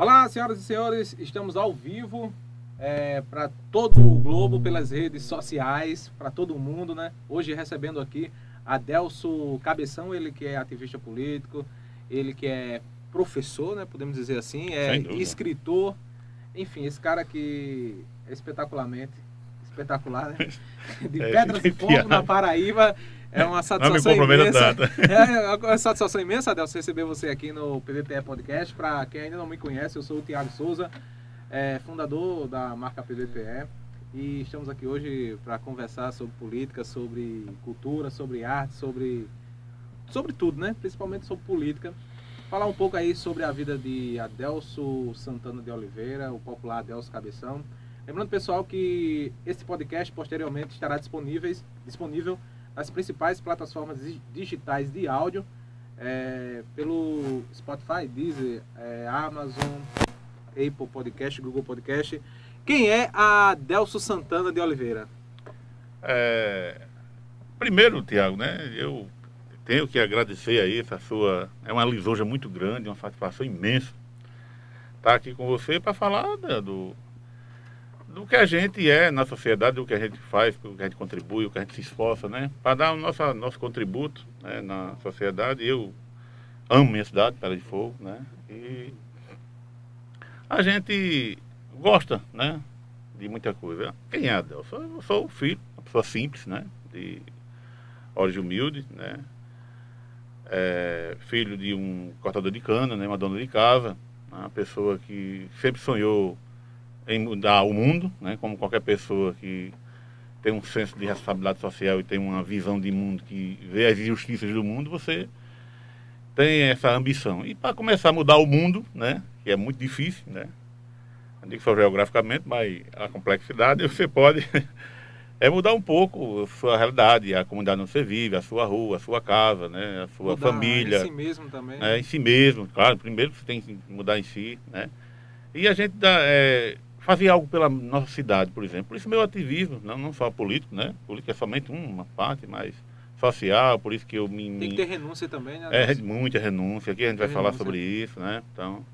Olá, senhoras e senhores, estamos ao vivo é, para todo o globo, pelas redes sociais, para todo mundo, né? Hoje recebendo aqui Adelso Cabeção, ele que é ativista político, ele que é professor, né? Podemos dizer assim, é escritor, enfim, esse cara que é espetacularmente espetacular, né? De é, Pedras e Fogo, na Paraíba. É uma satisfação imensa. É uma satisfação imensa, Adelso, receber você aqui no PVPE Podcast. Para quem ainda não me conhece, eu sou o Tiago Souza, é, fundador da marca PVPE. E estamos aqui hoje para conversar sobre política, sobre cultura, sobre arte, sobre, sobre tudo, né? Principalmente sobre política. Falar um pouco aí sobre a vida de Adelso Santana de Oliveira, o popular Adelso Cabeção. Lembrando, pessoal, que esse podcast posteriormente estará disponível, disponível nas principais plataformas digitais de áudio, é, pelo Spotify, Deezer, é, Amazon, Apple Podcast, Google Podcast. Quem é a Delso Santana de Oliveira? É, primeiro, Tiago, né, eu tenho que agradecer aí essa sua. É uma lisonja muito grande, uma satisfação imensa estar aqui com você para falar né, do, do que a gente é na sociedade, do que a gente faz, do que a gente contribui, o que a gente se esforça, né? Para dar o nosso, nosso contributo né, na sociedade. Eu amo minha cidade, Pera de Fogo, né? E a gente gosta, né? De muita coisa. Quem é? Eu sou, sou filho, uma pessoa simples, né? De origem humilde, né? É, filho de um cortador de cana, né? Uma dona de casa, uma pessoa que sempre sonhou em mudar o mundo, né? como qualquer pessoa que tem um senso de responsabilidade social e tem uma visão de mundo que vê as injustiças do mundo, você tem essa ambição. E para começar a mudar o mundo, né? que é muito difícil, né? não digo só geograficamente, mas a complexidade, você pode é mudar um pouco a sua realidade, a comunidade onde você vive, a sua rua, a sua casa, né? a sua mudar família. Em si mesmo também. É, em si mesmo, claro. Primeiro você tem que mudar em si, né? E a gente dá, é, fazer algo pela nossa cidade, por exemplo. Por isso meu ativismo, não, não só político, né? Política é somente uma parte, mas social, por isso que eu me... Tem que ter renúncia também, né? É, muita renúncia. Aqui a gente vai renúncia. falar sobre isso, né? Então,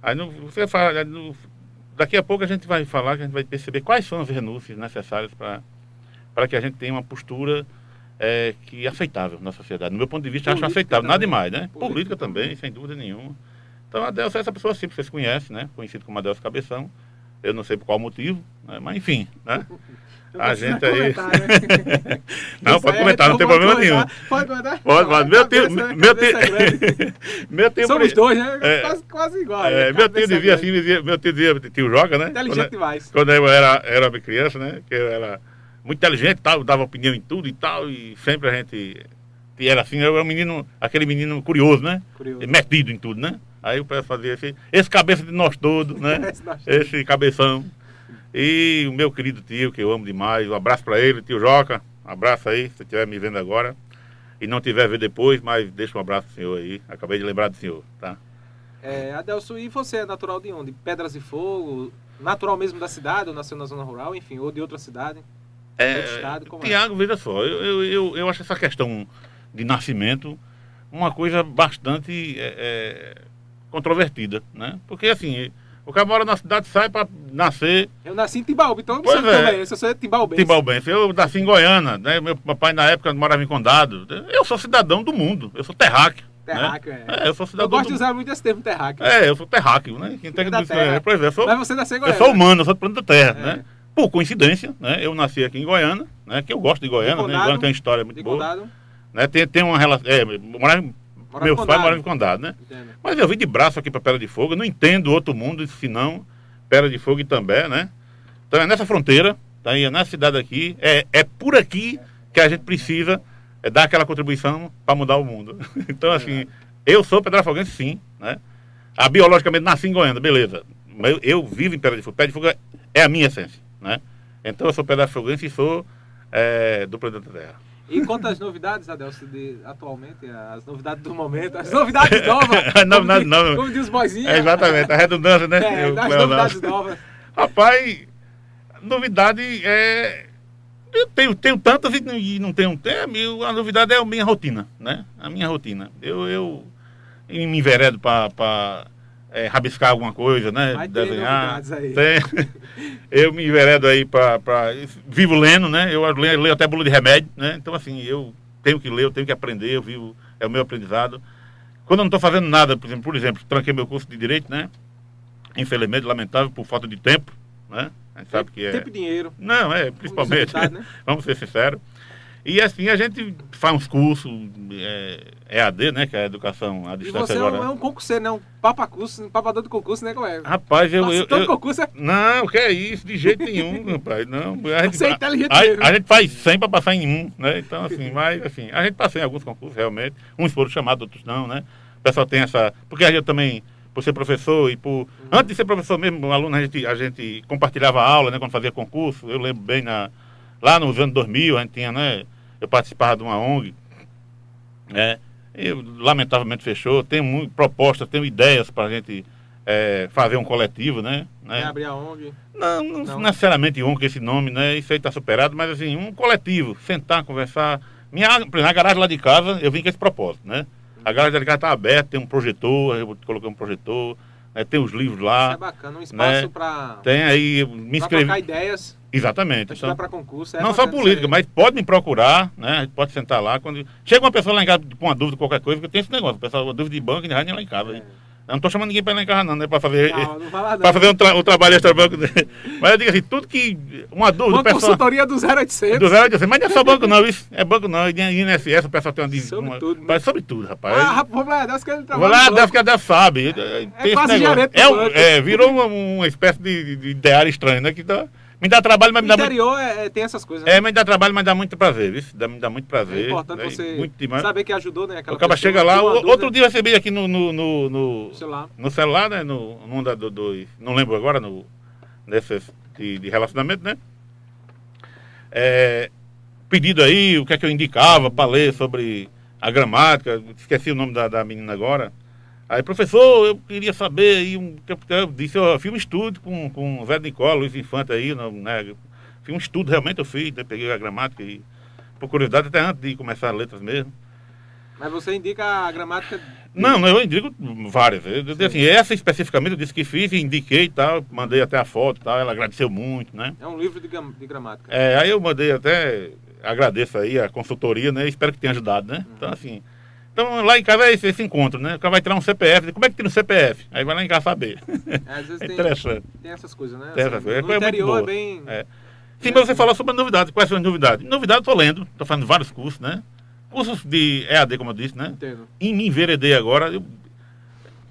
aí no, você fala, no, daqui a pouco a gente vai falar, que a gente vai perceber quais são as renúncias necessárias para que a gente tenha uma postura é, que é aceitável na sociedade. No meu ponto de vista, Política acho aceitável, também. nada demais, né? Política, Política também, também, sem dúvida nenhuma. Então, Adelso é essa pessoa simples, vocês conhecem, né? Conhecido como Adelso Cabeção. Eu não sei por qual motivo, né? mas enfim, né? A gente aí. Né? não, pode comentar, não tem problema nenhum. Pode comentar? Pode, pode. Meu tio. Meu tio. meu tio Somos dois, né? É, quase, quase igual. É, né? meu tio dizia assim, dizia, meu tio dizia, tio joga, né? Inteligente quando, demais. Quando eu era, era criança, né? Que eu era muito inteligente tal, dava opinião em tudo e tal, e sempre a gente. Era assim, eu era um menino, aquele menino curioso, né? Curioso. Metido em tudo, né? Aí o pessoal fazia esse, esse cabeça de nós todos, né? esse cabeção. E o meu querido tio, que eu amo demais, um abraço para ele, tio Joca, um abraço aí, se estiver me vendo agora. E não tiver ver depois, mas deixa um abraço pro senhor aí. Acabei de lembrar do senhor, tá? É, Adelso, e você é natural de onde? Pedras e Fogo? Natural mesmo da cidade, ou nasceu na zona rural, enfim, ou de outra cidade? É, outro estado, como é? Tiago, é? veja só, eu, eu, eu, eu, acho essa questão de nascimento uma coisa bastante é, é controvertida, né? Porque assim, o cara mora na cidade, sai para nascer. Eu nasci em Timbaúba, então pois você é. também, eu sou Timbaúbense. Timbaúbense. Eu nasci em Goiânia, né? Meu papai na época morava em Condado. Eu sou cidadão do mundo, eu sou terráqueo. Né? Terráqueo, né? é. é. Eu sou cidadão. Eu gosto do... de usar muito esse termo terráqueo. É, eu sou terráqueo, né? Quem tem que dizer, é, pois é, sou, Mas você nasceu em Goiânia. Eu sou humano, eu sou do planeta Terra, é. né? Por coincidência, né? Eu nasci aqui em Goiânia, né? Que eu gosto de Goiânia, de né? Goiânia tem uma história muito boa. Condado. Né? Tem, tem uma relação. É, morar meu pai mora em Condado, né? Entendo. Mas eu vim de braço aqui para Pedra de Fogo, eu não entendo outro mundo senão Pedra de Fogo e também, né? Então é nessa fronteira, tá aí, é nessa cidade aqui, é, é por aqui que a gente precisa é, dar aquela contribuição para mudar o mundo. então, assim, eu sou pedrafoguense sim, né? A biologicamente nasci em Goiânia, beleza. Mas eu, eu vivo em Pedra de Fogo. Pedra de Fogo é a minha essência, né? Então eu sou pedrafoguense e sou é, do planeta Terra. E quanto às novidades, Adelso, de, atualmente, as novidades do momento, as novidades novas, como, não, diz, como diz os boizinhos. É, exatamente, a redundância, né? É, as novidades novas. Rapaz, novidade é... Eu tenho, tenho tantas e não tenho tempo, a novidade é a minha rotina, né? A minha rotina. Eu, eu me enveredo para é, rabiscar alguma coisa, né? Desenhar. Tem. Eu me enveredo aí para. Vivo lendo, né? Eu leio, leio até bula de remédio, né? Então, assim, eu tenho que ler, eu tenho que aprender, eu vivo, é o meu aprendizado. Quando eu não estou fazendo nada, por exemplo, por exemplo, tranquei meu curso de Direito, né? Infelizmente, lamentável, por falta de tempo, né? A gente sabe que é... Tempo e dinheiro. Não, é, principalmente. Né? Vamos ser sinceros. E assim, a gente faz uns cursos, é, EAD, né? Que é a educação à E distância você é agora. é um concurseiro, né? Um papacurso, um papador de concurso, né? Como é? Rapaz, eu. Nossa, eu, todo eu- concurso é... Não, que é isso, de jeito nenhum, rapaz. Não, a gente, Você é inteligente a, mesmo. a gente faz 100 para passar em um, né? Então, assim, mas, assim, a gente passa em alguns concursos, realmente. Uns foram chamados, outros não, né? O pessoal tem essa. Porque a gente também, por ser professor e por. Antes de ser professor mesmo, um aluno, a gente, a gente compartilhava aula, né? Quando fazia concurso. Eu lembro bem, na, lá nos anos 2000, a gente tinha, né? Eu participava de uma ONG, né? E lamentavelmente fechou. Tem muito, propostas, tenho ideias para a gente é, fazer um coletivo, né? Né? abrir a ONG. Não, não, Não. necessariamente ONG esse nome, né? Isso aí está superado, mas assim, um coletivo, sentar, conversar. Minha, por exemplo, a garagem lá de casa, eu vim com esse propósito, né? A garagem lá de casa está aberta, tem um projetor, eu coloquei um projetor, né? tem os livros Isso lá, é bacana, um espaço né? pra, tem aí, me inscrevi. ideias, Exatamente. estudar Então, pra concurso. é não só política, mas pode me procurar, né? A gente pode sentar lá. Quando... Chega uma pessoa lá em casa com uma dúvida, qualquer coisa, porque tenho esse negócio, o pessoal, dúvida de banco, nem lá em casa. hein? Eu não estou chamando ninguém para ir lá em casa, não, né? Para fazer. Não, não vai lá não. Para fazer um, tra um trabalho extra banco. Mas eu digo assim, tudo que. Uma dúvida, Uma o pessoal. consultoria do 0800. Do zero a 18, mas não é só banco não, isso. É banco não. E INSS, o pessoal tem uma Sobre uma, tudo, né? Sobre tudo, rapaz. Ah, rapaz, Deus que ele Vou trabalha. que a Deus sabe. Tem esse quase gerente é, é, virou uma, uma espécie de, de ideário estranho, né? Que dá, me dá trabalho, mas me dá muito. interior é, é- tem essas coisas. né? É, mas dá trabalho, mas dá muito prazer, viu? Dá, me dá muito prazer. É importante né? você Muito demais. saber que ajudou, né? O Aquela cara pessoa, chega lá, o- outro dia eu recebi aqui no, no, no, no, lá. no celular, né? No, num da, do, do- não lembro agora, no, nesses de, de relacionamento, né? É, pedido aí, o que é que eu indicava para ler sobre a gramática, esqueci o nome da, da menina agora. Aí, professor, eu queria saber aí, um, eu- disse, eu fiz um estudo com, com o Zé Nicola, Luiz Infante aí, no, né? Fiz um estudo, realmente eu fiz, né? peguei a gramática e, por curiosidade, até antes de começar as letras mesmo. Mas você indica a gramática. Não, não, eu indico várias. Eu, eu, assim, essa especificamente eu disse que fiz, indiquei e tal, mandei até a foto e tal, ela agradeceu muito, né? É um livro de, de gramática. É, aí eu mandei até, agradeço aí a consultoria, né? Espero que tenha ajudado, né? Então, assim. Então lá em casa é esse, esse encontro, né? O cara vai tirar um CPF, como é que tira um CPF? Aí vai lá em casa saber. É, às vezes É tem, interessante. tem essas coisas, né? Tem essas coisas. É no muito interior é bem. É. Sim, mas você falou sobre novidades. Quais são as novidades? Novidades tô lendo, tô fazendo vários cursos, né? Cursos de EAD, como eu disse, né? Entendo. E me enveredei agora. eu-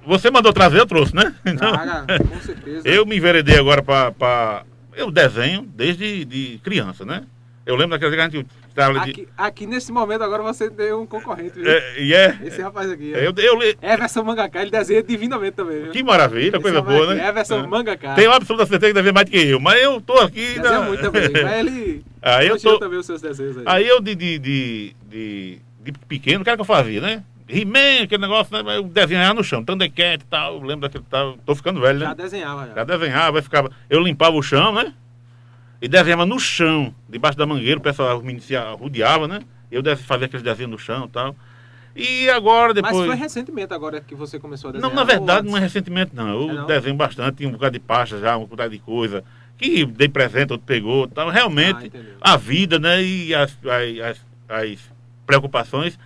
Você mandou trazer, eu trouxe, né? Então, Traga, com certeza. eu me enveredei agora para. Eu desenho desde de criança, né? Eu lembro daquela vez que a gente Aqui, aqui nesse momento agora você tem um concorrente, viu? É, e é. Esse rapaz aqui. ó. Eu, eu, li- Everson Mangaká, ele desenha divinamente também, viu? que maravilha, Esse coisa boa, né? Everson É. Mangaká. Tenho absoluta certeza que deve mais do que eu, mas eu tô aqui. Desenha na- muito também. Mas ele. Aí eu tô. também os seus desenhos aí. Aí eu de, de, de, de, de pequeno, o que era que eu fazia, né? He-Man, aquele negócio, né? Eu desenhava no chão, Thundercat e tal. Eu lembro daquele tal. Tô ficando velho, Já né? desenhava, Já já. desenhava, ficava. Eu limpava o chão, né? E desenhava no chão, debaixo da mangueira, o pessoal me rodeava, né? Eu fazia aqueles desenhos no chão e tal. E agora, Mas depois. foi recentemente agora que você começou a desenhar. Não, na verdade, não é recentemente, não. Eu É não? desenho bastante, tinha um bocado de pasta já, um bocado de coisa. Que dei presente, outro pegou. Tal. Ah, Realmente, entendeu. a vida, né? E as, as, as, preocupações.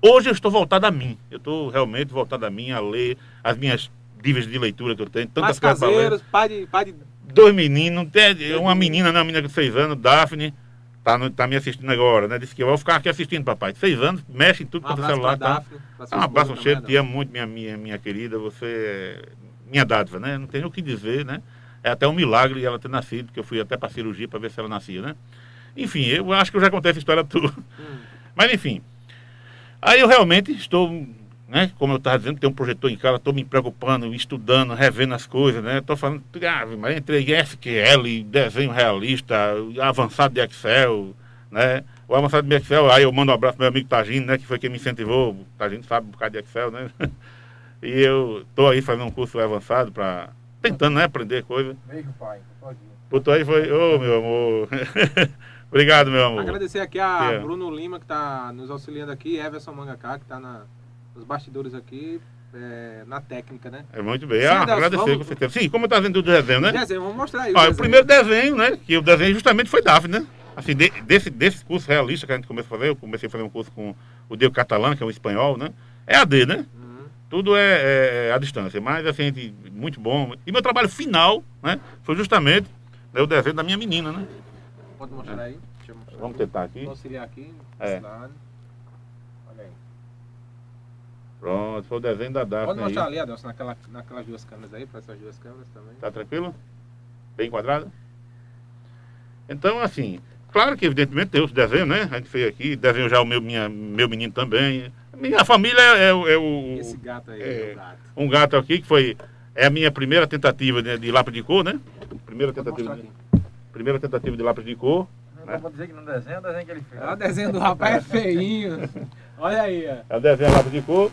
Hoje eu estou voltado a mim. Eu estou realmente voltado a mim, a ler as minhas dívidas de leitura que eu tenho. Mais Tantas ler. caseiros, pai de, pai de. Dois meninos, tem uma menina, né, uma menina de seis anos, Daphne, tá, no- tá me assistindo agora, né? Disse que eu vou ficar aqui assistindo, papai. De seis anos, mexe em tudo Um quanto é celular. Tá? Daphne. Ah, um abraço cheio, também, te amo muito, minha, minha, minha querida. Você é minha dádiva, né? Não tenho o que dizer, né? É até um milagre ela ter nascido, porque eu fui até para cirurgia para ver se ela nascia, né? Enfim, eu acho que eu já contei essa história toda. Hum. Mas enfim. Aí eu realmente estou, né? Como eu estava dizendo, tem um projetor em casa, estou me preocupando, estudando, revendo as coisas, né? Estou falando, ah, mas entrei em SQL, desenho realista, avançado de Excel, né? O avançado de Excel, aí eu mando um abraço pro meu amigo Tagino, né? Que foi quem me incentivou. O Tagino sabe um bocado de Excel, né? E eu estou aí fazendo um curso avançado para tentando, né? Aprender coisa. Beijo, pai. Botou aí foi, ô meu amor. Obrigado, meu amor. Agradecer aqui a. Bruno Lima, que está nos auxiliando aqui, Everson Mangaká, que está nos bastidores aqui. é, na técnica, né? É muito bem. Sim, ah, Adelson, agradecer, vamos- com certeza. Sim, como estava vendo o desenho, né? Desenho, vamos mostrar aí. Ó, o desenho. primeiro desenho, né? Que o desenho justamente foi Daphne, né? Assim, de- desse, desse curso realista que a gente começou a fazer, eu comecei a fazer um curso com o Diego Catalã, que é um espanhol, né? É AD, né? Uhum. Tudo é, é- é à distância, mas assim, muito bom. E meu trabalho final, né? Foi justamente né, o desenho da minha menina, né? Pode mostrar aí? Deixa eu mostrar. Vamos tentar aqui. Vou auxiliar aqui. É lado. Olha aí. Pronto, foi o desenho da Daphne Pode aí. mostrar ali, Adelson, naquela, naquelas duas câmeras aí, para essas duas câmeras também. Tá tranquilo? Bem enquadrado? Então, assim, claro que evidentemente tem os desenhos, né? A gente fez aqui, desenho já o meu, minha, meu menino também. Minha família é, o- é o, Esse gato aí, é. o gato. um gato aqui que foi é a minha primeira tentativa de, de lápis de cor, né? Primeira tentativa, de, primeira tentativa de lápis de cor. Não dá pra dizer que não desenha, é o desenho que ele fez. Ah, o desenho do rapaz é feinho. Olha aí, ó. É o desenho lápis de cor.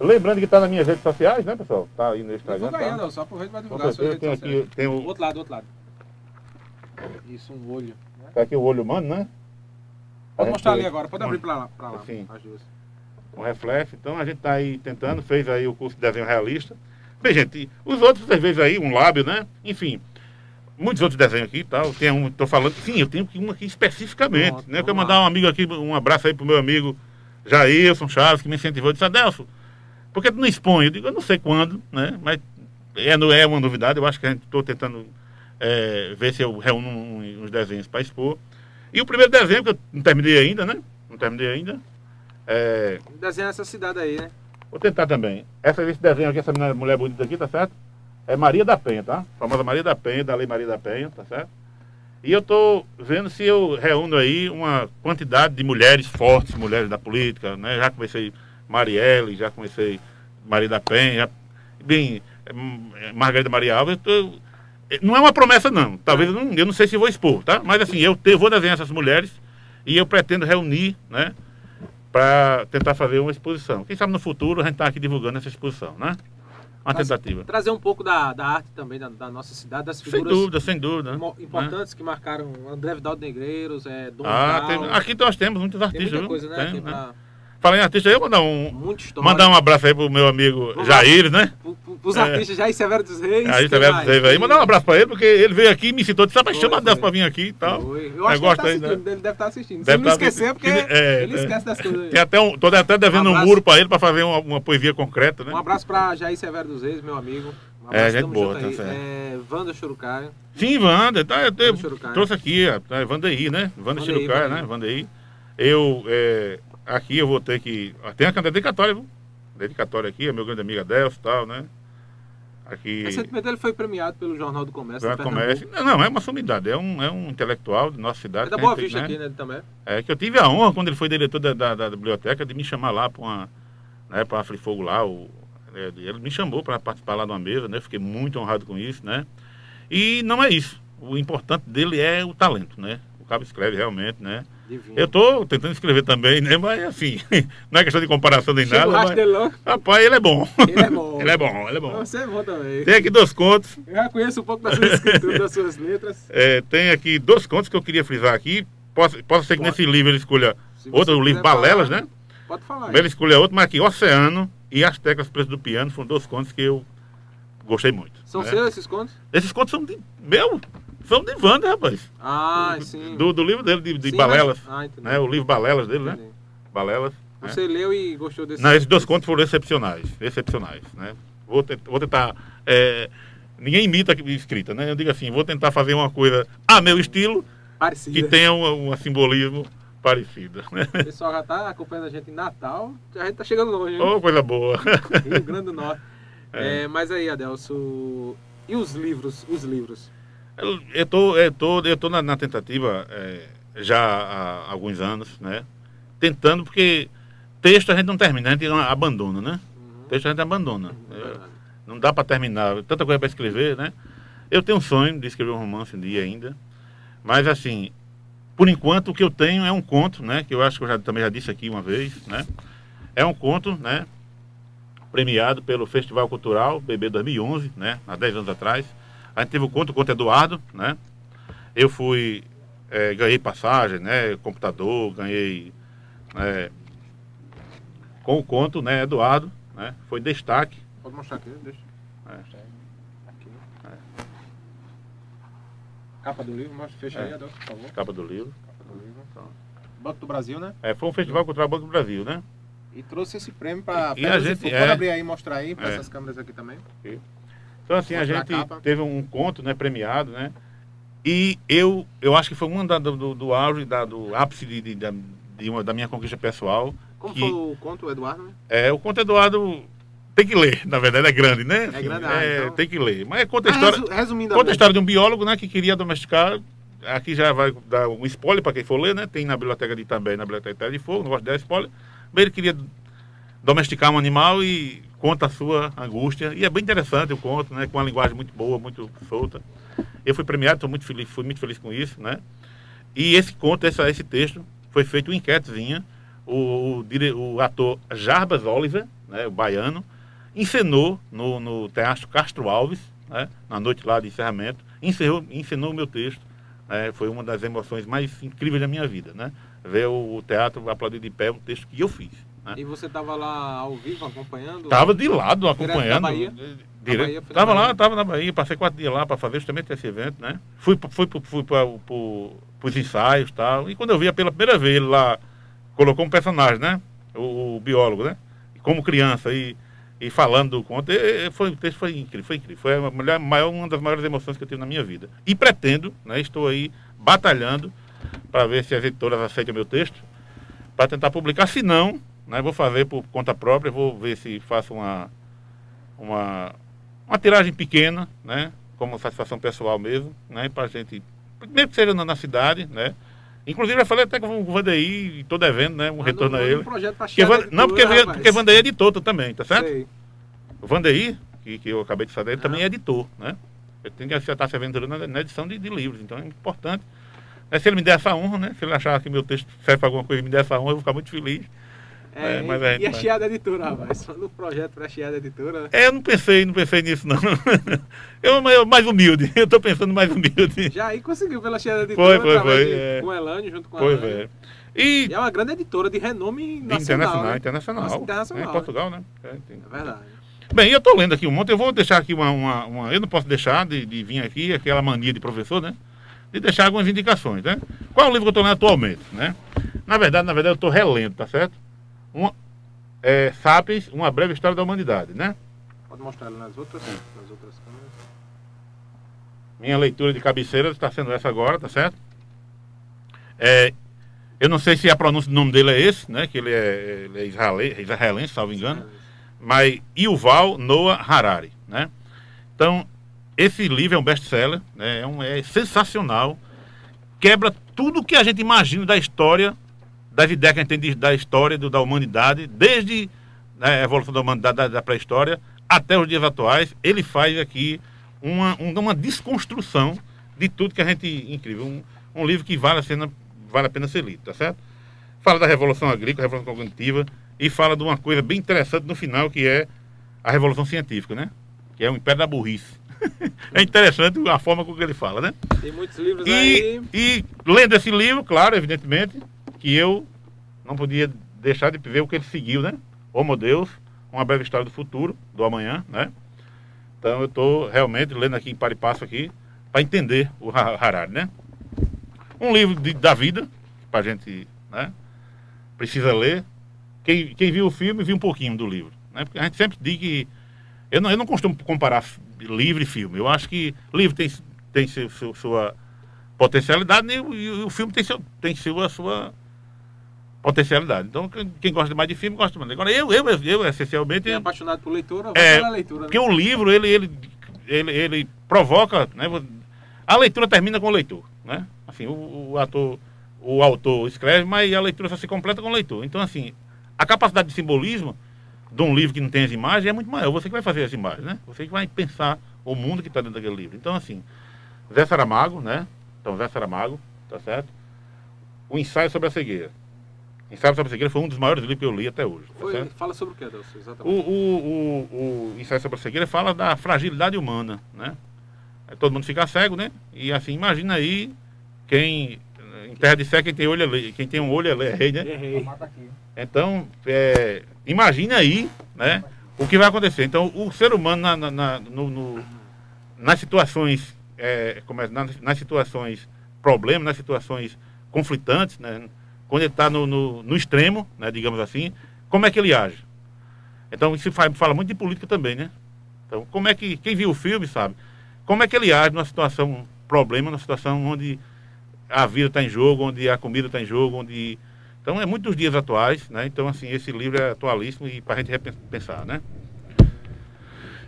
Lembrando que está nas minhas redes sociais, né, pessoal? Tá aí no Instagram. Aí, Tá? Adelson, só aproveita para divulgar suas redes sociais. aqui, tem o, outro lado, do outro lado. Isso, um olho. né? tá aqui o olho humano, né? A Pode gente mostrar ali agora, pode abrir para lá, pra lá Sim. as duas. Um reflexo. Então a gente está aí tentando, fez aí o curso de desenho realista. Bem, gente, os outros vocês veem aí, um lábio, né? Enfim, muitos outros desenhos aqui e tal. Tem um, tô falando, sim, eu tenho um aqui especificamente. Pronto, né? Eu quero mandar um amigo aqui, um abraço aí pro meu amigo Jailson Chaves, que me incentivou. Disse, Adelson, por que tu não expõe? Eu digo, eu não sei quando, né? Mas é, é uma novidade, eu acho que a gente estou tentando é, ver se eu reúno uns desenhos para expor. E o primeiro desenho, que eu não terminei ainda, né? Não terminei ainda. É, Desenha essa cidade aí, né? Vou tentar também. Essa, esse desenho aqui, essa mulher bonita aqui, tá certo? É Maria da Penha, tá? A famosa Maria da Penha, da Lei Maria da Penha, tá certo? E eu tô vendo se eu reúno aí uma quantidade de mulheres fortes, mulheres da política, né? Já comecei Marielle, já comecei Maria da Penha, bem, hum, é, Margarida Maria Alves, tô- é, não é uma promessa não, talvez eu não, eu não sei se vou expor, tá? Mas assim, eu te- vou desenhar essas mulheres e eu pretendo reunir, né? para tentar fazer uma exposição. Quem sabe no futuro a gente está aqui divulgando essa exposição, né? Uma Mas- tentativa. Trazer um pouco da, da arte também da, da nossa cidade, das Sem figuras dúvida, sem dúvida. né? importantes que marcaram André Vidal de Negreiros, é, Dom Ah, tem- aqui nós temos muitos Tem artistas, muita viu? coisa, né? Tem, Tem né? pra- Falar em artista, eu mandar um, mandar um abraço aí pro meu amigo Vamos. Jair, né? Pros É. artistas Jair Severo dos Reis. Aí você vai mais? dizer aí. Mandar um abraço para ele, porque ele veio aqui e me citou, disse, rapaz, Foi, chama a Deus para vir aqui e tal. Foi. Eu acho que ele tá aí, assistindo, né? ele deve estar assistindo. Se Deve ele não tá- esquecer, porque é, ele é. esquece das coisas. Tem até um, tô até devendo Um um, muro para ele para fazer uma, uma poesia concreta, né? Um abraço pra Jair Severo dos Reis, meu amigo. Um É, gente boa, tá aí. certo. É, Wanda Chorucaia. Sim, Wanda, tá, eu, Wanda Churucaia. trouxe aqui, a, a Vandaí, né? Wanda Vandaí. né? Vandaí. Eu, é, aqui eu vou ter que. ah, Tem a dedicatória, viu? Dedicatória aqui, é meu grande amigo Adelso e tal, né? Aqui. Recentemente ele foi premiado pelo Jornal do Comércio. De Pernambuco. comércio. Não, não, é uma sumidade, é um, é um intelectual de nossa cidade. É da a Boa gente, Vista né? aqui, né? também. É que eu tive a honra, quando ele foi diretor da, da, da biblioteca, de me chamar lá para uma. Né, para Afri Fogo lá. O, é, ele me chamou para participar lá de uma mesa, né? Fiquei muito honrado com isso, né? E não é isso. O importante dele é o talento, né? O cabo escreve realmente, né? Divino. Eu tô tentando escrever também, né? Mas assim, não é questão de comparação nem nada. Mas, rapaz, ele é bom. Ele é bom. ele é bom, ele é bom. Você é bom também. Tem aqui dois contos. Eu já conheço um pouco das suas escrituras, das suas letras. é, tem aqui dois contos que eu queria frisar aqui. Posso, posso ser que Pode. nesse livro ele escolha outro, o livro Balelas, falar, né? Pode falar. Ele escolheu outro, mas aqui, Oceano e As Teclas Preço do Piano foram dois contos que eu gostei muito. São né? seus esses contos? Esses contos são de. Meu! São de Wander, rapaz. Ah, sim. Do, do livro dele, de, de Sim, Balelas. mas- Ah, entendi. Né? O livro Balelas dele, né? Entendi. Balelas. né? Você leu e gostou desse Não, esses dois contos foram excepcionais. Excepcionais, né? Vou, tent- vou tentar. é, ninguém imita a escrita, né? Eu digo assim, vou tentar fazer uma coisa a meu estilo Parecido. que tenha um, um simbolismo parecido. Né? O pessoal já tá acompanhando a gente em Natal. A gente tá chegando longe, hein? Oh, coisa boa. Rio Grande do Norte. É. É, mas aí, Adelso, e os livros? Os livros? Eu, eu tô, eu tô, eu tô na, na tentativa é, já há alguns anos, né? Tentando, porque texto a gente não termina, a gente abandona, né? Uhum. Texto a gente abandona. É, verdade. não dá para terminar, tanta coisa para escrever, né? Eu tenho um sonho de escrever um romance um dia ainda, mas assim, por enquanto o que eu tenho é um conto, né? Que eu acho que eu já, também já disse aqui uma vez, né? É um conto, né? Premiado pelo Festival Cultural BB 2011, né? Há 10 anos atrás. A gente teve o conto, o conto Eduardo, né? Eu fui, eh, ganhei passagem, né? Computador, ganhei, né? Com o conto, né? Eduardo, né? Foi destaque. Pode mostrar aqui, deixa. É. Aqui. Capa do livro, mostra, fecha É. aí, Adolfo, por favor. Capa do livro. Capa do livro. Banco do Brasil, né? É, foi um festival cultural Banco do Brasil, né? E trouxe esse prêmio para. E a gente- Pode é. abrir aí e mostrar aí para É. essas câmeras aqui também. Então, assim, a gente teve um conto, né, premiado, né? E eu, eu acho que foi um da, do, do, do auge, da, do ápice de, de, da- de uma, da minha conquista pessoal. Como Que- foi o conto, Eduardo? né? É, o conto Eduardo tem que ler, na verdade, é grande, né? Assim, grande, ah, é, então. Tem que ler. Mas conta a Ah, história, resu- resumindo conta a história de um biólogo, né, que queria domesticar. Aqui já vai dar um spoiler para quem for ler, né? Tem na biblioteca de também, na biblioteca Terra de Fogo, não gosto de dar spoiler. Mas ele queria domesticar um animal e conta a sua angústia. E é bem interessante o conto, né? Com uma linguagem muito boa, muito solta. Eu fui premiado, estou muito feliz, fui muito feliz com isso, né? E esse conto, esse, texto, foi feito uma enquetezinha. O, o, o ator Jarbas Oliver, né, o baiano, encenou no, no Teatro Castro Alves, né, na noite lá de encerramento, encerrou, encenou o meu texto. né, foi uma das emoções mais incríveis da minha vida, né? Ver o, o teatro aplaudir de pé um texto que eu fiz. Né? E você estava lá ao vivo acompanhando? Tava de lado acompanhando. Bahia? Direto. Bahia, tava lá, tava na Bahia, passei quatro dias lá para fazer justamente esse evento, né? Fui, fui, fui para os ensaios e tal. E quando eu via pela primeira vez ele lá, colocou um personagem, né? O, o biólogo, né? Como criança e, e falando do conto, e- e foi, o texto foi incrível, foi incrível. Foi a maior, uma das maiores emoções que eu tive na minha vida. E pretendo, né? Estou aí batalhando para ver se as editoras aceitam meu texto, para tentar publicar. Se não, né, vou fazer por conta própria, vou ver se faço uma, uma, uma tiragem pequena, né, como satisfação pessoal mesmo, né, para gente, mesmo que seja na, na cidade, né. Inclusive, eu falei até com o Vandeir, e estou devendo, né, um Manda retorno a ele. Projeto Porque, da não, porque, Editora, porque Vandeir é editor também, tá certo? Sei. O Vandeir, que, que eu acabei de saber, ele Ah. também é editor, né? Eu tenho que estar se aventurando na, na edição de, de livros, então é importante. É, se ele me der essa honra, né? Se ele achar que meu texto serve para alguma coisa e me der essa honra, eu vou ficar muito feliz. É, É, mas e- a gente e a. Chiada Editora, rapaz. Um projeto pra Chiada Editora. É, eu não pensei, não pensei nisso, não. Eu, eu mais humilde, eu tô pensando mais humilde. Já aí conseguiu pela Chiada Editora, Foi, foi, foi, de- é. com o Elane, junto com a Pois é. E E é uma grande editora de renome nacional. internacional, né? internacional. Nossa, internacional, É, em né? Portugal, né? É, tem- É verdade. Bem, eu tô lendo aqui um monte, eu vou deixar aqui uma. uma, uma- eu não posso deixar de, de vir aqui, aquela mania de professor, né? De deixar algumas indicações, né? Qual é o livro que eu tô lendo atualmente, né? Na verdade, na verdade, eu tô relendo, tá certo? Uma, é, Sapiens, uma breve história da humanidade, né? Pode mostrar ela nas outras, nas outras câmeras. Minha leitura de cabeceira está sendo essa agora, tá certo? É, eu não sei se a pronúncia do nome dele é esse, né? Que ele é, ele é israelense, israelense, salvo engano. Mas Yuval Noah Harari, né? Então, esse livro é um best-seller, né? É, um, é sensacional. Quebra tudo que a gente imagina da história, das ideias que a gente tem de- da história do- da humanidade, desde né, a evolução da humanidade da, da pré-história até os dias atuais. Ele faz aqui uma, um- uma desconstrução de tudo que a gente incrível. Um, um livro que vale a, pena, vale a pena ser lido, tá certo? Fala da Revolução Agrícola, Revolução Cognitiva, e fala de uma coisa bem interessante no final, que é a Revolução Científica, né? Que é o Império da Burrice. é interessante a forma com que ele fala, né? Tem muitos livros E, aí. e lendo esse livro, claro, evidentemente, que eu não podia deixar de ver o que ele seguiu, né? Homo Deus, uma breve história do futuro, do amanhã, né? Então eu estou realmente lendo aqui em par e passo aqui para entender o Ha- Harari, né? Um livro de- da vida, para a gente, né? Precisa ler. Quem, quem viu o filme, viu um pouquinho do livro, né? Porque a gente sempre diz que... Eu não, eu não costumo comparar livro e filme. Eu acho que livro tem, tem seu- seu- sua potencialidade e o, e o filme tem, seu, tem sua, sua potencialidade. Então, quem, gosta mais de filme, gosta mais. Agora, eu, eu, eu essencialmente... Quem é apaixonado por leitura, vai É, leitura. né? Porque o livro, ele, ele, ele, ele provoca, né? A leitura termina com o leitor, né? Assim, o, o ator, o autor escreve, mas a leitura só se completa com o leitor. Então, assim, a capacidade de simbolismo de um livro que não tem as imagens é muito maior. Você que vai fazer as imagens, né? Você que vai pensar o mundo que está dentro daquele livro. Então, assim, Zé Saramago, né? Então, Zé Saramago, tá certo? O ensaio sobre a cegueira. Ensaio sobre a cegueira foi um dos maiores livros que eu li até hoje. Tá Foi- certo? fala sobre o que, Adelson? O, Exatamente. o, o, o ensaio sobre a cegueira fala da fragilidade humana, né? Aí todo mundo fica cego, né? E assim, imagina aí quem, em terra de cego, quem tem olho é lei, quem tem um olho é lei, é rei, né? Errei. Mata aqui. Então, é, imagina aí, né? o que vai acontecer? Então, o ser humano na, na, na no, no, nas situações, é, como é, nas, nas, situações problemas, nas situações conflitantes, né, quando ele está no, no, no, extremo, né, digamos assim, como é que ele age? Então, isso fala, fala muito de política também, né? Então, como é que, quem viu o filme sabe, como é que ele age numa situação problema, numa situação onde a vida está em jogo, onde a comida está em jogo, onde então é muito dos dias atuais, né? Então, assim, esse livro é atualíssimo e para a gente repensar, né?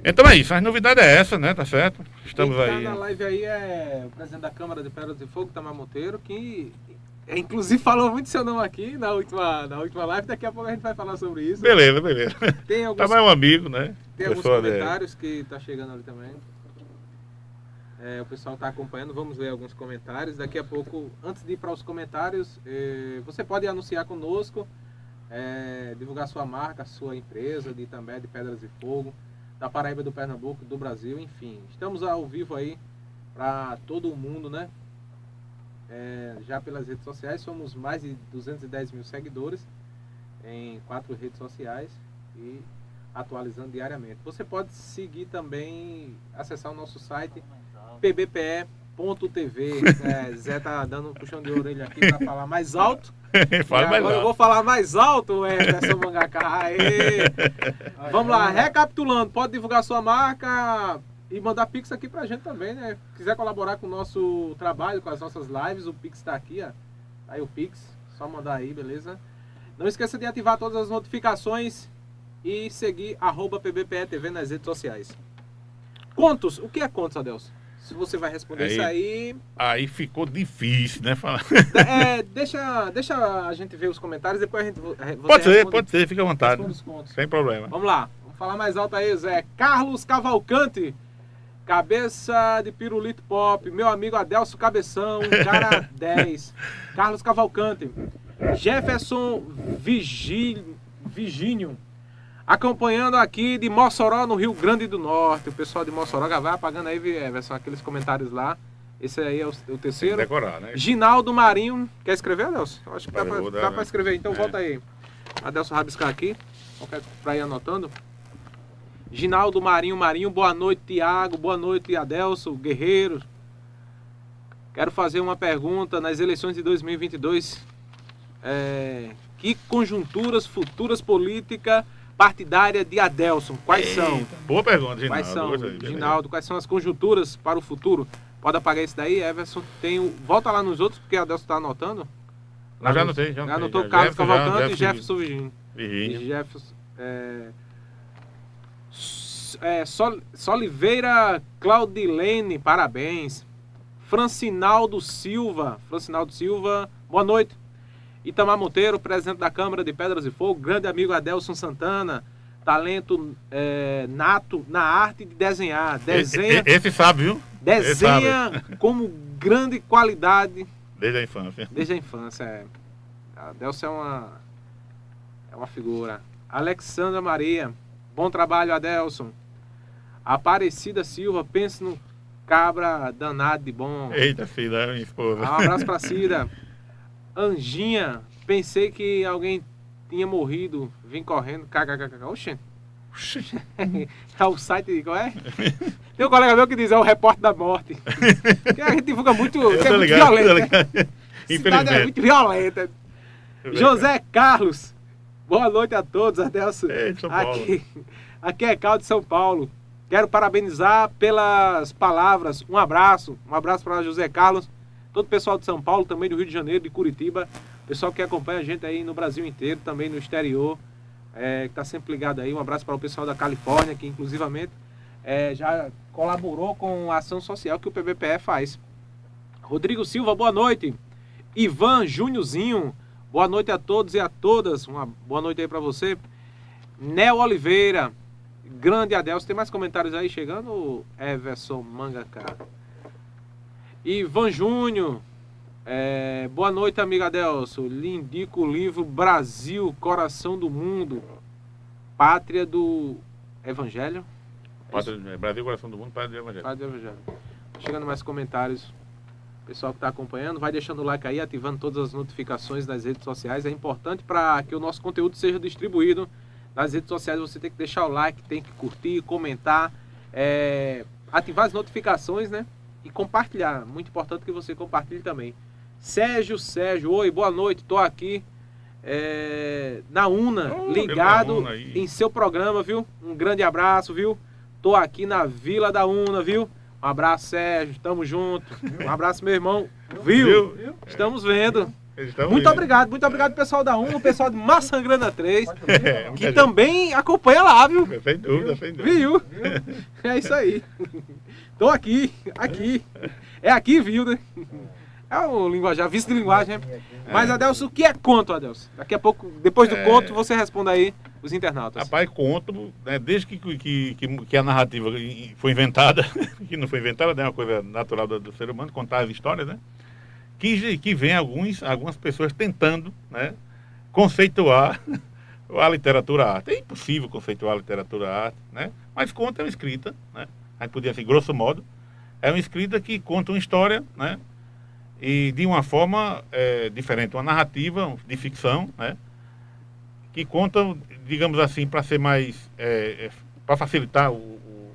Então é isso, a novidade é essa, né? Tá certo? Estamos Quem tá aí. na live aí é o presidente da Câmara de Pedras de Fogo, Tamar Monteiro, que inclusive falou muito seu nome aqui na última, na última live, daqui a pouco a gente vai falar sobre isso. Beleza, beleza. Tem alguns, Tamar é um amigo, né? tem alguns comentários que tá chegando ali também. É, o pessoal está acompanhando, vamos ler alguns comentários. Daqui a pouco, antes de ir para os comentários, eh, você pode anunciar conosco, eh, divulgar sua marca, sua empresa de Itambé, de Pedras de Fogo, da Paraíba, do Pernambuco, do Brasil, enfim. Estamos ao vivo aí para todo mundo, né? É, já pelas redes sociais, somos mais de 210 mil seguidores em quatro redes sociais e atualizando diariamente. Você pode seguir também, acessar o nosso site pbpe.tv. É, Zé tá dando um puxão de orelha aqui para falar mais alto. Fala mais agora eu vou falar mais alto, Anderson Mangaká. Aê. Vamos lá, recapitulando, pode divulgar sua marca e mandar Pix aqui pra gente também, né? Quiser colaborar com o nosso trabalho, com as nossas lives, o Pix tá aqui, ó. Tá aí o Pix, só mandar aí, beleza? Não esqueça de ativar todas as notificações e seguir arroba PBPE nas redes sociais. Contos, o que é contos, Adelson? Se você vai responder Aí- isso aí. Aí ficou difícil, né? Falar. É, deixa, deixa a gente ver os comentários, depois a gente. você Pode ser, responde- pode ser, fica à vontade. Sem problema. Vamos lá, vamos falar mais alto aí, Zé. Carlos Cavalcante, cabeça de pirulito pop. Meu amigo Adelso Cabeção, cara 10. Carlos Cavalcante. Jefferson Vigil, Vigínio. Acompanhando aqui de Mossoró, no Rio Grande do Norte. O pessoal de Mossoró já vai apagando aí, Everson, aqueles comentários lá. Esse aí é o, o terceiro. decorar, né? Ginaldo Marinho. Quer escrever, Adelson? Eu Acho que dá dá né? escrever. Então É. volta aí. Adelson rabiscar aqui. Pra ir anotando. Ginaldo Marinho Marinho. Boa noite, Tiago. Boa noite, Adelson. Guerreiro. Quero fazer uma pergunta. Nas eleições de 2022, é, que conjunturas futuras políticas partidárias de Adelson? Quais são? Eita, Boa pergunta, Ginaldo. Quais são, Gostei. Ginaldo, quais são as conjunturas para o futuro? Pode apagar esse daí, Everson. Tem o... Volta lá nos outros, porque Adelson está anotando. Não, já anotei, já Já anotei, anotou já. Carlos já, Cavalcante e Jefferson Virgínio. Virgínio. Jefferson. É... É, Sol... Soliveira Claudilene, parabéns. Francinaldo Silva. Francinaldo Silva, boa noite. Itamar Monteiro, presidente da Câmara de Pedras e Fogo, grande amigo Adelson Santana, talento é, nato na arte de desenhar. Desenha, Esse, esse sabe, viu? desenha como grande qualidade Desde a infância. desde a infância. É. Adelson é uma, é uma figura. Alexandra Maria, bom trabalho, Adelson. Aparecida Silva, pense no cabra danado de bom. Eita, filha, minha esposa. Ah, Um abraço pra Cida. Anjinha, pensei que alguém tinha morrido. Vim correndo. KKKK. Oxê. É o site qual é? Tem um colega meu que diz, é o repórter da morte. Que a gente divulga muito, Eu que é muito ligado, violento. né? Cidade é muito violenta. José Carlos. Boa noite a todos, Adelson. Ei, São Paulo. Aqui, aqui é Cal de São Paulo. Quero parabenizar pelas palavras. Um abraço. Um abraço para José Carlos, todo o pessoal de São Paulo, também do Rio de Janeiro, de Curitiba. Pessoal que acompanha a gente aí no Brasil inteiro, também no exterior, é, que está sempre ligado aí. Um abraço para o pessoal da Califórnia, que inclusivamente é, já colaborou com a ação social que o PBPE faz. Rodrigo Silva, boa noite. Ivan Júniorzinho, boa noite a todos e a todas. Uma boa noite aí para você. Nel Oliveira, grande Adelson. Tem mais comentários aí chegando? Everson Mangaká. Ivan Júnior, é, boa noite, amigo Adelson. Lhe indico o livro Brasil, Coração do Mundo, Pátria do Evangelho. Pátria- é, Brasil, coração do mundo, Padre do Evangelho. Pátria do Evangelho. Chegando mais comentários. Pessoal que está acompanhando, vai deixando o like aí, ativando todas as notificações das redes sociais. É importante para que o nosso conteúdo seja distribuído Nas redes sociais você tem que deixar o like, tem que curtir, comentar, é, ativar as notificações, né? E compartilhar. Muito importante que você compartilhe também. Sérgio, Sérgio, oi, boa noite, tô aqui é, na UNA, Oh, ligado UNA em seu programa, viu? Um grande abraço, viu? Tô aqui na Vila da UNA, viu? Um abraço, Sérgio, tamo junto. Um abraço, meu irmão. Viu? Estamos vendo. Muito aí. obrigado, muito obrigado, pessoal da UNA, o pessoal de Massangrana 3, É, que também acompanha lá, viu? Sem dúvida, sem dúvida. Viu? É isso aí. Tô aqui, aqui. É aqui, viu, né? É o linguajar, vice de linguagem, né? Mas, Adelso, o que é conto, Adelso? Daqui a pouco, depois do É. conto, você responde aí os internautas. Rapaz, conto, né, desde que, que, que, que a narrativa foi inventada, que não foi inventada, né, é uma coisa natural do, do ser humano, contar as histórias, né? Que, que vem alguns, algumas pessoas tentando né, conceituar a literatura arte. É impossível conceituar a literatura arte, né? Mas conto é uma escrita, né? A gente podia assim, grosso modo, é uma escrita que conta uma história, né? E de uma forma é, diferente, uma narrativa de ficção, né? que contam, digamos assim, para ser mais. para facilitar o, o-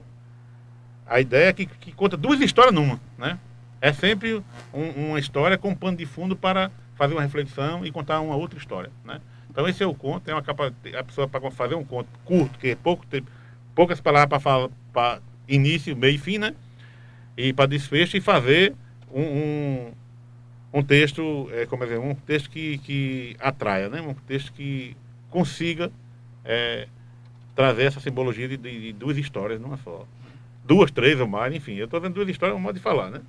a ideia, que, que conta duas histórias numa. Né? É sempre um- uma história com um pano de fundo para fazer uma reflexão e contar uma outra história. Né? Então, esse é o conto, é uma capa, a pessoa para fazer um conto curto, que é pouco tempo, poucas palavras para falar para início, meio e fim, né? E para desfecho e fazer um, um, um texto, é, como é dizer, um texto que, que atraia, né? Um texto que consiga é, trazer essa simbologia de, de- de duas histórias numa só. Duas, três ou mais, enfim. Eu estou vendo duas histórias, é um modo de falar, né?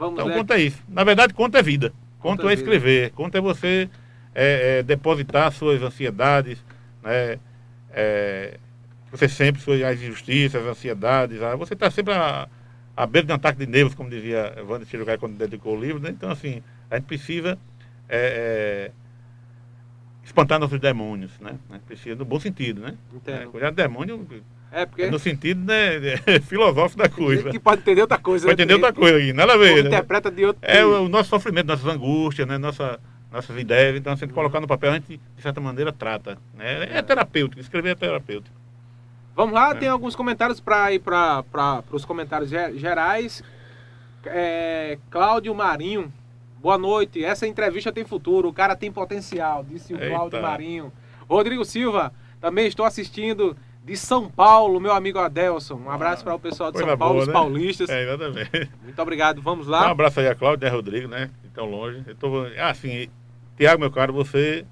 Vamos Então, ler. conta é isso. Na verdade, conta é vida. Conta, Conta é é vida. escrever. Conta é você é, é, depositar suas ansiedades, né? É, você sempre, suas as injustiças, as ansiedades. Você está sempre à, à beira de um ataque de nervos, como dizia Wander Chirugai quando dedicou o livro. Né? Então, assim, a gente precisa é, é, espantar nossos demônios, né? Precisa, no bom sentido, né? É, cuidar do demônio É, porque no sentido né, filosófico da coisa. que pode entender outra coisa. Pode né? entender outra coisa aqui, nada a ver. né? interpreta de outro É o, o nosso sofrimento, nossas angústias, né? Nossa, nossas ideias. Então, se a gente colocar no papel, a gente, de certa maneira, trata. Né? É terapêutico, escrever é terapêutico. Vamos lá, É. tem alguns comentários para ir para os comentários ge- gerais. É, Cláudio Marinho, boa noite. Essa entrevista tem futuro, o cara tem potencial, disse o Eita. Cláudio Marinho. Rodrigo Silva, também estou assistindo de São Paulo, meu amigo Adelson. Um abraço para o pessoal de São Paulo, boa, os né? paulistas. É, exatamente. Muito obrigado, vamos Um lá. abraço aí a Cláudia e a Rodrigo, né? Estão longe. Eu tô, ah, assim, Tiago, meu caro, você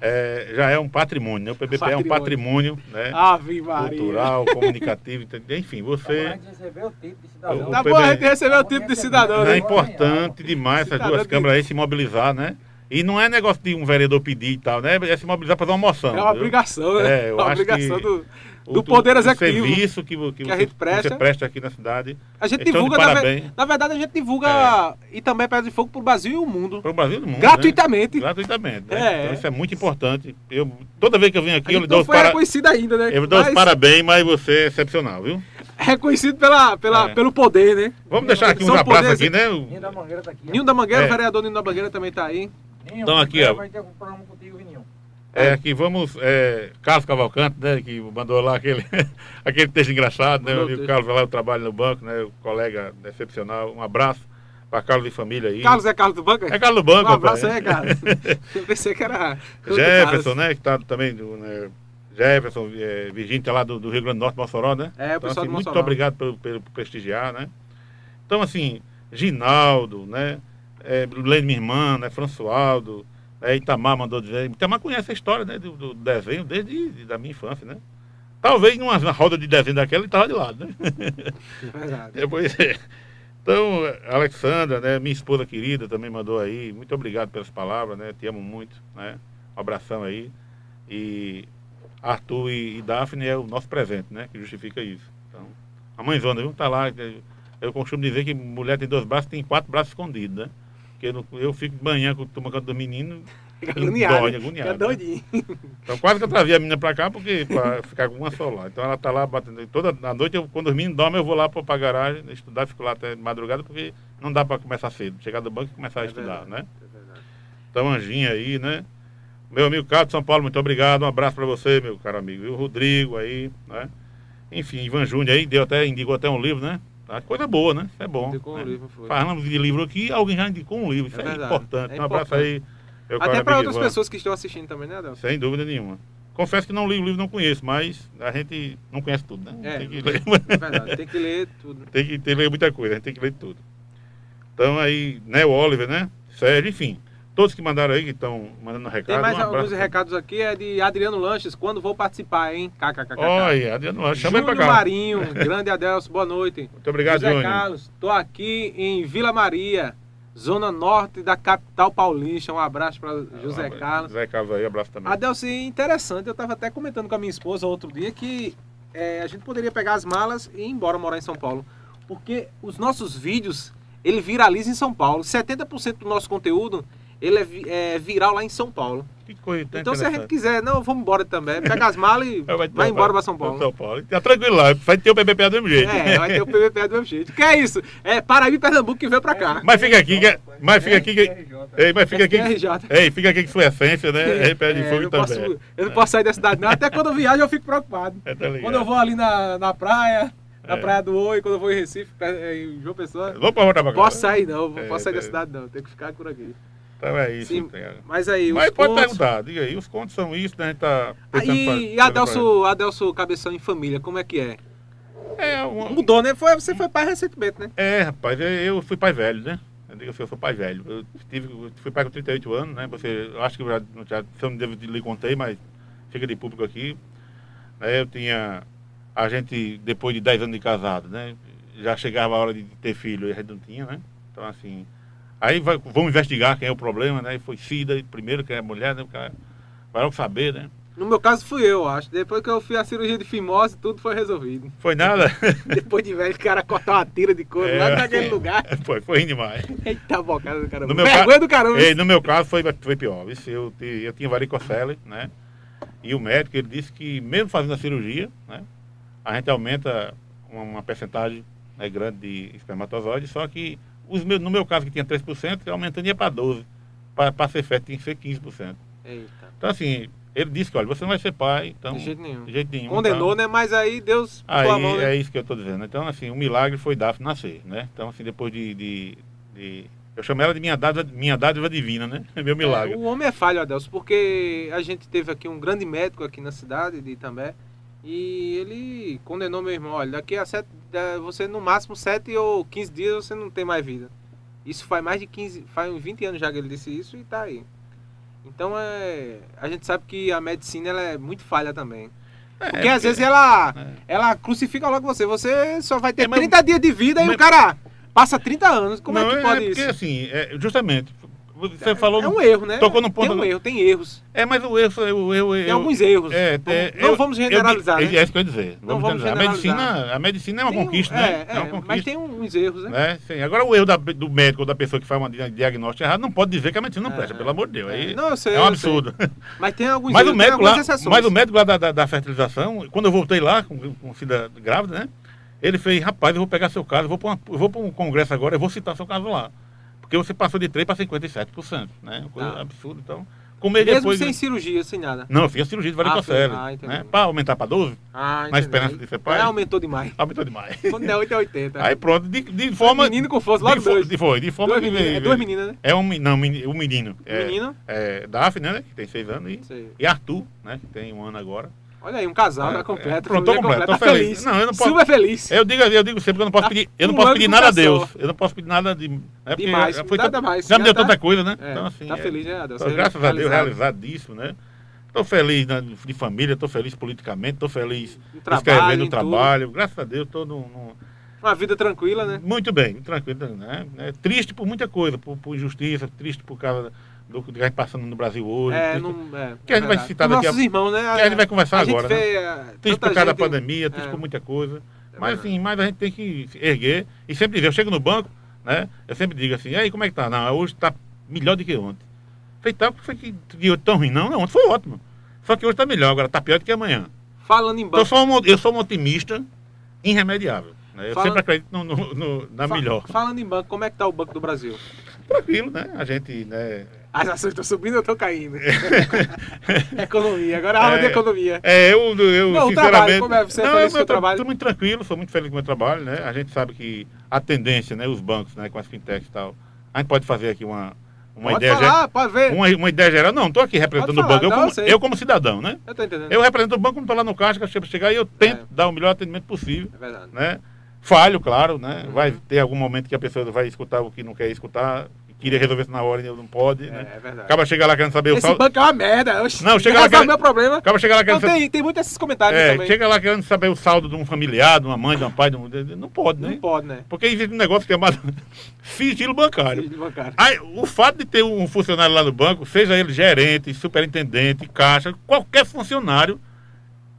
é, já é um patrimônio, né? O PBP é um Patrimônio. patrimônio, né? Ave Maria. Cultural, comunicativo, enfim, você. Você recebeu o título de cidadão. O Tá PB bom, a gente recebeu o título de cidadão, É né? importante demais essas duas câmaras aí se mobilizar, né? E não é negócio de um vereador pedir e tal, né? É se mobilizar para fazer uma moção. É uma obrigação, né? É, eu É uma acho obrigação que do, O- do Poder o Executivo. serviço que, que, que a você, gente presta. você presta aqui na cidade. A gente divulga, na, ve- parabéns. na verdade, a gente divulga e também Pedra de Fogo pro Brasil e o mundo. Para o Brasil e do mundo. Gratuitamente. Né? Gratuitamente. né? É. Então isso é muito importante. Eu, toda vez que eu venho A aqui, eu lhe dou os, para... reconhecido ainda, né? eu lhe dou os Mas parabéns, mas você é excepcional, viu? reconhecido pela, pela, É. pelo poder, né? Vamos deixar aqui abraços poderes- aqui, né? Ninho da Mangueira tá aqui. Ninho da Mangueira, É. o vereador Ninho da Mangueira também tá aí. Então, aqui, ó. Vai ter um programa contigo, Vininho. É, aqui vamos, é, Carlos Cavalcante, né, que mandou lá aquele, aquele texto engraçado, né, o. Carlos vai lá, eu trabalho no banco, né, o colega excepcional, um abraço para Carlos e família aí. Carlos é Carlos do Banco? É Carlos do Banco, Um abraço aí, Carlos. Eu pensei que era. Jefferson, né, que tá também, do, né, Jefferson, é, Virgínia, tá lá do, do Rio Grande do Norte, Mossoró, né? É, o Então, pessoal assim, do muito obrigado pelo, pelo prestigiar, né? Então, assim, Ginaldo, né? É, Lene, minha irmã, né? Françoaldo, é, Itamar mandou dizer. Itamar conhece a história né, do, do desenho desde de- da minha infância, né? Talvez numa roda de desenho daquela ele estava de lado, né? É Verdade. Depois, então, Alexandra, né, minha esposa querida, também mandou aí. Muito obrigado pelas palavras, né? Te amo muito, né? Um abração aí. E Arthur e, e Daphne é o nosso presente, né? Que justifica isso. Então, a mãezona, viu? Tá lá. Eu, eu costumo dizer que mulher tem dois braços, tem quatro braços escondidos, né? Porque eu, não- eu fico manhã com tomando conta dos meninos, Fica Dói, agoniado. agoniado, Fica né? doidinho. então quase que eu trazia a menina pra cá porque pra ficar com uma só lá. Então ela tá lá batendo. Toda a noite, eu, quando os meninos dormem, eu vou lá pra, pra garagem estudar, fico lá até de madrugada, porque não dá pra começar cedo. Chegar do banco e começar a É estudar, verdade. né? É verdade. Então Anjinha aí, né? Meu amigo Carlos São Paulo, muito obrigado. Um abraço para você, meu caro amigo. E o Rodrigo aí, né? Enfim, Ivan Júnior aí, deu até, indicou até um livro, né? Tá? Coisa boa, né? Isso é bom. Indicou um livro, foi. Falamos de livro aqui, alguém já indicou um livro. Isso É é, importante. É um abraço aí, Até para outras pessoas que estão assistindo também, né? Sem dúvida nenhuma. Confesso que não li o livro, não conheço, mas a gente não conhece tudo, né? É, Tem que ler. é verdade. Tem que ler tudo. tem que ter, ler muita coisa, a gente tem que ler tudo. Então aí, né, o Oliver, né? Sérgio, enfim. Todos que mandaram aí, que estão mandando recado. Tem mais um alguns recados aqui, é de Adriano Lanches. Quando vou participar, hein? KKKK. Olha, Adriano, Lange, chama ele Júnior pra cá. Marinho, grande Adelso, boa noite. Muito obrigado, José Júnior. Carlos, tô aqui em Vila Maria, zona norte da capital paulista. Um abraço para José Ah, Carlos. José Carlos aí, abraço também. Adelso, interessante, eu estava até comentando com a minha esposa outro dia que é, a gente poderia pegar as malas e ir embora morar em São Paulo. Porque os nossos vídeos, ele viraliza em São Paulo. 70% do nosso conteúdo, ele é, é viral lá em São Paulo. Que coisa tão então se a gente quiser, não, vamos embora também. Pega as malas e É, vai embora para São Paulo. São Paulo. Tá tranquilo lá, vai ter o PPP do mesmo jeito. É, vai ter o PVP do mesmo jeito. Que é isso? É Paraíba e Pernambuco que veio pra cá. Mas fica aqui, que, mas fica aqui, que, ei, mas fica aqui, ei, fica aqui que sua essência, né? É, pé de É, fogo eu, não posso, também. eu não posso sair da cidade, não. Até quando eu viajo eu fico preocupado. É, tá ligado. Quando eu vou ali na, na praia, na É. praia do Oi, quando eu vou em Recife, em João Pessoa, Vamos pra voltar pra cá. posso sair não, não É, posso sair da é. cidade não, tenho que ficar por aqui. Então é isso. Sim. Mas aí, os Mas pode pontos... perguntar, diga aí, os contos são isso, né? A gente tá Ah, e, pra- e Adelso, Adelso Cabeção em família, como é que é? É, uma- Mudou, né? Foi, você foi pai recentemente, né? é, rapaz, eu- fui pai velho, né? Eu digo assim, eu sou pai velho. Eu tive, fui pai com 38 anos, né? Você, eu acho que já, já se eu não devo lhe contei, mas fica de público aqui. Né, Eu tinha, a gente, depois de 10 anos de casado, né? Já chegava a hora de ter filho e a gente não tinha, né? Então, assim, aí vai, vamos investigar quem é o problema, né? E foi SIDA, primeiro que é a mulher, né? Vai logo saber, né? No meu caso fui eu, acho. Depois que eu fiz a cirurgia de fimose, tudo foi resolvido. Foi nada. Depois de velho, o cara cortar uma tira de couro lá É. naquele lugar. foi, foi ruim demais. Eita bocada do caramba. No meu Vergonha ca- do caramba. Ei, no meu caso foi, foi pior. Eu, eu tinha varicocele, né? E o médico ele disse que mesmo fazendo a cirurgia, né? A gente aumenta uma, uma percentagem né, grande de espermatozoides, só que os meus, no meu caso que tinha 3%, eu aumentando ia para 12%. Para ser feto tinha que ser 15%. Eita. Então assim, ele disse que olha, você não vai ser pai, então. De jeito nenhum. de jeito nenhum. Condenou, então, né? Mas aí Deus Aí a mão, né? é isso que eu estou dizendo. Então, assim, o milagre foi Daphne nascer, né? Então, assim, depois de. de- de- eu chamo ela de minha dádiva, minha dádiva divina, né? Meu milagre. É, o homem é falho, Adelso, porque a gente teve aqui um grande médico aqui na cidade de Itambé e ele condenou meu irmão, olha, daqui a sete, você no máximo 7 ou 15 dias você não tem mais vida. Isso faz mais de 15, faz uns 20 anos já que ele disse isso e tá aí. Então é, a gente sabe que a medicina ela é muito falha também. É, Porque às vezes ela, é. ela crucifica logo você. Você só vai ter É, mas- 30 dias de vida e mas- o cara passa 30 anos. Como não, é que pode porque, isso? assim, é, justamente, você falou. é um erro, né? tocou num ponto- Tem um erro, tem erros. É, mas o erro. O, erro Tem eu, alguns erros. É, Não- é, não eu- vamos eu generalizar, digo- né? É isso que eu ia dizer. Não Vamos vamos generalizar. a medicina, a medicina é uma Tem conquista, é, né? é, uma conquista. mas tem uns erros, né? né? Sim. Agora o erro da- do médico ou da pessoa que faz um diagnóstico errado não pode dizer que a medicina não É, presta, é. pelo amor de Deus. É. Aí Não, eu sei, é um eu absurdo. Mas tem alguns Mas erros, o médico tem lá, mas o médico lá da, da, da fertilização, quando eu voltei lá com, com Cida grávida, né? Ele fez, rapaz, eu vou pegar seu caso, eu vou para eu um congresso agora, eu vou citar seu caso lá. Porque você passou de 3 para 57%, né? Uma coisa Tá. absurda. Então, com mês Mesmo depois. sem cirurgia, sem nada. Não, eu fiz a cirurgia de varicocele. Ah, entendi. né? Para aumentar para 12, Ah, na esperança de ser pai, É, aumentou demais. aumentou demais. Quando é 8 é 80. Aí pronto, de, de forma. menino com força, logo de, dois. de, foi, de forma Duas de- meninas, é duas meninas, né? É um, não, o menino. É, Menino. É Daphne, né? Que tem 6 anos. E, Sei. e Arthur, né? Que tem um ano agora. Olha aí, um casal, É, né? Completo. é, pronto, tô completo, tô tá feliz. Não, eu não posso- Super feliz. Eu digo, eu digo sempre que eu não posso Tá pedir, eu não posso pedir nada a. Deus. Eu não posso pedir nada de. Porque Demais, foi nada tanto- mais. Já me deu tá- tanta coisa, né? É, então, assim, tá é- feliz, né, tô, graças a Deus, Realizado. realizadíssimo, né? Estou feliz né, de família, estou feliz politicamente, estou feliz trabalho, escrevendo no trabalho. Graças a Deus, estou num, num- Uma vida tranquila, né? muito bem, muito tranquilo, né? É triste por muita coisa, por, por injustiça, triste por causa do que está passando no Brasil hoje. É, não, é, Que a gente vai verdade. citar daqui a- nossos irmãos, né? que a gente vai conversar a gente agora, né? vê, é, Triste tanta por causa da gente- pandemia, triste é. por muita coisa. É mas assim, mas a gente tem que erguer e sempre dizer, eu chego no banco, né? Eu sempre digo assim, e aí, como é que tá? Não, hoje tá melhor do que ontem. Falei, tá, foi que, hoje tão ruim? Não, não, ontem foi ótimo. Só que hoje tá melhor, agora tá pior do que amanhã. Falando em Então, eu banco. sou um, eu sou um otimista irremediável. Né? Eu Fala- sempre acredito no, no- no- na melhor. Falando em banco, como é que tá o Banco do Brasil? Tranquilo, né? A gente, né? As ações estão subindo ou estão caindo? economia, agora a aula de É. economia. É, eu, eu Não, o sinceramente. trabalho, como é? Você é não, feliz o eu seu trabalho? Estou muito tranquilo, sou muito feliz com o meu trabalho, né? A gente sabe que a tendência, né? Os bancos, né? Com as fintechs e tal. A gente pode fazer aqui uma, uma pode ideia falar, pode ver. Uma, uma ideia geral. Não, estou aqui representando o banco. Eu, não, como, eu eu como cidadão, né? Eu tô entendendo. Eu represento o banco, como estou lá no caixa, que eu chego chegar e eu tento É. dar o melhor atendimento possível, É verdade. né? Falho, claro, né? Uhum. Vai ter algum momento que a pessoa vai escutar o que não quer escutar, queria resolver isso na hora e não pode, né? É, é verdade. Acaba chegar lá querendo saber o Esse saldo. banco é uma merda. Oxi, Não, chega lá querendo- meu problema. Acaba chegar lá Não, querendo saber. tem, tem muitos esses comentários É, também. chega lá querendo saber o saldo de um familiar, de uma mãe, de um pai, de um... não pode, né? Não pode, né? Porque existe um negócio chamado sigilo bancário. De bancário. Aí, o fato de ter um funcionário lá no banco, seja ele gerente, superintendente, caixa, qualquer funcionário,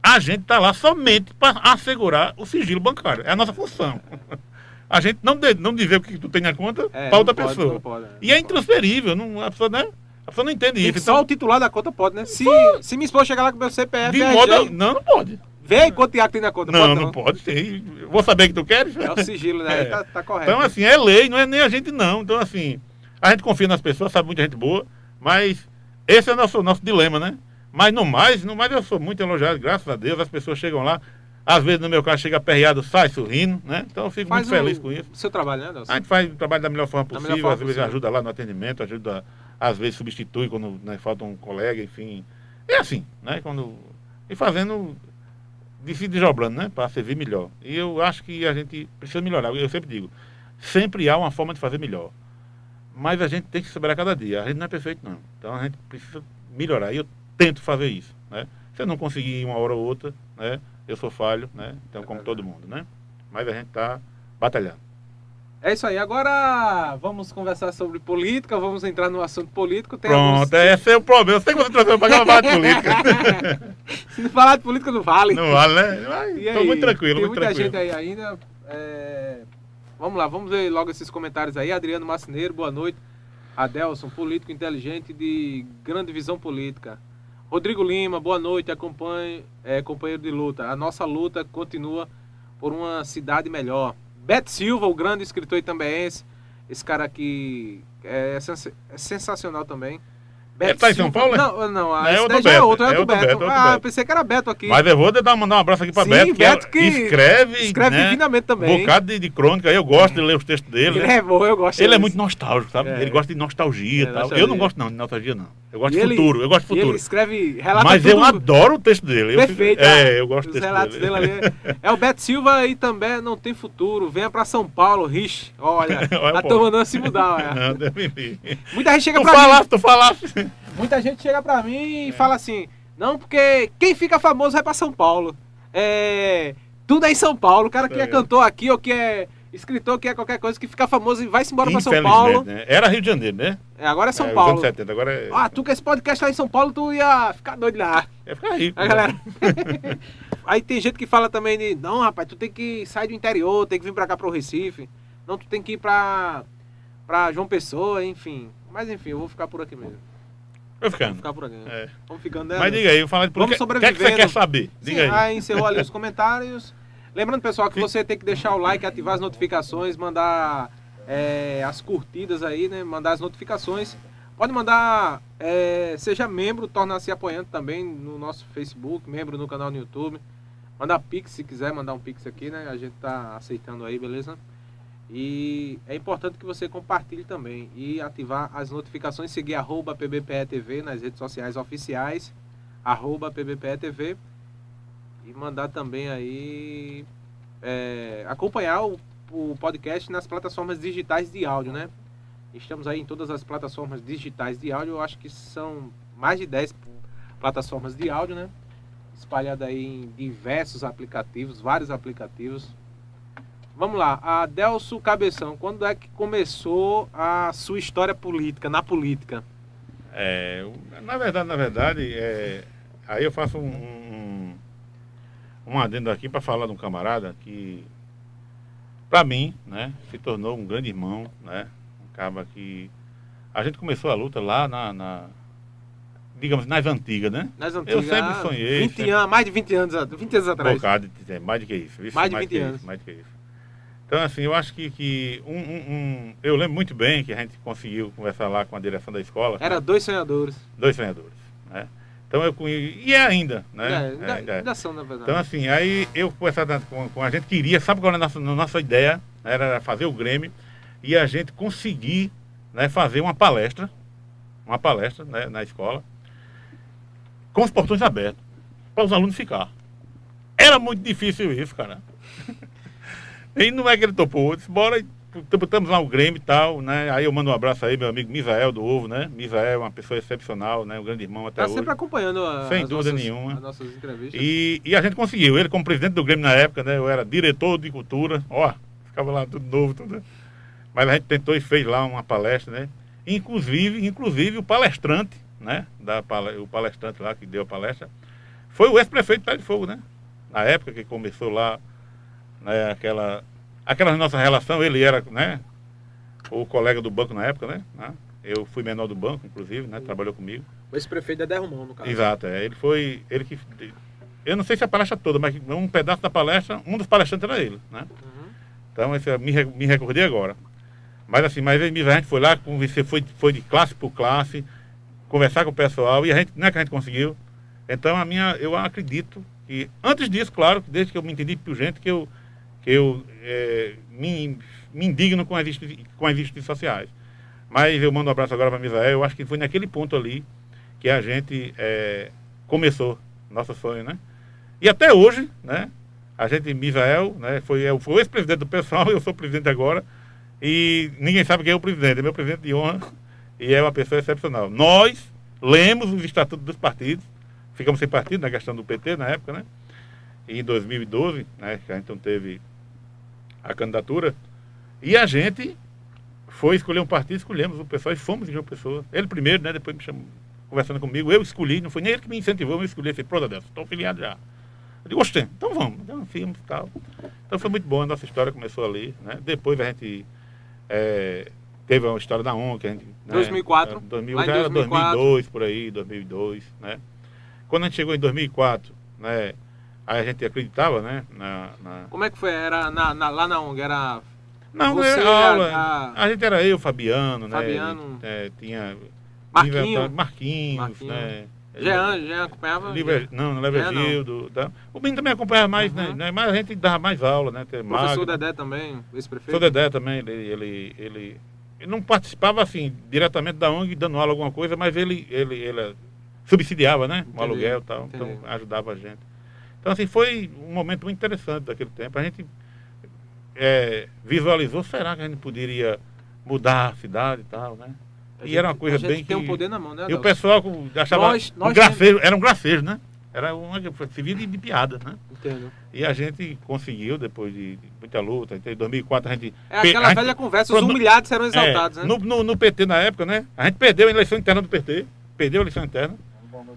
a gente está lá somente para assegurar o sigilo bancário. É a nossa função. A gente não, de- não dizer o que tu tem na conta É, para outra não pode, pessoa. não pode, é, e é não intransferível. Não, a, pessoa, né? a pessoa não entende isso. que só Então, o titular da conta pode, né? Se, se minha esposa chegar lá com o meu CPF, de RG, modo. Não, não pode. vê aí quanto Tiago tem na conta. Não, pode não pode ter. Vou saber que tu queres? É o sigilo, né? É. Tá, tá correto. Então, assim, é lei, não é nem a gente não. Então, assim, a gente confia nas pessoas, sabe muita gente boa, mas esse é o nosso, nosso dilema, né? Mas no mais, no mais eu sou muito elogiado, graças a Deus, as pessoas chegam lá, às vezes no meu caso chega aperreado, sai sorrindo, né? Então eu fico Faz muito feliz o, com isso. seu trabalho, né, Nelson? A gente faz o trabalho da melhor forma Da possível, melhor forma às vezes possível. ajuda lá no atendimento, ajuda, às vezes substitui quando né, falta um colega, enfim. É assim, né? Quando, e fazendo de se desdobrando, né? Para servir melhor. E eu acho que a gente precisa melhorar. Eu sempre digo, sempre há uma forma de fazer melhor. Mas a gente tem que superar cada dia. A gente não é perfeito, não. Então a gente precisa melhorar. E eu tento fazer isso, né? Se eu não conseguir uma hora ou outra, né? Eu sou falho, né? Então, como todo mundo, né? Mas a gente está batalhando. É isso aí. Agora vamos conversar sobre política, vamos entrar no assunto político. Tem Pronto, alguns- esse é o problema. Eu sei que você trouxe para falar de política. Se não falar de política, não vale. Não vale, né? E aí, muito tranquilo, tem muito muita tranquilo. gente aí ainda. é, Vamos lá, vamos ver logo esses comentários aí. Adriano Macineiro, boa noite. Adelson, político inteligente de grande visão política. Rodrigo Lima, boa noite. Acompanhe, é, companheiro de luta. A nossa luta continua por uma cidade melhor. Beto Silva, o grande escritor itambeense. Esse cara aqui é, é sensacional também. É, tá em São Paulo, é? Não, não, Não, é esse outro já é Beto, outro, é é outro Beto. Beto, ah, Beto. pensei que era Beto aqui. Mas eu vou dar, mandar um abraço aqui para Sim, Beto, que, Beto é- que escreve, Escreve né, divinamente um também. bocado de, de crônica. Eu gosto de ler os textos dele. Ele né? é bom, eu gosto Ele é muito nostálgico, sabe? É. Ele gosta de nostalgia É, e tal. nostalgia. Eu não gosto não de nostalgia, não. Eu gosto E de ele- futuro, eu gosto de E ele futuro. escreve, relata Mas eu adoro o texto dele. Eu perfeito. ah, é, eu gosto do texto relatos dele. É o Beto Silva aí também, não tem futuro. Venha pra São Paulo, Rich. Olha, a turma mandando se mudar, olha. Não. Muita gente chega Tu pra mim. falasse, tu falasse. Muita gente chega pra mim e fala assim: não, porque quem fica famoso vai pra São Paulo. É. Tudo é em São Paulo. O cara que é É. cantor aqui ou que é escritor, que é qualquer coisa, que fica famoso e vai-se embora pra São Paulo. né? Era Rio de Janeiro, né? É, agora é São é, Paulo. anos 70, agora é... Ah, tu que esse podcast lá em São Paulo, tu ia ficar doido lá. é ficar rico. A né? galera. Aí tem gente que fala também de, não, rapaz, tu tem que sair do interior, tem que vir pra cá pro Recife. Não, tu tem que ir pra, pra João Pessoa, enfim. Mas enfim, eu vou ficar por aqui mesmo. Vou ficando. ficar por aqui. É. Vamos ficando, né? Mas diga aí, eu falar de Vamos política. O que é que você quer saber? Sim, Diga aí. aí encerrou ali os comentários. Lembrando, pessoal, que você tem que deixar o like, ativar as notificações, mandar é, as curtidas aí, né? Mandar as notificações. Pode mandar, é, seja membro, tornar-se apoiante também no nosso Facebook, membro no canal no YouTube. Mandar Pix se quiser mandar um Pix aqui, né? A gente tá aceitando aí, beleza? E é importante que você compartilhe também e ativar as notificações, seguir arroba PBPETV nas redes sociais oficiais, arroba PBPETV e mandar também aí é, acompanhar o, o podcast nas plataformas digitais de áudio, né? Estamos aí em todas as plataformas digitais de áudio, eu acho que são mais de 10 plataformas de áudio, né? Espalhada aí em diversos aplicativos, vários aplicativos. Vamos lá, Adelso Cabeção, quando é que começou a sua história política, na política? É, na verdade, na verdade, é, aí eu faço um, um, um adendo aqui para falar de um camarada que, para mim, né, se tornou um grande irmão, né, um cara que a gente começou a luta lá na, na- digamos, nas antigas, né? Nas antigas, sempre ah, sonhei, 20 sempre- anos, mais de 20 anos, a- 20 anos Um atrás. bocado de tempo, mais do que isso. vixe, Mais de 20 que anos. Isso, mais do que isso. Então, assim, eu acho que, que um, um- um- Eu lembro muito bem que a gente conseguiu conversar lá com a direção da escola. Era dois sonhadores. Dois treinadores, né? Então eu conheci... E é ainda, né? É, É, ainda, ainda é. ainda são, na verdade. Então, assim, aí eu conversava com, com a gente, queria, sabe qual era a nossa, a nossa ideia? Era fazer o Grêmio e a gente conseguir né, fazer uma palestra, uma palestra né, na escola, com os portões abertos, para os alunos ficar. Era muito difícil isso, cara. e não é que ele topou, eu disse, bora, botamos lá o Grêmio e tal, né? Aí eu mando um abraço aí, meu amigo Misael do Ovo, né? Misael é uma pessoa excepcional, né? Um grande irmão até tá hoje. sempre acompanhando a, Sem as dúvida nossas, nenhuma. as nossas entrevistas. E, e a gente conseguiu. Ele, como presidente do Grêmio na época, né? Eu era diretor de cultura. Ó, ficava lá tudo novo, tudo. Mas a gente tentou e fez lá uma palestra, né? Inclusive, inclusive o palestrante, né? Da, o palestrante lá que deu a palestra, foi o ex-prefeito de Pé de Fogo, né? Na época que começou lá, né? Aquela, aquela nossa relação, ele era, né? O colega do banco na época, né? né? Eu fui menor do banco, inclusive, né? Trabalhou comigo. O ex-prefeito é Romão, no caso. Exato, é. Ele foi. Ele que. Eu não sei se a palestra toda, mas um pedaço da palestra, um dos palestrantes era ele, né? Uhum. Então, esse, me, me recordei agora. Mas assim, mas a gente foi lá, conversei, foi, foi de classe por classe, conversar com o pessoal, e a gente, não é que a gente conseguiu. Então, a minha, eu acredito que, antes disso, claro, desde que eu me entendi por gente, que eu, eu é, me, me indigno com as, com as instituições sociais. Mas eu mando um abraço agora para Misael, eu acho que foi naquele ponto ali que a gente é, começou nosso sonho, né? E até hoje, né? A gente, Misael, né? Foi, é, foi ex-presidente do pessoal, eu sou presidente agora. E ninguém sabe quem é o presidente, é meu presidente de honra e é uma pessoa excepcional. Nós lemos os estatutos dos partidos, ficamos sem partido na questão do PT na época, né? E em 2012, né, que a gente não teve a candidatura, e a gente foi escolher um partido, escolhemos o pessoal e fomos em João Pessoa. Ele primeiro, né? Depois me chamou, conversando comigo, eu escolhi, não foi nem ele que me incentivou, eu escolhi, falei, pronto, Adelson, estou filiado já. Eu digo, gostei, então vamos, então e tal. Então foi muito bom, a nossa história começou ali, né? Depois a gente é, teve uma história da que a gente... né, 2004, é, 2000, lá em já era 2004. 2002, por aí, 2002, né? Quando a gente chegou em 2004, né? Aí a gente acreditava, né? Na, na... Como é que foi? Era na, na- lá na ONG? Era Não, Você, era aula. a- A, gente era eu, Fabiano, né? Fabiano. É, tinha... Marquinho. Marquinhos, Marquinho. né? Jean, Jean acompanhava? Liber, não, não leva Jean, não. Gildo. Tá? O menino também acompanhava mais, Uhum. né? Mas a gente dava mais aula, né? Tem Professor Magno. Dedé também, ex-prefeito. Sou Dedé também, ele, ele, ele, ele não participava assim, diretamente da ONG, dando aula alguma coisa, mas ele, ele, ele subsidiava, né? O Entendi, aluguel e tal. Então entendi. ajudava a gente. Então, assim, foi um momento muito interessante daquele tempo. A gente é, visualizou, será que a gente poderia mudar a cidade e tal, né? A E gente- era uma coisa a gente bem tem que- um poder na mão, né, E o pessoal achava Nós- nós um gracejo, era um gracejo, né? Era uma servia de, de piada, né? Entendo. E a gente conseguiu, depois de, de muita luta, em 2004 a gente... É aquela a gente- velha conversa, os humilhados serão exaltados, é, né? no, no, no PT na época, né? A gente perdeu a eleição interna do PT. Perdeu a eleição interna.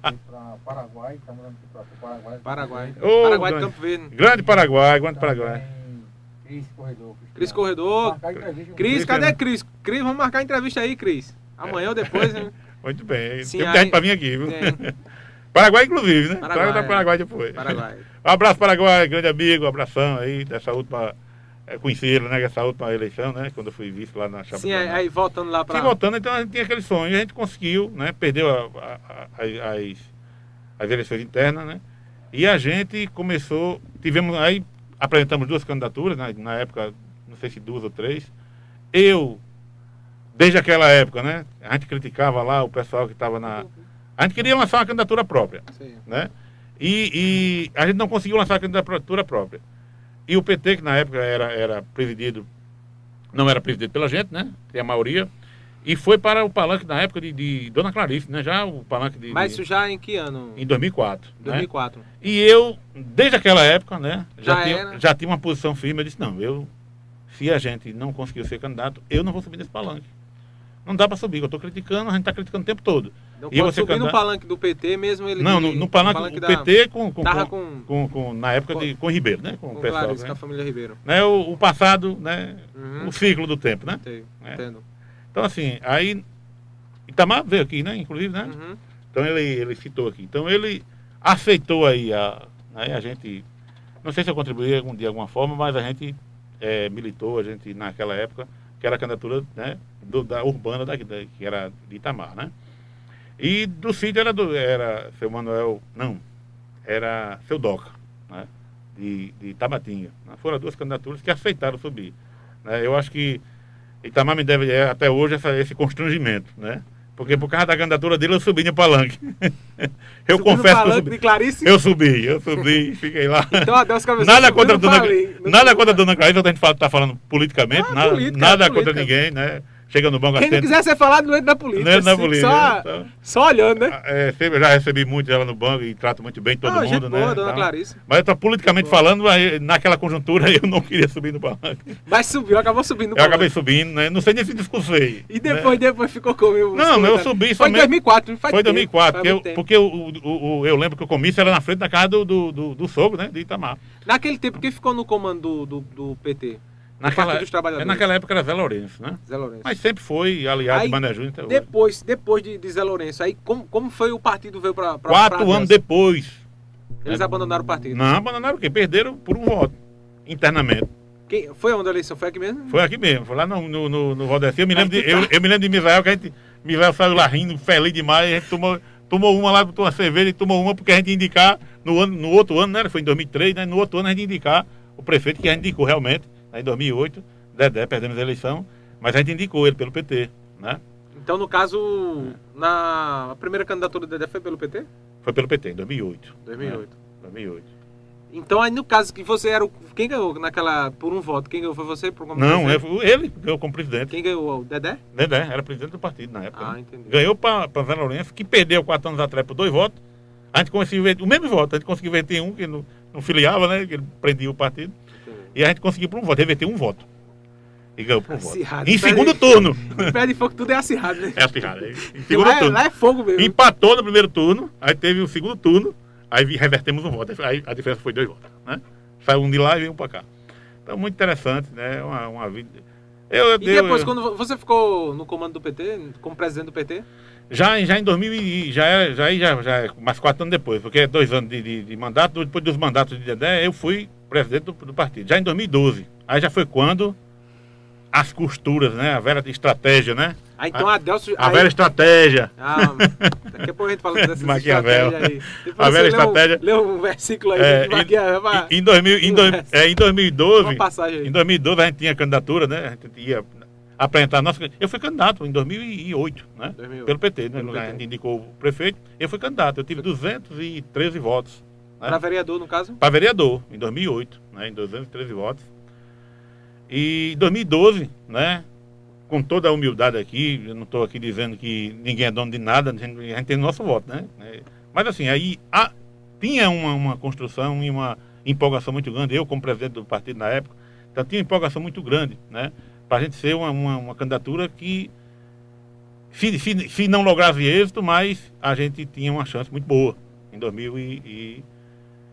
Para Paraguai, estamos para Paraguai. Paraguai. Ô, Paraguai de grande. Campo Verde. Grande Paraguai, grande Paraguai. Cris Corredor. Cris Corredor. Cris, cadê né? Cris? Cris, vamos marcar a entrevista aí, Cris. Amanhã ou depois, hein? Muito bem. Sim, Tem aí- gente pra vir aqui, viu? Tem. Paraguai, inclusive, né? Paraguai, é. Paraguai depois. Paraguai. Um abraço, Paraguai, grande amigo, um abração aí dessa última. É, conheceram, né? Essa última eleição, né? Quando eu fui visto lá na chapa Sim, aí, aí voltando lá Sim, pra... voltando, então a gente tinha aquele sonho, e a gente conseguiu, né? Perdeu a- a- a- as, as eleições internas, né? E a gente começou, tivemos aí, apresentamos duas candidaturas, né? na época, não sei se duas ou três. Eu, desde aquela época, né? A gente criticava lá o pessoal que estava na. A gente queria lançar uma candidatura própria Sim. né? E, e a gente não conseguiu lançar a candidatura própria. E o PT, que na época era, era presidido, não era presidido pela gente, né? Tem a maioria. E foi para o palanque na época de, de Dona Clarice, né? Já o palanque de. Mas isso já em que ano? em 2004. né? 2004. E eu, desde aquela época, né? Já, Já tinha, era. já tinha uma posição firme. Eu disse: não, eu, se a gente não conseguiu ser candidato, eu não vou subir nesse palanque. Não dá para subir, eu estou criticando, a gente está criticando o tempo todo. Não E pode você subir no candidato- palanque do PT, mesmo ele... Não, no, no palanque, o da- PT com, com, com, com... com, na época de, com Ribeiro, né? Com, o pessoal, Clarice, né? com a família Ribeiro. né? O, o passado, né? Uhum. O ciclo do tempo, né? Entendo. É. Entendo. Então, assim, aí. Itamar veio aqui, né? Inclusive, né? Uhum. Então ele, ele citou aqui. Então ele aceitou aí a, né, a gente. Não sei se eu contribuí algum, de alguma forma, mas a gente eh, militou, a gente naquela época, que era a candidatura né, do- da urbana, da, da- que era de Itamar, né? E do sítio era, do, era seu Manuel, não, era seu Doca, né? De, de Tabatinga. né? Foram duas candidaturas que aceitaram subir. né? Eu acho que Itamar me deve é, até hoje essa- esse constrangimento, né? Porque por causa da candidatura dele eu subi no palanque. eu Subiu no confesso que eu palanque subi. de Clarice. Eu subi, eu subi, fiquei lá. Então, Adelso Cabeção. Nada contra a dona, palanque, não nada contra a dona Clarice, a gente fala, tá falando politicamente, Ah, nada, política, nada política. contra ninguém, né? Chega no banco Quem não assistente, quiser ser falado, não entra na política. não na assim, política. Só, então, só olhando, né? é, sempre, eu já recebi muito ela no banco e trato muito bem todo Ah, gente mundo, boa, né? dona Então, Clarice. Mas eu tô politicamente Boa. falando, naquela conjuntura eu não queria subir no palanque. Mas subiu, acabou subindo. no Eu acabei subindo, né? Não sei nem se discursei. E depois, depois ficou com o Não, eu subi Foi em somente- 2004, faz Foi em tempo, 2004, faz porque, eu, tempo. porque o, o- o- eu lembro que o comício era na frente da casa do, do, do, do sogro, né? De Itamar. Naquele tempo, quem ficou no comando do, do, do PT? Naquela, dos Trabalhadores. naquela época era Zé Lourenço, né? Zé Lourenço. Mas sempre foi aliado Aí, de Mané Júnior até hoje. Depois, depois de, de Zé Lourenço, aí como, como foi o partido veio pra Quatro pra anos depois. Eles abandonaram o partido. Não, abandonaram o quê? Perderam por um voto, internamente. Quem, foi onde a eleição? Foi aqui mesmo? Foi aqui mesmo, foi lá no, no, no, no Valdeci. Eu me lembro de, eu, eu me lembro de Misael, que a gente, Misael saiu lá rindo, feliz demais, a gente tomou, tomou uma lá, botou uma cerveja e tomou uma porque a gente indicar no, ano, no outro ano, né? Foi em 2003, né? No outro ano a gente indicar o prefeito que a gente indicou realmente, em 2008, Dedé, perdemos a eleição, mas a gente indicou ele pelo PT, né? Então, no caso, na a primeira candidatura do Dedé foi pelo PT? Foi pelo PT, em 2008. 2008. né? 2008. Então, aí no caso que você era o. Quem ganhou naquela. Por um voto? Quem ganhou? Foi você? Por como Não, presidente? é, ele ganhou como presidente. Quem ganhou? O Dedé? Dedé era presidente do partido na época. Ah, né? entendi. Ganhou para Zé Lourenço, que perdeu quatro anos atrás por dois votos. A gente conseguiu ver, o mesmo voto, a gente conseguiu verter um que não, não filiava, né? Que ele prendia o partido. E a gente conseguiu por um voto, reverter um voto. E ganhou por um Acirrado. voto. Em segundo turno. Em pé de fogo tudo é acirrado, né? É acirrado. Em Porque segundo lá, é- turno. lá é fogo mesmo. Empatou no primeiro turno, aí teve o segundo turno, aí revertemos um voto. Aí a diferença foi dois votos, né? Saiu um de lá e veio um para cá. Então, muito interessante, né? Uma, uma vida. Eu, eu, E depois, eu- quando você ficou no comando do PT, como presidente do PT? Já, já em 2000, e- já, é- já, já, já é mais quatro anos depois, porque é dois anos de, de, de mandato, depois dos mandatos de Dedé, eu fui presidente do, do partido, já em 2012. Aí já foi quando as costuras, né? A velha estratégia, né? Ah, então a Adelso... A aí- velha estratégia. Ah, daqui a pouco a gente fala dessa Maquiavel. estratégia aí. Depois A velha um- estratégia. Lê um versículo aí É, de Maquiavel. Em, em, 2000, em, dois- é, em 2012, uma passagem aí. em 2012 a gente tinha candidatura, né? A gente ia apresentar a nossa. Eu fui candidato em 2008, né? 2008. Pelo PT, né? Pelo A PT. gente indicou o prefeito, eu fui candidato. Eu tive 213 votos. Né? Pra vereador, no caso? para vereador, em 2008, né, em 213 votos. E em 2012, né, com toda a humildade aqui, eu não estou aqui dizendo que ninguém é dono de nada, a gente, a gente tem o nosso voto, né? né. Mas assim, aí há- tinha uma, uma construção e uma empolgação muito grande, eu como presidente do partido na época, então tinha uma empolgação muito grande, né, para a gente ser uma, uma, uma candidatura que, se, se, se não lograsse êxito, mas a gente tinha uma chance muito boa em 2000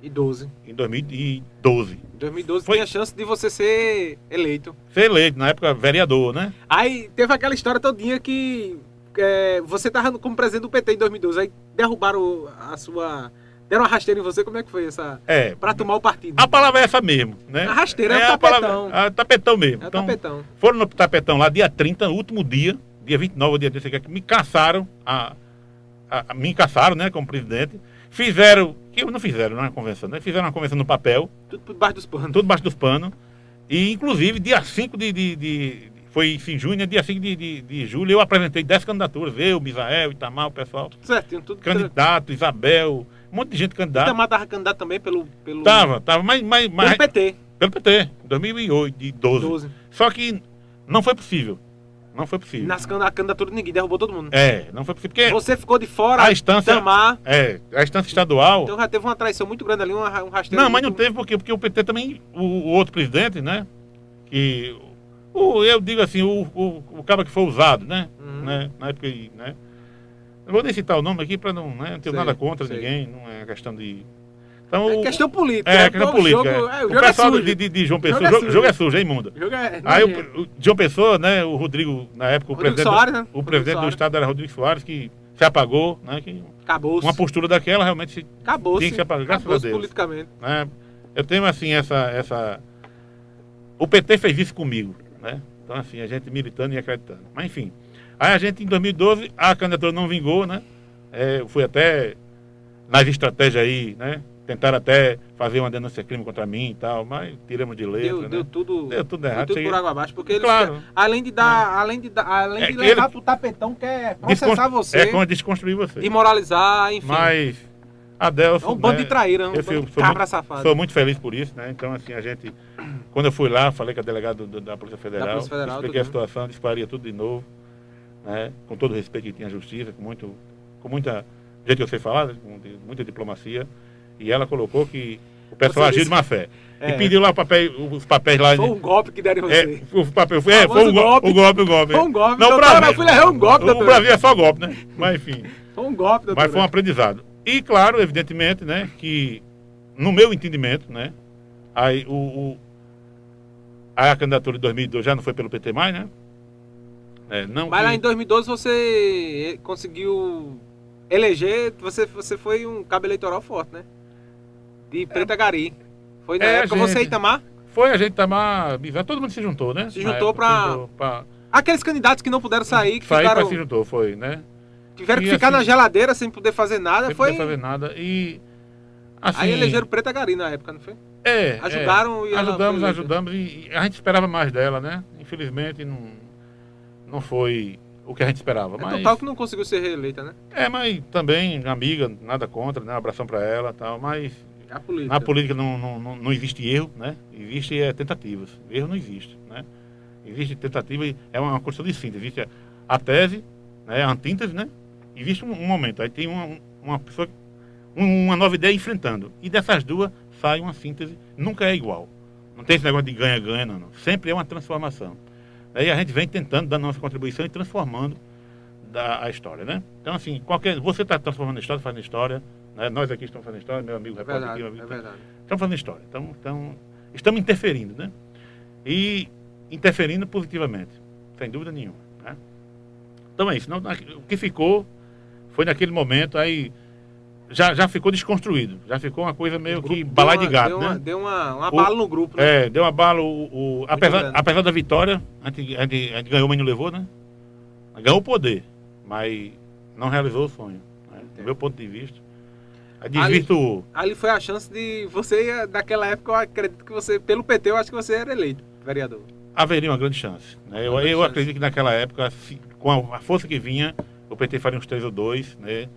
e, e E 12. em 2012. Em 2012 Foi- tinha a chance de você ser eleito. Ser eleito, na época, vereador, né? Aí teve aquela história todinha que é, você tava como presidente do PT em 2012, aí derrubaram a sua... Deram uma rasteira em você, como é que foi essa... É. Pra tomar o partido? A palavra é essa mesmo, né? A rasteira, é o a tapetão. palavra- a tapetão mesmo. É o então, tapetão. foram no tapetão lá, dia 30, último dia, dia 29, dia desse aqui, que me caçaram, a- a- me caçaram, né, como presidente. Fizeram, que não fizeram, não é uma convenção, né? Fizeram uma convenção no papel, Tudo por debaixo dos panos. tudo debaixo dos panos. E, inclusive, dia 5 de, de, de- foi em junho, né? dia 5 de, de, de julho, eu apresentei 10 candidaturas, eu, Misael, Itamar, o pessoal. Certinho, tudo... Candidato, Isabel, um monte de gente candidata. Itamar tava candidato também pelo... pelo Tava, tava, mas, mas, mas Pelo PT. pelo PT, 2008, de 12. 12. Só que não foi possível. Não foi possível. Nas can- a candidatura de ninguém, derrubou todo mundo. É, não foi possível. Porque Você ficou de fora, a instância, Itamar... é, a instância estadual. Então já teve uma traição muito grande ali, um, rasteiro. não, mas não teve porque, porque o PT também, o, o outro presidente, né? Que. O, eu digo assim, o, o, o cara que foi usado, né? Uhum. né? Na época, né? Não vou nem citar o nome aqui para não, né, não ter nada contra sei. ninguém, não é questão de. Então, É o- questão política. É, né? questão O política. Jogo, é. é, o o é pessoal de, de, de João Pessoa, Jogo é jogo, jogo é sujo, é imundo. O é Aí o, o João Pessoa, né, o Rodrigo, na época, o Rodrigo presidente, Soares, né? o presidente do estado era Rodrigo Soares, que se apagou, né, que Acabou-se. uma postura daquela realmente se- Acabou-se. tinha que se apagar, graças a Deus. politicamente. né, eu tenho assim essa essa o PT fez isso comigo, né? Então, assim, a gente militando e acreditando. Mas, enfim. Aí a gente, em 2012, a candidatura não vingou, né? É, eu fui até nas estratégias aí, né? Tentaram até fazer uma denúncia crime contra mim e tal, mas tiramos de letra, Deu, né? deu tudo, Deu tudo errado. deu tudo cheguei- por água abaixo, porque eles, Claro. além de dar, além de dar, além É de levar ele- pro tapetão, quer processar Descon- você, É como desconstruir você. desmoralizar, enfim. Mas a Delson, é um bando né, de traíra, um eu de sou cabra muito- safado. Sou muito feliz por isso, né? Então, assim, a gente. Quando eu fui lá, falei com a delegada do- da Polícia Federal, Polícia Federal, expliquei a situação, disparia tudo de novo, né? Com todo o respeito que tinha à justiça, com, muito, com muita. Do jeito que eu sei falar, com de- muita diplomacia. E ela colocou que o pessoal agiu disse- de má fé. É. E pediu lá papel, os papéis lá. Foi um golpe que deram em É, você. o papel foi, é, foi um golpe, o golpe, o golpe. Foi um golpe. Não, o doutora, Brasil, fui levar um golpe, o. Brasil é só golpe, né? Mas enfim. Foi um golpe, doutora. Mas foi um aprendizado. E claro, evidentemente, né, que no meu entendimento, né, aí o, o- a candidatura de 2002 já não foi pelo PT mais, né? É, não Mas que- lá em 2012 você conseguiu eleger, você, você foi um cabo eleitoral forte, né? De Preta Gari. Foi na É, época você e gente. Itamar? foi a gente tomar, todo mundo se juntou, né? Se juntou pra Aqueles candidatos que não puderam sair, que sair ficaram, se juntou, foi, né? tiveram que E ficar assim- na geladeira sem poder fazer nada. Sem foi... poder fazer nada e assim, Aí elegeram Preta Gari na época, não foi? é, Ajudaram é, e ajudamos, ajudamos e, e a gente esperava mais dela, né? Infelizmente não não foi o que a gente esperava, É mas total que não conseguiu ser reeleita, né? É, mas também, amiga, nada contra, né? Um abração pra ela tal, mas É a política. na política não, não, não, existe erro, né? Existe é, tentativas. Erro não existe, né? Existe tentativa, é uma questão de síntese. Existe a, a tese, né? a antítese, né? Existe um, um momento, aí tem uma, uma pessoa, um- uma nova ideia enfrentando. E dessas duas sai uma síntese, nunca é igual. Não tem esse negócio de ganha-ganha, não, não. Sempre é uma transformação. Aí a gente vem tentando dar nossa contribuição e transformando da, a história, né? Então, assim, qualquer, você está transformando a história, fazendo história, né? nós aqui estamos fazendo história, meu amigo É repórter aqui, meu é amigo, verdade. estamos fazendo história. Então, então, estamos interferindo, né? E interferindo positivamente, sem dúvida nenhuma. Né? Então é isso. Não, o que ficou foi naquele momento, aí já, já ficou desconstruído. Já ficou uma coisa meio O que balai de gato, deu né? Uma, deu uma, uma O- bala no grupo, né? É, deu uma bala. O, o- apesar, grande. apesar da vitória, a gente, a, gente, a gente ganhou, mas não levou, né? Ganhou o poder, mas não realizou o sonho. Né? Do meu ponto de vista. Aí desvirtuou. Ali foi a chance de você, naquela época, eu acredito que você, pelo PT, eu acho que você era eleito, vereador. haveria uma grande chance. né? Eu, Uma grande eu chance. acredito que naquela época, se- com a, força que vinha, o PT faria uns 3 ou 2, né?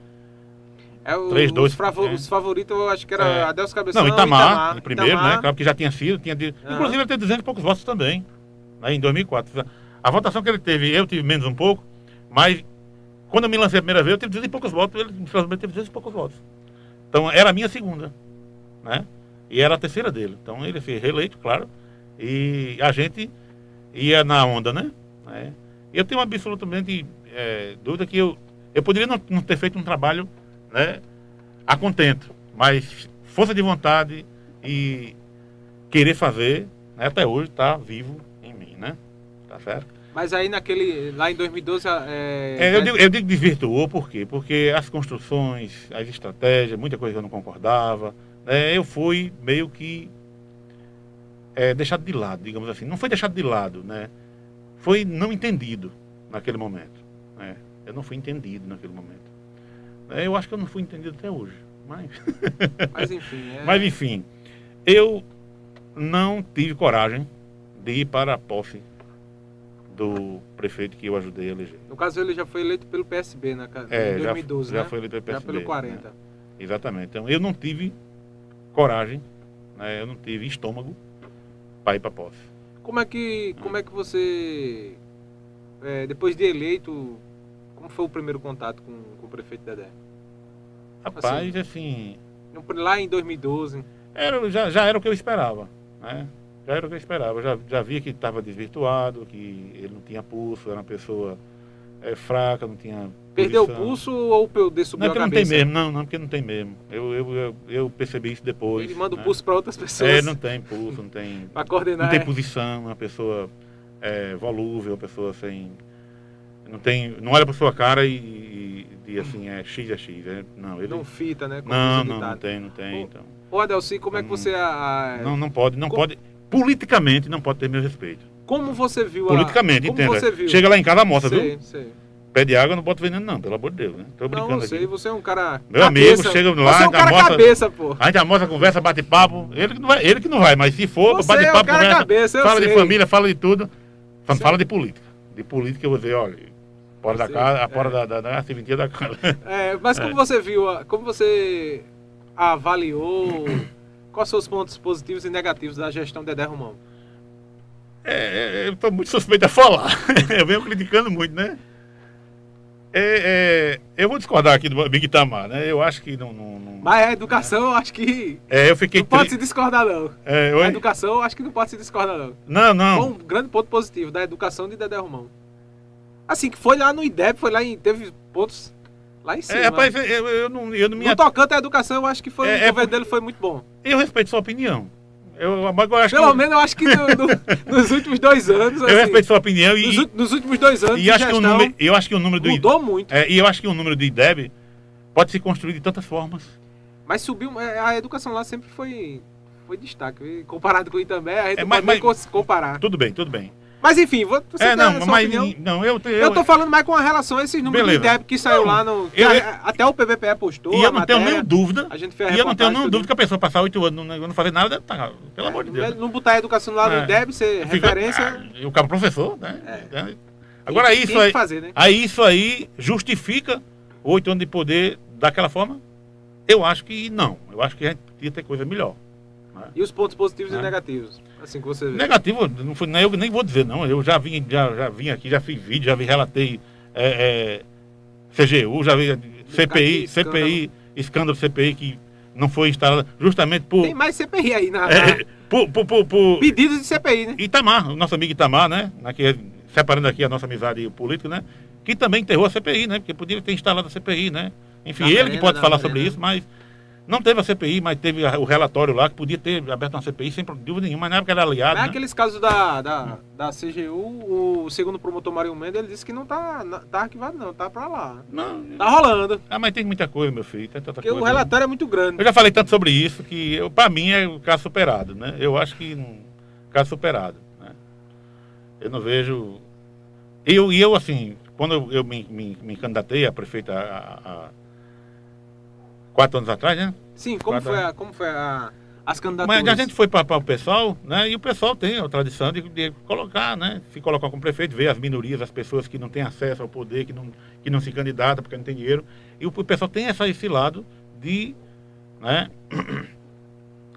É o, Três, dois, os, favo- é. os favoritos, eu acho que era É. Adelso Cabeção, Não, Itamar, em primeiro, Itamar. né? Claro que já tinha sido, tinha de... Aham. inclusive ele teve 200 e poucos votos também, né? em 2004. A votação que ele teve, eu tive menos um pouco, mas quando eu me lancei a primeira vez, eu tive 200 e poucos votos, ele infelizmente teve 200 e poucos votos. Então era a minha segunda, né? E era a terceira dele. Então ele foi reeleito, claro, e a gente ia na onda, né? É. Eu tenho absolutamente é, dúvida que eu, eu poderia não, não ter feito um trabalho, né? A contento, mas força de vontade e querer fazer, né, até hoje está vivo em mim, né? Tá certo? Mas aí naquele, lá em 2012, é, É, eu, digo, eu digo desvirtuou por quê? Porque as construções, as estratégias, muita coisa eu não concordava, né, eu fui meio que é, deixado de lado, digamos assim. Não foi deixado de lado, né? Foi não entendido naquele momento. Né? Eu não fui entendido naquele momento. É, eu acho que eu não fui entendido até hoje. Mas, mas enfim, é, mas enfim, eu não tive coragem de ir para a posse do prefeito que eu ajudei a eleger. no caso ele já foi eleito pelo PSB, né, cara? É, em já- 2012, já né? foi eleito pelo Já PSB, pelo 40. né? Exatamente. Então eu não tive coragem, né? eu não tive estômago para ir para posse. Como é que, como é que você, é, depois de eleito, como foi o primeiro contato com, com o prefeito Dedé? Rapaz, assim, Não, Lá em 2012, era, já, já era o que eu esperava, né? Já era o que eu esperava. Eu já, já via que estava desvirtuado, que ele não tinha pulso, era uma pessoa é, fraca, não tinha. perdeu o posição. pulso ou o PUD Não, subiu é a porque não tem cabeça? mesmo, não, não, porque não tem mesmo. Eu, eu, eu, eu percebi isso depois. Ele manda o né? pulso para outras pessoas É, não tem pulso, não tem. para coordenar. Não tem é. posição, uma pessoa é, volúvel, uma pessoa sem. Não tem. Não olha pra sua cara e, e diz assim, é X é X. É, não, ele. Não fita, né? não, o não, não tem, não tem. Ô, Então, Ô Adelci, como é que Hum. você... A, a- não, não pode, não como- pode. Politicamente não pode ter meu respeito. Como você viu a... Politicamente, entenda. viu? Chega lá em casa, mostra, sei, viu? sei. Pé de água, não boto veneno, não, pelo amor de Deus, né? Tô Não, brincando eu sei, aqui. você é um cara. Meu amigo, chega lá, Você é um cara mostra- cabeça, pô. A gente almoça, conversa, bate papo. Ele que não vai, ele que não vai mas se for, Você bate é papo, conversa. cabeça, fala de sei. família, fala de tudo. Não Sei. fala de política. De política eu vou dizer, olha, fora da casa, é. fora da, da, da serventia da casa. É, mas como É. você viu, a- como você avaliou quais são os pontos positivos e negativos da gestão Dedé Romão? É, é, eu tô muito suspeito a falar. eu venho criticando muito, né? É, é, eu vou discordar aqui do Big Tamar, né? Eu acho que não. não, não- Mas a educação, eu acho que É, eu fiquei. não pode tri- se discordar, não. É, A oi? educação, eu acho que não pode se discordar, não. Não, Foi não. um grande ponto positivo da educação de Dedé Romão. Assim, que foi lá no IDEB, foi lá em. Teve pontos lá em cima. É, rapaz, eu, eu não, eu não me. no tocante à educação, eu acho que foi, É, o é governo dele foi muito bom. Eu respeito sua opinião. Eu, eu Pelo que, menos eu acho que no- no- nos últimos dois anos. Eu assim, respeito sua opinião e, nos, nos últimos dois anos, e acho que o número, eu acho que o número do mudou muito. É, e eu acho que o número do IDEB pode se construir de tantas formas. Mas subiu. é, A educação lá sempre foi, foi destaque. Comparado com o Itambé, a gente É, não mas- pode mas- co- comparar. Tudo bem, tudo bem. Mas enfim, você é, não, mas opinião. não, eu, eu, Eu tô falando mais com relação a esses números Beleza. IDEB que saiu lá no. Eu- a- até o PVPE postou. e eu não tenho nenhuma dúvida. A gente fez a E eu não tenho nenhuma dúvida que a pessoa passar oito anos não, não fazer nada, tá, pelo amor de Deus. Não botar a educação lá no É. IDEB, ser Fica- referência. ah, e o cara professor, né? É. É. Agora tem isso aí, fazer, né? aí isso aí justifica oito anos de poder daquela forma? Eu acho que não. Eu acho que a gente podia ter coisa melhor. E os pontos positivos É. e negativos. Assim que você vê. Negativo, não foi, nem eu nem vou dizer, não. Eu já vim, já, já vim aqui, já fiz vídeo, já vi, relatei é, é, CGU, já vi CPI. CPI, escândalo CPI que não foi instalado justamente por. Tem mais CPI aí na. é, por, por, por, por Pedidos de CPI, né? Itamar, o nosso amigo Itamar, né? Aqui, separando aqui a nossa amizade o político, né? Que também enterrou a CPI, né? Porque podia ter instalado a CPI, né? Enfim, Na ele merenda, que pode falar merenda. sobre isso, mas não teve a CPI, mas teve a- o relatório lá que podia ter aberto uma CPI sem dúvida nenhuma, mas na época era aliado. Mas né? aqueles casos da, da, da CGU, o segundo promotor Mário Mendes, ele disse que não tá, tá arquivado, não, tá pra lá. Não, Tá rolando. Ah, mas tem muita coisa, meu filho. Tem tanta Porque coisa. o relatório é muito grande. Eu já falei tanto sobre isso que, eu, pra mim, é o caso superado, né? Eu acho que um caso superado, né? Eu não vejo... Eu, e eu, assim, quando eu, eu me, me, me candidatei a prefeita há, há quatro anos atrás, né? Sim, como Quatro foi, a, como foi a, as candidaturas? Mas a gente foi para o pessoal, né? E o pessoal tem a tradição de, de colocar, né? Se colocar como prefeito, ver as minorias, as pessoas que não têm acesso ao poder, que não, que não se candidatam porque não tem dinheiro. E o, o pessoal tem essa, esse lado de. Né?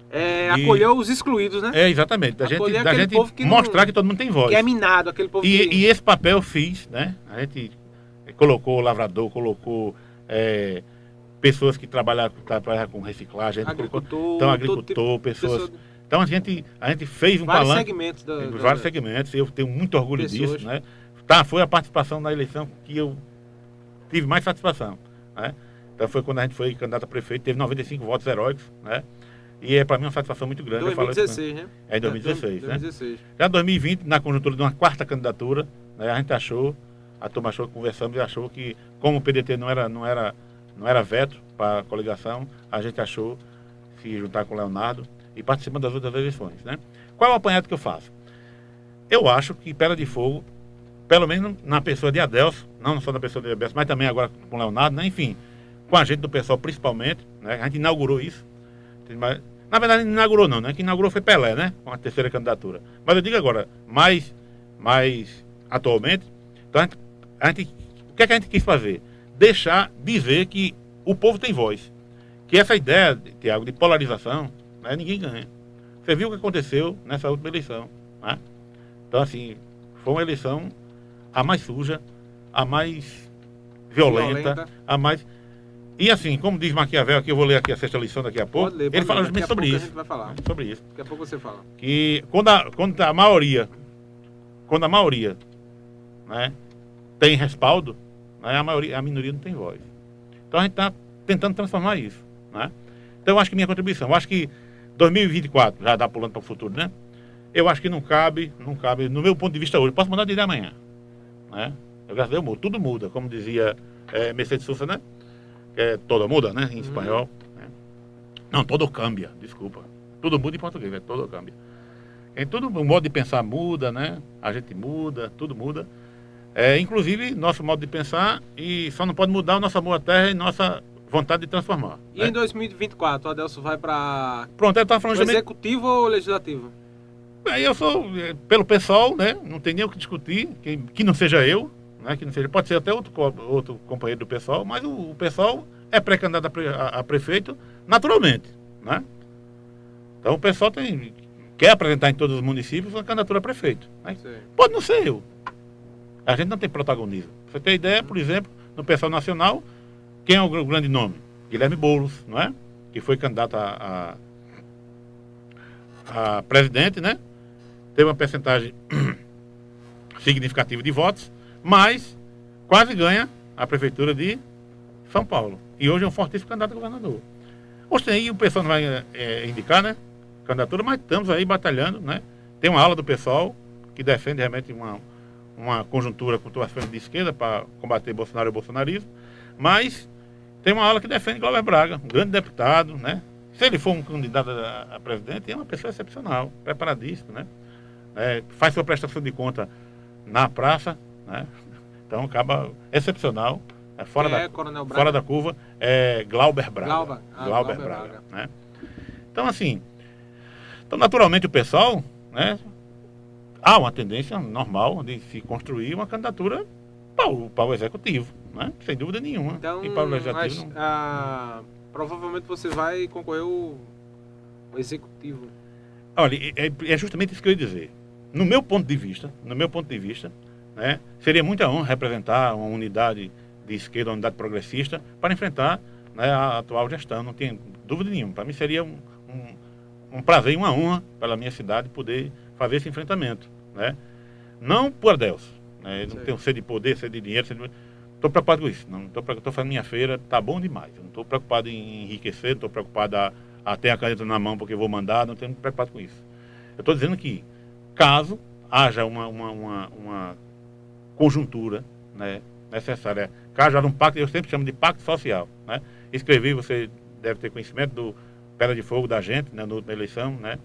É, acolheu os excluídos, né? É, exatamente. Da gente, da gente que não- mostrar que todo mundo tem voz. Que é minado, aquele povo E, que... e esse papel eu fiz, né? A gente colocou lavrador, colocou é, pessoas que trabalham, trabalham com reciclagem, a gente colocou, agricultor, então agricultor, tipo de pessoas. pessoa- Então a gente, a gente fez um vários palanque segmentos da, vários segmentos. Eu tenho muito orgulho Pessoas. disso, né? Tá, foi a participação na eleição que eu tive mais satisfação, né? Então foi quando a gente foi candidato a prefeito, teve 95 votos heróicos, né? E é para mim uma satisfação muito grande. eu falo isso 2016, né? É em 2016, né? 2016. Já em 2020, na conjuntura de uma quarta candidatura, né, a gente achou, a turma achou, conversamos e achou que, como o PDT não era, não era, não era veto para a coligação, a gente achou se juntar com o Leonardo e participando das outras eleições. Né? Qual é o apanhado que eu faço? Eu acho que Pedra de Fogo, pelo menos na pessoa de Adelso, não só na pessoa de Adelso, mas também agora com o Leonardo, né? enfim, com a gente do pessoal principalmente, né? a gente inaugurou isso. Na verdade, não inaugurou não, né? Quem inaugurou foi Pelé, né? Com a terceira candidatura. Mas eu digo agora, mais, mais atualmente, então a gente, a gente- o que, é que a gente quis fazer? Deixar dizer que o povo tem voz. Que essa ideia, Tiago, de polarização, né, ninguém ganha. Você viu o que aconteceu nessa última eleição. Né? Então, assim, foi uma eleição a mais suja, a mais violenta, Violenta. a mais. E assim, como diz Maquiavel, aqui eu vou ler aqui a sexta lição daqui a pouco, Pode ler, pode ele fala justamente sobre isso. Vai falar. Sobre isso. Daqui a pouco você fala. Que quando a, quando a maioria, quando a maioria né, tem respaldo, né, a, maioria, a minoria não tem voz. Então a gente está tentando transformar isso. Né? Então eu acho que minha contribuição, eu acho que 2024, já dá pulando para o futuro, né? Eu acho que não cabe, não cabe, no meu ponto de vista hoje, posso mudar de ideia amanhã. Né? Eu, graças a Deus, tudo muda, como dizia é, Mercedes Souza, né? É toda muda, né? Em espanhol. né? Não, todo cambia, desculpa. Tudo muda em português, é todo cambia. Em tudo, o modo de pensar muda, né? A gente muda, tudo muda. É, inclusive, nosso modo de pensar, e só não pode mudar o nosso amor à terra e nossa vontade de transformar. E né? em 2024, o Adelso vai para Pronto, eu estava falando justamente executivo ou legislativo? Aí eu sou, eh, pelo pessoal, né? Não tem nem o que discutir, que, que não seja eu, né? Que não seja, pode ser até outro, outro companheiro do pessoal, mas o, o pessoal é pré-candidato a, pre- a- a prefeito naturalmente, né? Então o pessoal tem, quer apresentar em todos os municípios uma candidatura a prefeito. né? Pode não ser eu. A gente não tem protagonismo. Você tem ideia, por exemplo, no pessoal nacional, quem é o gr- grande nome? Guilherme Boulos, não é? Que foi candidato a, a, a presidente, né? Teve uma percentagem significativa de votos, mas quase ganha a prefeitura de São Paulo. E hoje é um fortíssimo candidato a governador. Hoje aí o pessoal não vai eh, indicar, né? Candidatura, mas estamos aí batalhando, né? Tem uma ala do pessoal que defende realmente uma, uma conjuntura com o de esquerda para combater Bolsonaro e o bolsonarismo, mas tem uma ala que defende Glauber Braga, um grande deputado, né? Se ele for um candidato a, presidente, é uma pessoa excepcional, preparadíssima, né? É, faz sua prestação de conta na praça, né? Então acaba excepcional, é fora, da, é Braga? fora da curva, é Glauber Braga. Glauber. Ah, Glauber Glauber Braga, Braga. né? Então assim, então naturalmente o pessoal, né? Há uma tendência normal de se construir uma candidatura para o, para o executivo, né? Sem dúvida nenhuma. Então, e para o legislativo acho- não. ah, provavelmente você vai concorrer o, o executivo. Olha, é, é justamente isso que eu ia dizer. No meu ponto de vista, no meu ponto de vista, né, seria muita honra representar uma unidade de esquerda, uma unidade progressista, para enfrentar né, a atual gestão. Não tenho dúvida nenhuma. Para mim seria um, um, um prazer e uma honra pela minha cidade poder fazer esse enfrentamento. Né? Não por Deus. Né? Eu Não Sei. tenho sede de poder, sede de dinheiro. Sede de... Estou preocupado com isso. Não estou fazendo minha feira, tá bom demais. Eu não estou preocupado em enriquecer, não estou preocupado a, a ter a caneta na mão porque vou mandar, não estou preocupado com isso. Eu estou dizendo que, caso haja uma, uma, uma, uma conjuntura né, necessária, caso haja um pacto, eu sempre chamo de pacto social. Né? Escrevi, você deve ter conhecimento do Pedra de Fogo da gente, né, na última eleição, né?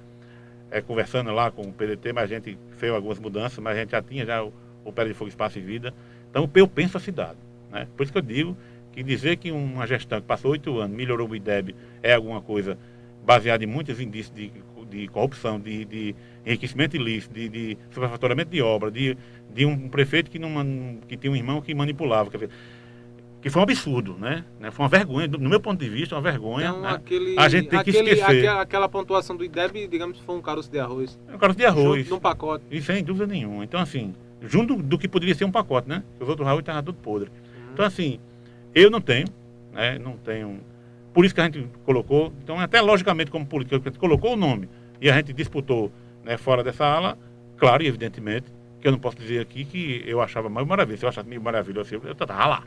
É, conversando lá com o PDT, mas a gente fez algumas mudanças, mas a gente já tinha já o, o Pedra de Fogo Espaço e Vida. Então eu penso a cidade. Né? Por isso que eu digo que dizer que uma gestão que passou oito anos melhorou o IDEB é alguma coisa baseada em muitos indícios de, de corrupção, de, de enriquecimento ilícito, de, de superfaturamento de obra, de, de um prefeito que, não, que tinha um irmão que manipulava. Quer dizer, que foi um absurdo, né? Né? Foi uma vergonha, do- no meu ponto de vista, uma vergonha. Então, né? aquele, A gente tem que aquele, esquecer. Aquela, aquela pontuação do IDEB, digamos, foi um caroço de arroz. Um caroço de arroz. Junto num pacote. E sem dúvida nenhuma. Então, assim, junto do que poderia ser um pacote, né? Os outros Raul estavam tudo podre. Então, assim, eu não tenho, né? Não tenho. Por isso que a gente colocou. Então, até logicamente, como político, a gente colocou o nome e a gente disputou né, fora dessa ala, claro e evidentemente, que eu não posso dizer aqui que eu achava mais maravilha. Se eu achasse meio maravilhoso, eu estava lá.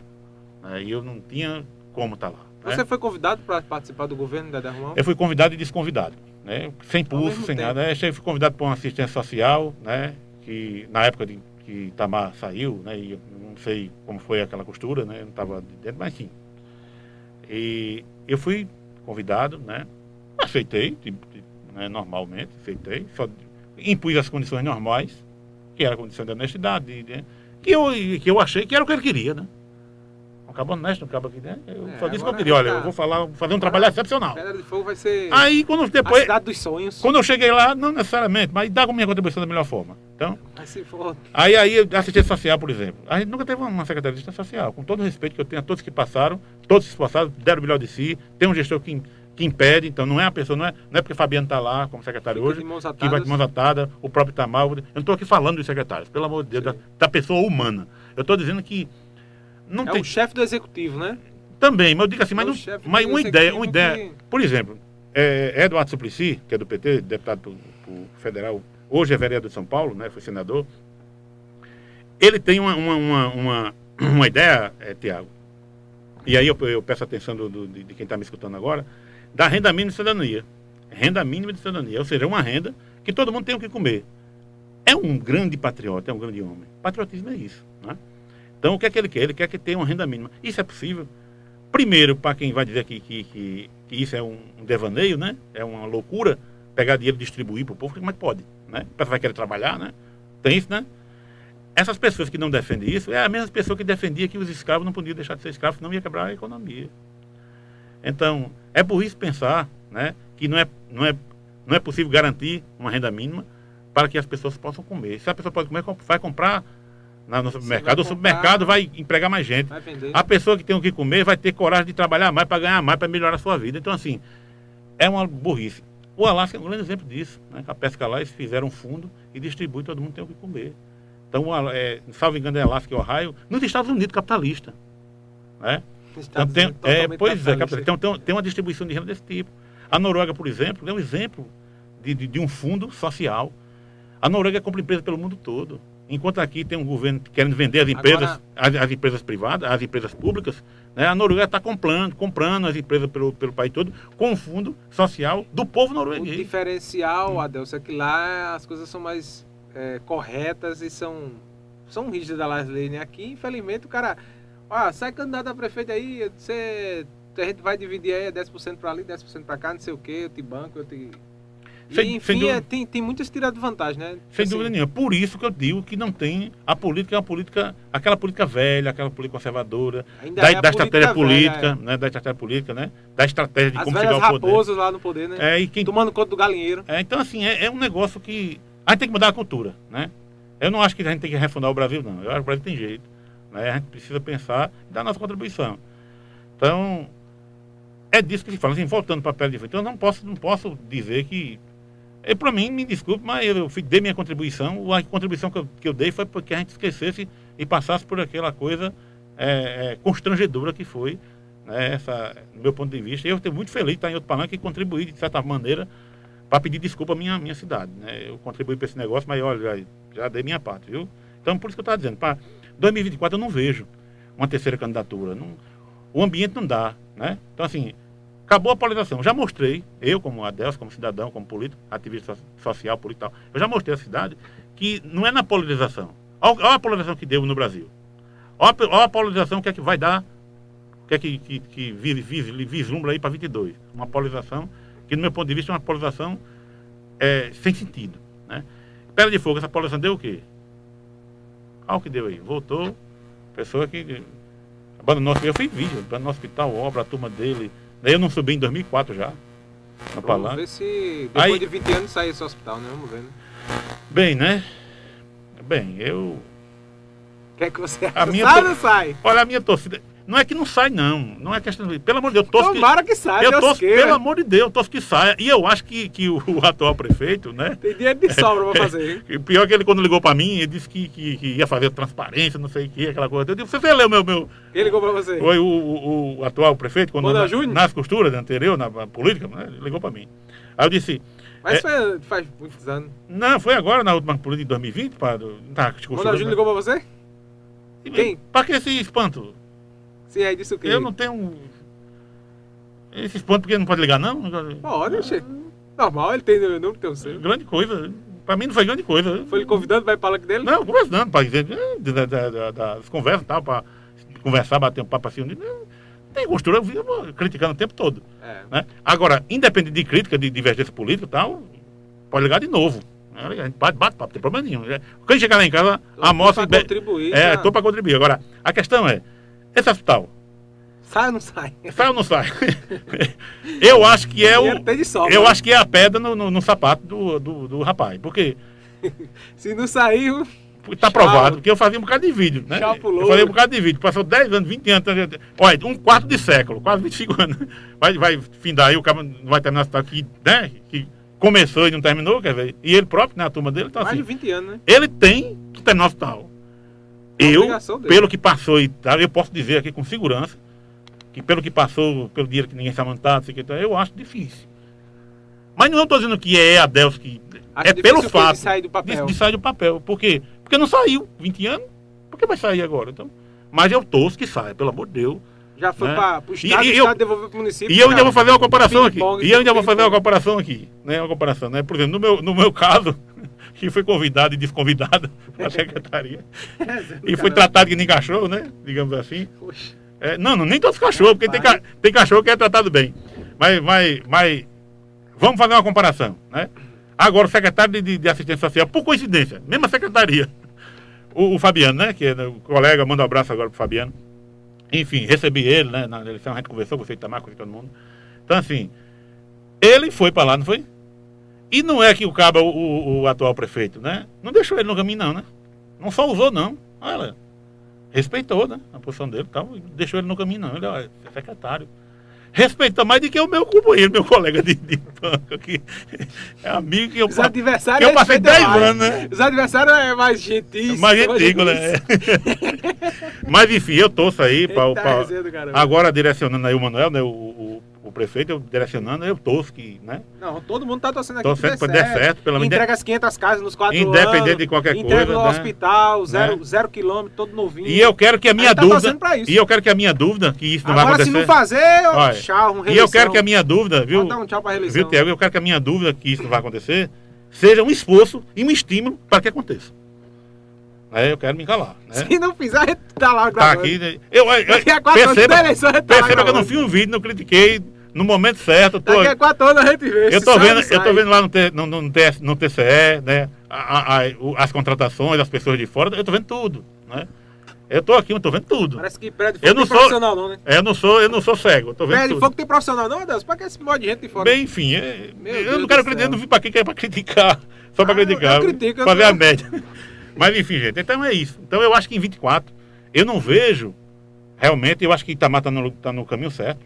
Né, e eu não tinha como estar lá. né? Você foi convidado para participar do governo da Romão? Eu fui convidado e desconvidado, né? Sem pulso, sem tempo. nada. Eu fui convidado para uma assistência social, né? Que na época de que Itamar saiu, né? E eu não sei como foi aquela costura, né? Eu não estava dentro, mas sim. E eu fui convidado, né? Aceitei, né? normalmente, aceitei. Só impus as condições normais, que era a condição de honestidade, né? que, eu, que eu achei que era o que ele queria, né? Um cabo honesto, um cabo aqui, né? Eu É, só disse que eu queria, olha, tá. eu vou falar, fazer um trabalho excepcional. Pedra de Fogo vai ser Aí quando a depois, cidade dos sonhos. quando eu cheguei lá, não necessariamente, mas dá com minha contribuição da melhor forma. Então, Vai se for. aí aí assistência social, por exemplo. A gente nunca teve uma secretaria de assistência social, com todo o respeito que eu tenho a todos que passaram, todos se esforçaram, deram o melhor de si, tem um gestor que, que impede, então não é a pessoa, não é, não é porque Fabiano está lá como secretário Fica hoje, que vai de mãos atadas, o próprio Itamar, eu não estou aqui falando dos secretários, pelo amor de Deus, da, da pessoa humana. Eu estou dizendo que não É tem o chefe do executivo, né? também, mas eu digo assim, mas, É não, mas uma ideia, uma ideia. que- Por exemplo, é, Eduardo Suplicy, que é do PT, deputado federal, hoje é vereador de São Paulo, né, foi senador. Ele tem uma, uma, uma, uma, uma ideia, é, Tiago, e aí eu, eu peço atenção do, do- de, de quem está me escutando agora, da renda mínima de cidadania. Renda mínima de cidadania, ou seja, uma renda que todo mundo tem o que comer. É um grande patriota, é um grande homem. Patriotismo é isso. Então, o que é que ele quer? Ele quer que tenha uma renda mínima. Isso é possível? Primeiro, para quem vai dizer que, que, que, que isso é um, devaneio, né? é uma loucura, pegar dinheiro e distribuir para o povo, como é que pode? né? O pessoal vai querer trabalhar, né? Tem isso, né? Essas pessoas que não defendem isso é a mesma pessoa que defendia que os escravos não podiam deixar de ser escravos, senão ia quebrar a economia. Então, é por isso pensar né, que não é, não, é, não é possível garantir uma renda mínima para que as pessoas possam comer. Se a pessoa pode comer, vai comprar no supermercado, o supermercado vai empregar mais gente. A pessoa que tem o que comer vai ter coragem de trabalhar mais para ganhar mais, para melhorar a sua vida. Então, assim, é uma burrice. O Alasca é um grande exemplo disso. Né? A pesca lá, eles fizeram um fundo e distribui, todo mundo tem o que comer. Então, é, salvo engano, é Alasca e Ohio, nos Estados Unidos capitalista. Né? Então, tem, é, pois é, capitalista. Então, tem, tem, uma distribuição de renda desse tipo. A Noruega, por exemplo, é um exemplo de, de, de um fundo social. A Noruega compra empresas pelo mundo todo. Enquanto aqui tem um governo querendo vender as empresas, Agora, as, as, empresas privadas, as empresas públicas, né, a Noruega está comprando, comprando as empresas pelo, pelo país todo com o fundo social do povo norueguês. O diferencial. Adelson, é que lá as coisas são mais é, corretas e são, são rígidas das leis. Né? Aqui, infelizmente, o cara. Ah, sai candidato a prefeito aí, você, a gente vai dividir aí 10% para ali, 10% para cá, não sei o quê, eu te banco, eu te sem, enfim, sem é, tem, tem muitas tiradas de vantagem, né? Sem assim. dúvida nenhuma. Por isso que eu digo que não tem. A política é uma política, aquela política velha, aquela política conservadora, da, é da estratégia política, velha, é. né? Da estratégia política, né? Da estratégia de As como chegar ao poder. raposas lá no poder, né? É, e quem, Tomando conta do galinheiro. É, então, assim, é, é, um negócio que. A gente tem que mudar a cultura, né? Eu não acho que a gente tem que refundar o Brasil, não. Eu acho que o Brasil tem jeito. Né? A gente precisa pensar e dar a nossa contribuição. Então, é disso que se fala. Assim, voltando para a pele de frente, eu não posso, não posso dizer que e para mim, me desculpe, mas eu dei minha contribuição. A contribuição que eu, que eu dei foi porque a gente esquecesse e passasse por aquela coisa é, é, constrangedora que foi, né, essa, do meu ponto de vista. E eu estou muito feliz de estar em outro palanque e contribuir, de certa maneira, para pedir desculpa à minha, minha cidade. Né? Eu contribuí para esse negócio, mas olha, já, já dei minha parte, viu? Então, por isso que eu estava dizendo, para 2024 eu não vejo uma terceira candidatura. Não, o ambiente não dá, né? Então, assim, Acabou a polarização. Já mostrei, eu como Adelso, como cidadão, como político, ativista social, político eu já mostrei à cidade que não é na polarização. Olha a polarização que deu no Brasil. Olha, a polarização que é que vai dar, que é que, que, que vislumbra aí para 22. Uma polarização que, do meu ponto de vista, é uma polarização é, sem sentido. Né? Pera de fogo, essa polarização deu o quê? Olha o que deu aí. Voltou, pessoa que abandonou. Eu fiz vídeo, abandonou o hospital, obra, a turma dele eu não subi em 2004 já. Na Vamos ver se depois Aí, de 20 anos sai esse hospital, né? Vamos ver, né? Bem, né? Bem, eu. O que é que você acha? A minha sai ou sai? Olha, a minha torcida. Não é que não sai, não. Não é questão de. Pelo amor de Deus, eu torço Tomara que, que saia. Eu torço, pelo amor de Deus, eu torço que saia. E eu acho que, que o, atual prefeito, né? Tem dinheiro de sobra pra fazer. Hein? pior que ele, quando ligou pra mim, ele disse que, que, que ia fazer transparência, não sei o que, aquela coisa. Eu disse, você leu meu. meu... Quem ligou pra você? Foi o, o, o atual prefeito, quando na, nas costuras, anterior, na política, né? Ele ligou pra mim. Aí eu disse. Mas é, foi, faz muitos anos. Não, foi agora, na última política de 2020. Pra, tá, Quando a Júnior ligou pra você? Quem? Pra que esse espanto? Sim, aí disse o quê? Eu não tenho. Esses pontos porque não pode ligar, não? Pode, che... Normal, ele tem o número tem o seu. Grande coisa. Pra mim não foi grande coisa. Foi ele convidando para ir para dele? Não, conversando, para dizer, das da, da, conversas e tal, para conversar, bater um papo assim. Não, tem postura, eu vivo criticando o tempo todo. É. Né? Agora, independente de crítica, de divergência política e tal, pode ligar de novo. A gente bate, bate papo, não tem problema nenhum. Quando chegar lá em casa, a mostra. Para contribuir. É, estou para contribuir. Agora, a questão é, esse hospital. Sai ou não sai? Sai ou não sai? eu acho que é o. Eu acho que é a pedra no, no, no sapato do, do, do, rapaz. Porque. Se não saiu. Está provado, porque eu fazia um bocado de vídeo, né? Eu fazia um bocado de vídeo. Passou 10 anos, 20 anos. Olha, um quarto de século, quase 25 anos. Vai, vai findar aí, o cara não vai terminar esse aqui, né? Que começou e não terminou, quer ver? E ele próprio, né? A turma dele. Então, Mais assim, de 20 anos, né? Ele tem que terminar o hospital. Eu, pelo que passou e tal, eu posso dizer aqui com segurança, que pelo que passou, pelo dinheiro que ninguém sabe montar, eu acho difícil. Mas não estou dizendo que é a Deus que. Acho é pelo fato de sair do papel. De, de, sair do papel. Por quê? Porque não saiu 20 anos. Por que vai sair agora? Então, mas eu torço que saia, pelo amor de Deus. Já foi né? para o Estado, e, e o Estado devolveu para o município. E eu ainda vou fazer uma comparação aqui. E eu ainda vou fazer uma comparação aqui. Né? Uma comparação, né? Por exemplo, no meu, no meu caso, que foi convidado e desconvidado para a secretaria. e foi tratado que nem cachorro, né? Digamos assim. É, não, não, nem todos os cachorros, porque tem, tem cachorro que é tratado bem. Mas, mas, mas vamos fazer uma comparação, né? Agora, o secretário de, de- assistência social, por coincidência, mesma secretaria, o, o Fabiano, né? Que é o colega, manda um abraço agora pro Fabiano. Enfim, recebi ele, né? Na eleição, a gente conversou, Itamar, com todo mundo. Então, assim, ele foi para lá, não foi? E não é que o Caba, o, o- atual prefeito, né? Não deixou ele no caminho, não, né? Não só usou, não. Olha, respeitou, né? A posição dele tal. Deixou ele no caminho, não. Ele ó, é secretário. Respeita mais do que o meu companheiro, meu colega de, de banco aqui. É amigo que eu, Os adversários. que eu passei respeitam 10 mais. anos, né? Os adversários é mais gentis. mais antigo, né? Mas enfim, eu torço aí para o. Eita, pra- do caramba. Agora direcionando aí o Manuel, né? O, o, prefeito, eu direcionando, eu torço que, né? Não, todo mundo tá torcendo aqui Torcendo que dar certo, pelo menos. Entrega as 500 casas nos quatro Independente anos. de qualquer entrega coisa, no né? hospital, zero, Né? zero quilômetro, todo novinho. E eu quero que a minha gente tá dúvida. isso. E eu quero que a minha dúvida, que isso não Agora, vai se acontecer. não fazer, ó, Olha, tchau, um E eu quero que a minha dúvida, viu? Um tchau pra. Viu, Tiago? Eu quero que a minha dúvida, que isso não vai acontecer, seja um esforço e um estímulo para que aconteça. Aí eu quero me calar. Né? Se não fizer, a tá lá Tá gravando. aqui. né? Eu, eu, eu, a perceba, eleição, a tá perceba que eu não fiz um vídeo, não critiquei no momento certo. Tô, Daqui a quatro anos a gente vê. eu se tô sai ou vendo, eu tô vendo lá no, T- no, no, no TCE, né? a- a- a- as contratações, as pessoas de fora, eu tô vendo tudo. Né? Eu tô aqui, eu tô vendo tudo. Parece que prédio de Eu não tem sou- profissional não, né? Eu não sou, eu não sou cego, eu tô vendo Prédio de tudo. fogo tem profissional não, Deus? Pra que esse monte de gente de fora? Bem, enfim, é- eu Deus não quero criticar, não vim pra aqui que é pra criticar. Só pra Ah, criticar. eu critico, eu Pra ver a média. Mas enfim, gente, então é isso. Então eu acho que em 24, eu não vejo, realmente, eu acho que Itamar tá no, tá no caminho certo,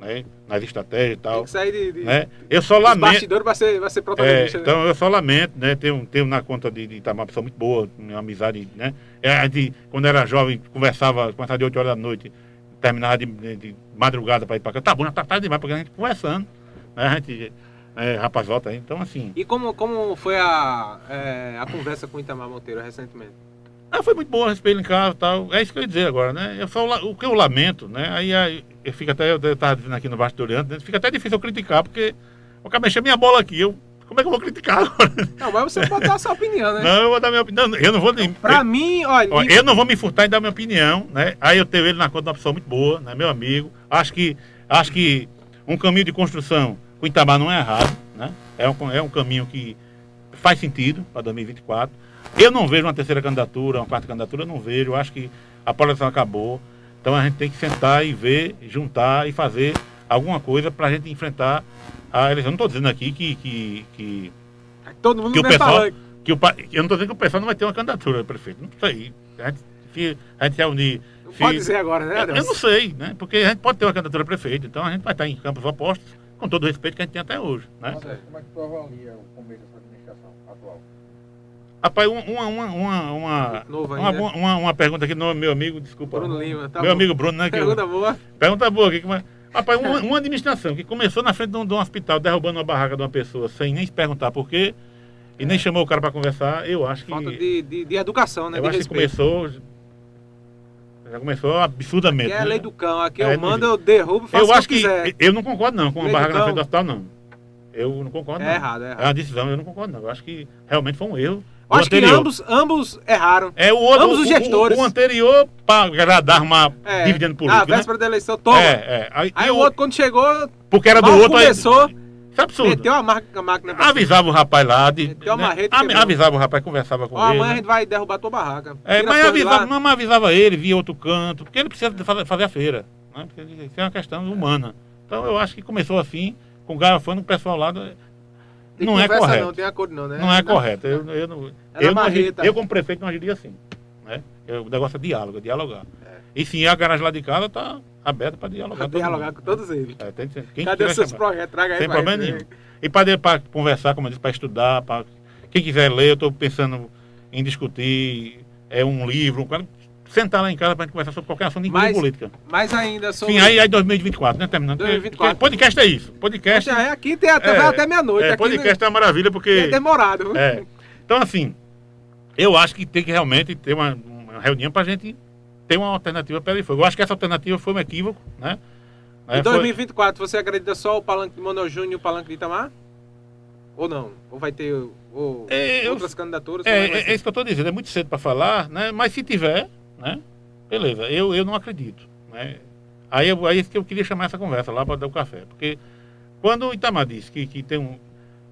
né? Nas estratégias e tem tal. que sair de, de Né? Eu só lamento. bastidores pra ser, pra ser É, protagonista. né? então eu só lamento, né? Tenho, tenho na conta de, de Itamar uma pessoa muito boa, uma amizade, né? É, A gente, quando era jovem, conversava, começava de 8 horas da noite, terminava de, de- madrugada para ir para casa. Tá bom, já tá tarde demais, porque a gente conversando, né? A gente, é, rapazota aí. Então, assim, E como, como foi a, é, a conversa com o Itamar Monteiro recentemente? ah, foi muito bom, respeito em casa e tal. É isso que eu ia dizer agora, né? Eu só, o que eu lamento, né? Aí, aí eu fico até, eu estava dizendo aqui no bastidoriano, né? fica até difícil eu criticar, porque o cara mexeu minha bola aqui. Eu, como é que eu vou criticar agora? Não, mas você pode dar a sua opinião, né? Não, eu vou dar minha opinião. Eu não vou nem. Pra mim, olha, Ó, eu não vou me furtar em dar minha opinião, né? Aí eu tenho ele na conta de uma pessoa muito boa, né? Meu amigo. Acho que, acho que um caminho de construção com Itamar não é errado, né? É um, é um caminho que faz sentido para 2024. Eu não vejo uma terceira candidatura, uma quarta candidatura, eu não vejo. Eu acho que a polarização acabou. Então a gente tem que sentar e ver, juntar e fazer alguma coisa para a gente enfrentar a eleição. Não estou dizendo aqui que, que, que todo mundo que o pessoal- que o, eu não estou dizendo que o pessoal não vai ter uma candidatura, prefeito. Não sei. A gente, se a gente reunir. Não se- pode dizer agora, né, eu, eu não sei, né? Porque a gente pode ter uma candidatura a prefeito, então a gente vai estar em campos opostos, com todo o respeito que a gente tem até hoje. Né? Como é que tu avalia o começo dessa administração atual? Rapaz, um- uma, uma, uma, uma, uma, uma, uma pergunta aqui do meu amigo, desculpa. Bruno Lima, tá meu bom. amigo Bruno, né? Que eu- Pergunta boa. Pergunta boa aqui. É... Rapaz, uma, uma administração que começou na frente de um, de um hospital, derrubando uma barraca de uma pessoa sem nem se perguntar por quê, e nem chamou o cara para conversar, eu acho que. Falta de, de, de educação, né? eu de acho que respeito. começou. Já começou absurdamente. Que é a né? lei do cão. Aqui É, eu mando, eu derrubo, faço Eu que acho que. quiser. Eu não concordo, não, com uma Lei barraca na frente do hospital, não. Eu não concordo, É não. errado, é É errado. uma decisão, eu não concordo, não. Eu acho que realmente foi um erro. Eu acho que anterior. ambos, ambos erraram. É o outro, ambos os o- gestores. O, o anterior, para agradar uma É, dividendo político. né? véspera da eleição, toma. É, é. Aí, Aí o outro, quando chegou, porque era do outro. aí- começou, Isso é absurdo. meteu a, marca, a máquina pra cima. Avisava o rapaz lá, de, Meteu a marreta avisava o rapaz, conversava com Ó, ele. amanhã a né? gente vai derrubar tua barraca. É, mas avisava, não, mas avisava ele, via outro canto, porque ele precisa fazer, fazer a feira. Né? Porque isso é uma questão humana. Então eu acho que começou assim, com garrafando o pessoal lá. do- Tem não é correto. Não, tem acordo não, né? Não é Não. correto. Eu, eu, não, É eu, não agi- marreta. eu, como prefeito, não agiria assim. Né? Eu- o negócio é diálogo, é dialogar. É. E sim, a garagem lá de casa está aberta para dialogar. Pra dialogar mundo. com todos eles. É, tem, que- quem Cadê seus projetos? Traga aí Sem problema gente. nenhum. E para conversar, como eu disse, para estudar, para quem quiser ler, eu estou pensando em discutir é um livro, um, sentar lá em casa para gente conversar sobre qualquer assunto, inclusive política. Mas ainda sobre... Sim, aí, aí 2024, né? Terminando. Porque- 2024. porque podcast é isso. Podcast, Já é aqui, tem até, É, até meia-noite. é, podcast é uma maravilha, porque. é demorado. viu? É. Então, assim, eu acho que tem que realmente ter uma, uma reunião para a gente ter uma alternativa para ele. Eu acho que essa alternativa foi um equívoco, né? Em É, foi- 2024, você acredita só o palanque de Manuel Júnior e o palanque de Itamar? Ou não? Ou vai ter ou É, eu- outras candidaturas? É, é, é isso que eu estou dizendo, é muito cedo para falar, né? Mas se tiver, né? Beleza, eu, eu não acredito. Né? Aí, eu- aí é que eu queria chamar essa conversa lá para dar o café. Porque quando o Itamar disse que, que tem um.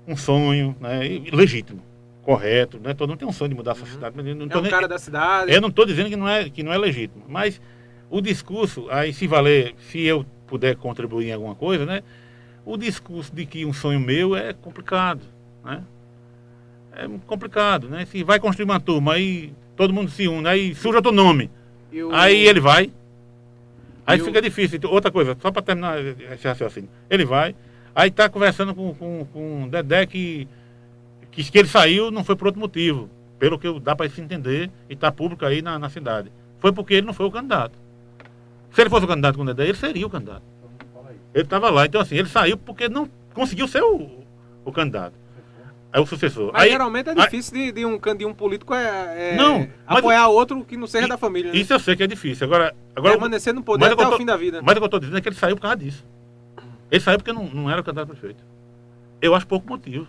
um sonho, né? legítimo, correto, né? Todo mundo tem um sonho de mudar essa Uhum. cidade, mas eu não É um nem- cara da cidade. eu não estou dizendo que não, é, que não é legítimo, mas o discurso, aí se valer, se eu puder contribuir em alguma coisa, né? O discurso de que um sonho meu é complicado, né? É complicado, né? Se vai construir uma turma, aí todo mundo se une, aí surge outro nome, o- aí ele vai, aí E o- fica difícil. Então, Outra coisa, só para terminar esse raciocínio, ele vai, aí está conversando com, com, com o Dedé que, que, que ele saiu não foi por outro motivo, pelo que dá para se entender e está público aí na, na cidade. Foi porque ele não foi o candidato. Se ele fosse o candidato com o Dedé, ele seria o candidato. Isso. Ele estava lá. Então, assim, ele saiu porque não conseguiu ser o, o candidato. É o sucessor. Mas Aí, geralmente é aí- difícil de, de um, de um político é, é Não, mas- apoiar outro que não seja da família. Né? isso eu sei que é difícil. Agora, agora Permanecer no poder mas até eu o tô- fim da vida. Mas o que eu estou dizendo é que ele saiu por causa disso. Ele saiu porque não, não era o candidato prefeito. Eu acho pouco motivo.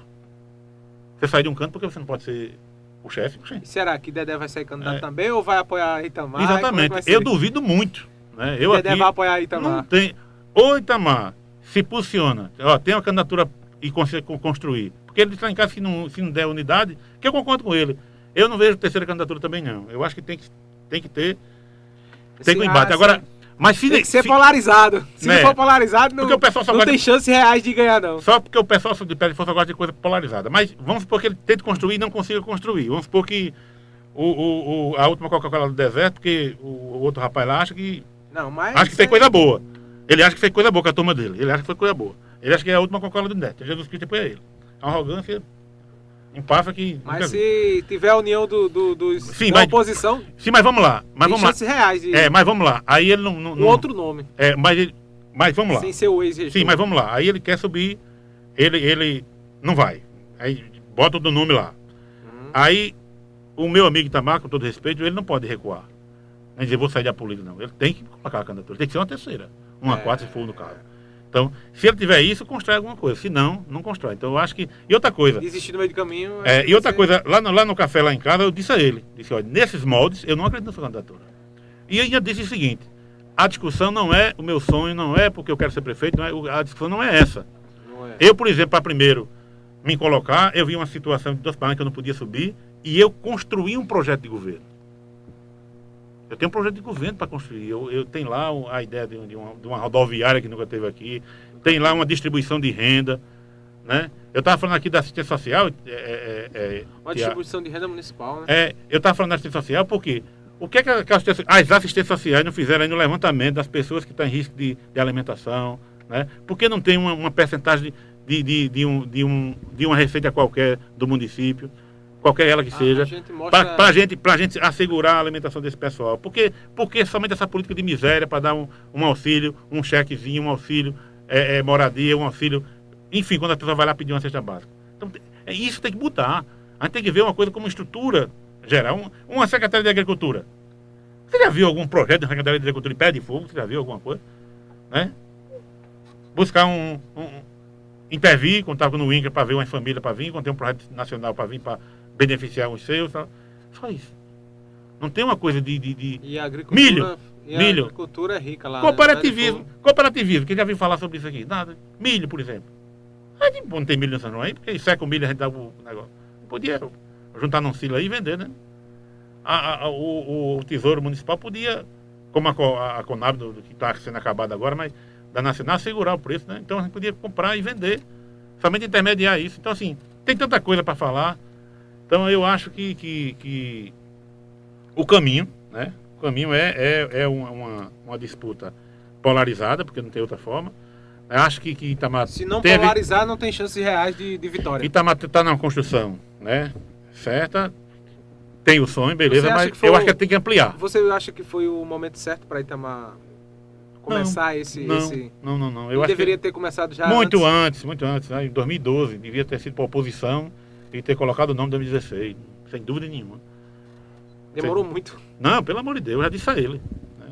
Você sai de um canto porque você não pode ser o chefe. será que Dedé vai ser candidato É. também ou vai apoiar Itamar? É Exatamente. Eu duvido muito. Né? Eu Dedé aqui vai apoiar não Itamar. tem. Ou Itamar se posiciona, ó, tem uma candidatura e consegue con- construir. Porque ele está em casa se não, se não der unidade, que eu concordo com ele. Eu não vejo terceira candidatura também, não. Eu acho que tem que, tem que ter. Tem que Esse- embate. ah, Agora, mas se, tem que ser se- polarizado. Se Né? não for polarizado, não, o pessoal só não gosta tem chances reais de ganhar, não. Só porque o pessoal de pé de força gosta de coisa polarizada. Mas vamos supor que ele tente construir e não consiga construir. Vamos supor que o, o- o- a última Coca-Cola do deserto, porque o, o outro rapaz lá acha que. Não, mas. Acha que fez é- coisa boa. Ele acha que fez coisa boa com a turma dele. Ele acha que foi coisa boa. Ele acha que é a última Coca-Cola do deserto. Jesus Cristo é ele. A arrogância empáfia que. Mas se tiver a união do, do, dos, Sim, da mas- oposição, Sim, mas vamos lá. Mas vamos lá. reais de É, mas vamos lá. Aí ele não. não, um não- outro nome. É, mas, ele- mas vamos lá. Sem ser o ex-gestor. Sim, mas vamos lá. Aí ele quer subir, ele, ele não vai. Aí bota o nome lá. Uhum. Aí o meu amigo Itamar, com todo respeito, ele não pode recuar. Nem dizer, vou sair da política, não. Ele tem que colocar a candidatura. Tem que ser uma terceira. Uma É. quarta, se for no caso. Então, se ele tiver isso, constrói alguma coisa. Se não, não constrói. Então, eu acho que. E outra coisa. Desistir no meio do caminho. É, e outra você- coisa, lá no, lá no café, lá em casa, eu disse a ele, disse, olha, nesses moldes, eu não acredito na sua candidatura. E ainda disse o seguinte, a discussão não é o meu sonho, não é porque eu quero ser prefeito, não é, a discussão não é essa. Não é. Eu, por exemplo, para primeiro me colocar, eu vi uma situação de duas páginas que eu não podia subir, e eu construí um projeto de governo. Eu tenho um projeto de governo para construir. Eu, eu tenho lá a ideia de, de uma, de uma rodoviária que nunca teve aqui, tem lá uma distribuição de renda. Né? Eu estava falando aqui da assistência social. é, é, é, Uma que a- distribuição de renda municipal, né? é, eu estava falando da assistência social porque o que, é que a- que a assistência- as assistências sociais não fizeram aí no levantamento das pessoas que estão em risco de, de alimentação? Né? Por que não tem uma, uma percentagem de, de, de, um, de, um, de uma receita qualquer do município, qualquer ela que A- a seja, para a gente, pra gente assegurar a alimentação desse pessoal? Porque, porque somente essa política de miséria para dar um, um auxílio, um chequezinho, um auxílio, é, é, moradia, um auxílio, enfim, quando a pessoa vai lá pedir uma cesta básica. Então, é, isso tem que mudar. A gente tem que ver uma coisa como estrutura geral. Um- uma secretaria de Agricultura. Você já viu algum projeto da Secretaria de Agricultura em pé de fogo? Você já viu alguma coisa? Né? Buscar um. um intervir, quando estava no INCRA para ver uma família para vir, quando tem um projeto nacional para vir para beneficiar os seus. Só isso. Não tem uma coisa de- de- de, E a agricultura. Milho. E a Milho. agricultura é rica lá. né? Cooperativismo. Cooperativismo. Quem já viu falar sobre isso aqui? Nada. Milho, por exemplo. A gente não tem milho São João aí, porque seca o milho a gente dá o negócio. Podia juntar num silo aí e vender, né? A- a- o, o Tesouro Municipal podia, como a, Co- a, a Conab, do, do que está sendo acabada agora, mas da Nacional, segurar o preço, né? Então a gente podia comprar e vender. Somente intermediar isso. Então, assim, tem tanta coisa para falar. Então eu acho que, que, que o caminho, né? O caminho é, é, é uma, uma, disputa polarizada, porque não tem outra forma. Eu acho que, que Itamar Se não teve, polarizar, não tem chances reais de, de vitória. Itamar está na construção, né? Certa. Tem o sonho, beleza, mas eu o- acho que tem que ampliar. Você acha que foi o momento certo para Itamar começar esse, Não, esse... não, não, não. Eu deveria ter começado já muito antes. antes, muito antes, né? em 2012, devia ter sido para oposição e ter colocado o nome de 2016, sem dúvida nenhuma. Demorou muito. Não, pelo amor de Deus, eu já disse a ele. né?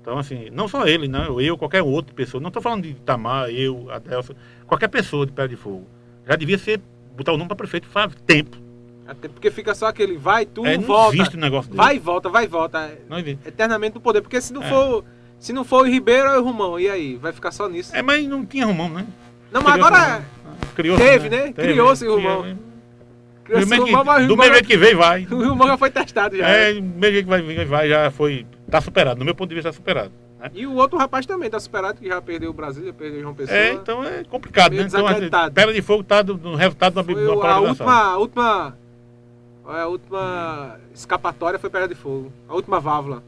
Então, assim, não só ele, não, eu, qualquer outra pessoa. Não estou falando de Itamar, eu, Adelson, qualquer pessoa de Pé de Fogo. Já devia ser, botar o nome para prefeito faz tempo. Até porque fica só aquele vai, tu É, não volta. existe um negócio desse. Vai e volta, vai e volta. Não existe. Eternamente no poder. Porque se não É. for. Se não for o Ribeiro, é o Romão. E aí? Vai ficar só nisso. É, mas não tinha Romão, né? não, mas Seria agora. Romão. criou Teve, né? Criou-se o rumor. Do o que- do rumor- mesmo jeito que vem, vai. O rumor já foi testado já. É, né? do mesmo jeito que vai, vir, vai, já foi. Tá superado. No meu ponto de vista, tá superado. né? E o outro rapaz também tá superado, que já perdeu o Brasil, já perdeu o João Pessoa. É, então é complicado, né? Então, assim, desacreditado. Pedra de Fogo tá do- no resultado de uma, a última, a última. A última escapatória foi Pedra de Fogo. A última válvula.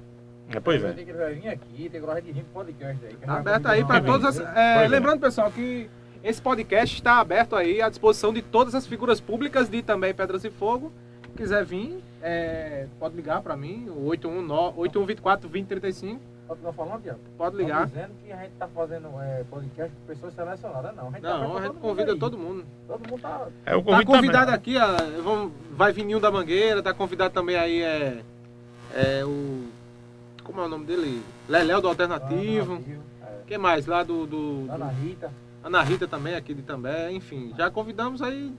É, pois é. Tem que vir aqui, tem que vir de podcast aí. Tá aberto aí para todas as. é, é. lembrando, pessoal, que esse podcast está aberto aí à disposição de todas as figuras públicas de também Pedras e Fogo. Se quiser vir, é, pode ligar para mim, o 819 8124 2035. Não falando, Tiago? Pode Tá ligar. dizendo que a gente tá fazendo é, podcast com pessoas selecionadas, não. A gente tá Não, aberto a gente todo convida mundo todo mundo. Todo mundo tá. É Tá convidado também. aqui, ó, vamos, vai vir Nil da Mangueira, tá convidado também aí é, é o. Como é o nome dele? Leléo do Alternativo. Alternativo, é. Quem mais? Lá do. do, do- Ana Rita. Ana Rita também, aqui de També, enfim. Já convidamos aí.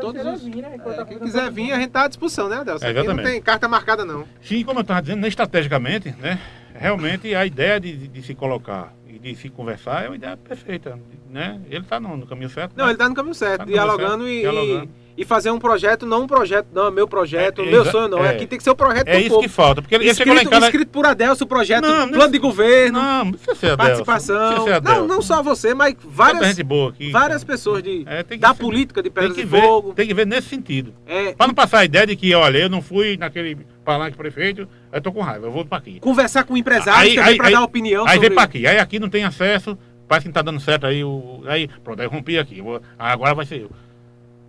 Todos os- vir, né? É, tá quem quiser todo vir, a gente tá à disposição, né, Adelson? É, Aqui não tem carta marcada, não. Sim, como eu estava dizendo, né, estrategicamente, né? Realmente a ideia de, de- de se colocar e de se conversar é uma ideia perfeita. Né? Ele está no, no caminho certo. Não, né? ele tá no caminho certo, Tá no caminho dialogando, certo, e, dialogando. E fazer um projeto, não um projeto, não, é meu projeto, É, meu sonho não. é. Aqui tem que ser o projeto É do isso povo. que falta. Porque ele ele chegou em Escrito, casa. escrito por Adelson, o projeto, Não, não- plano de governo, Não, não Adelson, participação. Não, não, não só você, mas várias, boa aqui. várias pessoas de, É, da ser- política de Pedras de ver, Fogo. tem que ver nesse sentido. É, Para não passar a ideia de que, olha, eu não fui naquele palanque prefeito, eu tô com raiva, eu vou para aqui. conversar com empresários Aí- também para dar opinião Aí vem para aqui. Aí aqui não tem acesso, parece que não tá dando certo aí. O, aí pronto, aí rompi aqui. agora vai ser eu.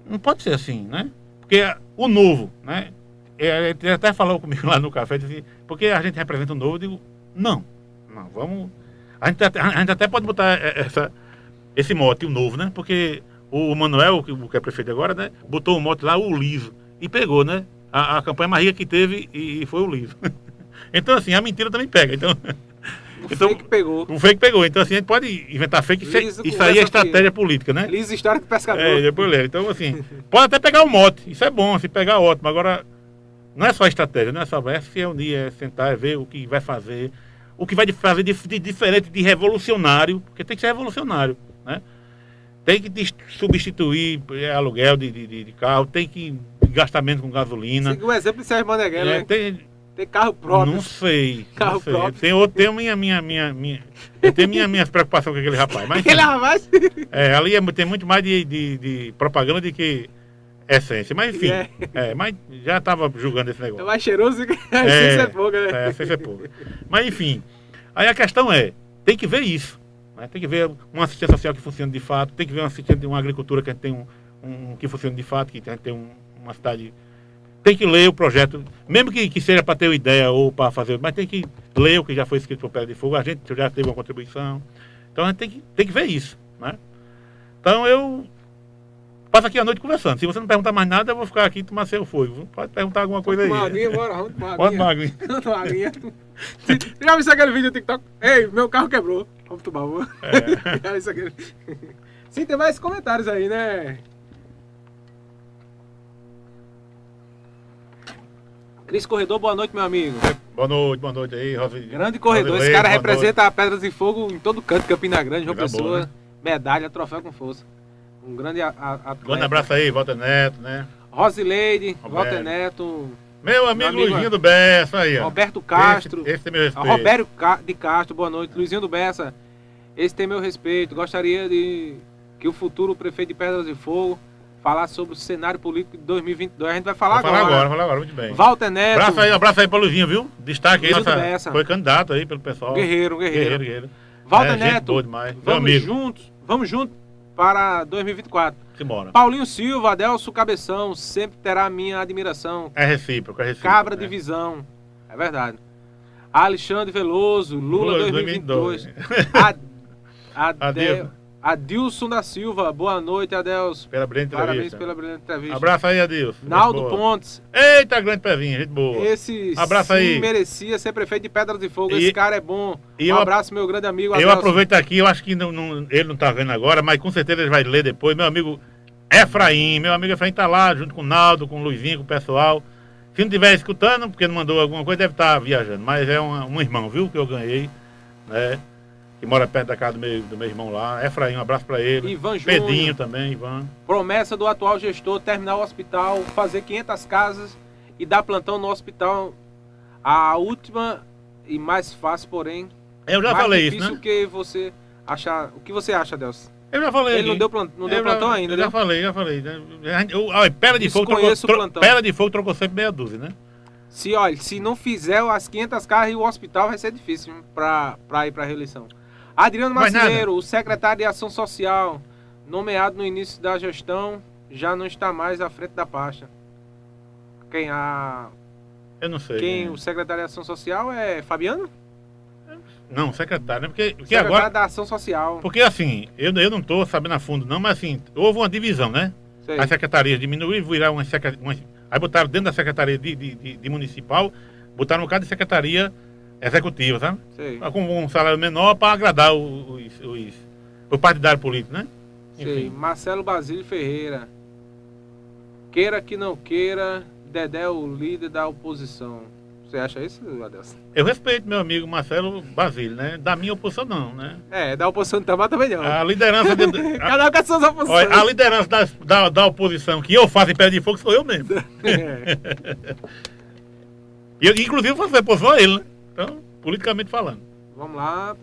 Não pode ser assim, né? Porque o novo, né? Ele até falou comigo lá no café, disse, porque a gente representa o novo, eu digo, não, não, vamos. A gente, até- a gente até pode botar é, essa, esse mote, o novo, né? Porque o Manuel, que, é prefeito agora, né? Botou o mote lá, o liso, e pegou, né? A, a campanha mais rica que teve e, e foi o liso. então, assim, a mentira também pega. Então, O então- fake pegou. o fake pegou. Então, assim, a gente pode inventar fake. Liso isso aí é aqui. estratégia política, né? Liso histórico pescador. É, depois lê. Então, assim, pode até pegar o mote. Isso é bom, se pegar, ótimo. Agora, não é só estratégia, não é só é se reunir, é sentar, é ver o que vai fazer, o que vai fazer de, de diferente, de revolucionário, porque tem que ser revolucionário, né? Tem que substituir é, aluguel de, de, de- carro, tem que gastar menos com gasolina. Seguiu o exemplo de Sérgio Maneghel, É, né? tem, Ter carro próprio. não sei. Carro não sei. próprio. Tem outro, tem minha, minha, minha, minha, eu tenho minha, minhas preocupações com aquele rapaz. Mas, Aquele rapaz. é, ali é, tem muito mais de, de, de propaganda do que essência. Mas enfim, É. é, mas já estava julgando esse É negócio. mais cheiroso que a É, essência é pouca, né? É, essência é pouca. Mas enfim, aí a questão é, tem que ver isso. né? Tem que ver uma assistência social que funcione de fato, tem que ver uma assistência de uma agricultura que a gente tem um, um que funcione de fato, que a gente tem um- uma cidade. Tem que ler o projeto, mesmo que, que seja para ter uma ideia ou para fazer, mas tem que ler o que já foi escrito por Pedra de Fogo, a gente já teve uma contribuição. Então a gente tem que, tem que ver isso. Né? Então eu passo aqui a noite conversando. Se você não perguntar mais nada, eu vou ficar aqui e tomar seu fogo. Pode perguntar alguma coisa aí. Uma aguinha, bora, vamos tomar aguinha. Vamos tomar aguinha. Já viu aquele vídeo do TikTok? Ei, meu carro quebrou. Vamos tomar uma. É. Sim, tem mais comentários aí, né? Cris Corredor, boa noite, meu amigo. Boa noite, boa noite aí, Rosi. Grande corredor. Esse cara representa a Pedras de Fogo em todo canto, Campina Grande, João boa, Pessoa. né? Medalha, troféu com força. Um grande atleta. Grande abraço aí, Walter Neto, né? Rosileide, Roberto. Walter Neto, Meu amigo, amigo, Luizinho do Bessa aí, ó. Roberto Castro. Esse, esse tem meu respeito. Roberto de Castro, boa noite. Luizinho do Bessa, esse tem meu respeito. Gostaria de que o futuro prefeito de Pedras de Fogo falasse sobre o cenário político de 2022. A gente vai falar Vou falar agora. agora, falar agora, muito bem. Walter Neto, Abraço aí, abraço aí pra Luizinho, viu? Destaque aí, nossa, foi candidato aí pelo pessoal. guerreiro, guerreiro. guerreiro, guerreiro. Walter É, Neto, vamos juntos, vamos juntos para 2024. simbora. Paulinho Silva, Adelso Cabeção, sempre terá a minha admiração. É recíproco, é recíproco. Cabra né? de visão. É verdade. Alexandre Veloso, Lula, Lula 2022. 2022. Ad, Adeus. Adilson da Silva, boa noite, Adelso. Pela brilhante Parabéns entrevista. pela brilhante entrevista. Abraço aí, Adilson. Naldo. Pontes, Eita, grande pezinho, gente boa. esse Abraço aí. merecia ser prefeito de Pedras de Fogo. E- Esse cara é bom. e um eu- abraço, meu grande amigo Eu Adelso. aproveito aqui, eu acho que não- não- ele não tá vendo agora, mas com certeza ele vai ler depois. Meu amigo Efraim, meu amigo Efraim tá lá junto com o Naldo, com o Luizinho, com o pessoal. Se não estiver escutando, porque não mandou alguma coisa, deve estar viajando. Mas é um, um irmão, viu, que eu ganhei, né? Que mora perto da casa do meu, do meu irmão lá. Efraim, um abraço para ele. Ivan Júnior. Pedinho também, Ivan. Promessa do atual gestor terminar o hospital, fazer 500 casas e dar plantão no hospital. A última e mais fácil, porém, Eu já falei isso, né? que você achar. O que você acha, Delcio? Eu já falei. Ele não deu, plant... não deu Eu plantão já, ainda, eu né? Já falei, já falei. né? Eu, olha, pera de fogo trocou, o tro, plantão. pera de fogo trocou sempre meia dúzia, né? Se, olha, se não fizer as 500 carros e o hospital vai ser difícil para ir para reeleição. Adriano. Macieiro, o secretário de Ação Social, nomeado no início da gestão, já não está mais à frente da pasta. Quem, a, Eu não sei. quem né? o secretário de Ação Social é Fabiano? Não, secretário, né? Porque, porque secretário agora. da Ação Social. Porque assim, eu, eu não estou sabendo a fundo, não, mas assim, houve uma divisão, né? Sei. As secretarias diminuíram, viraram uma, secre- uma Aí botaram dentro da secretaria de, de, de- de municipal, botaram um bocado de secretaria executiva, sabe? Sei, Com um salário menor para agradar os, os, os partidários políticos, né? sei. Marcelo Basílio Ferreira. Queira que não queira, Dedé é o líder da oposição. Você acha isso, Adelson? Eu respeito meu amigo Marcelo Basílio, né? Da minha oposição, não, né? É, da oposição também não. A liderança de, a, Cada um com as suas oposições. olha, a liderança da, da, da oposição que eu faço em pé de fogo sou eu mesmo. É. Eu, inclusive, faço oposição a ele, né? Então, politicamente falando. Vamos lá.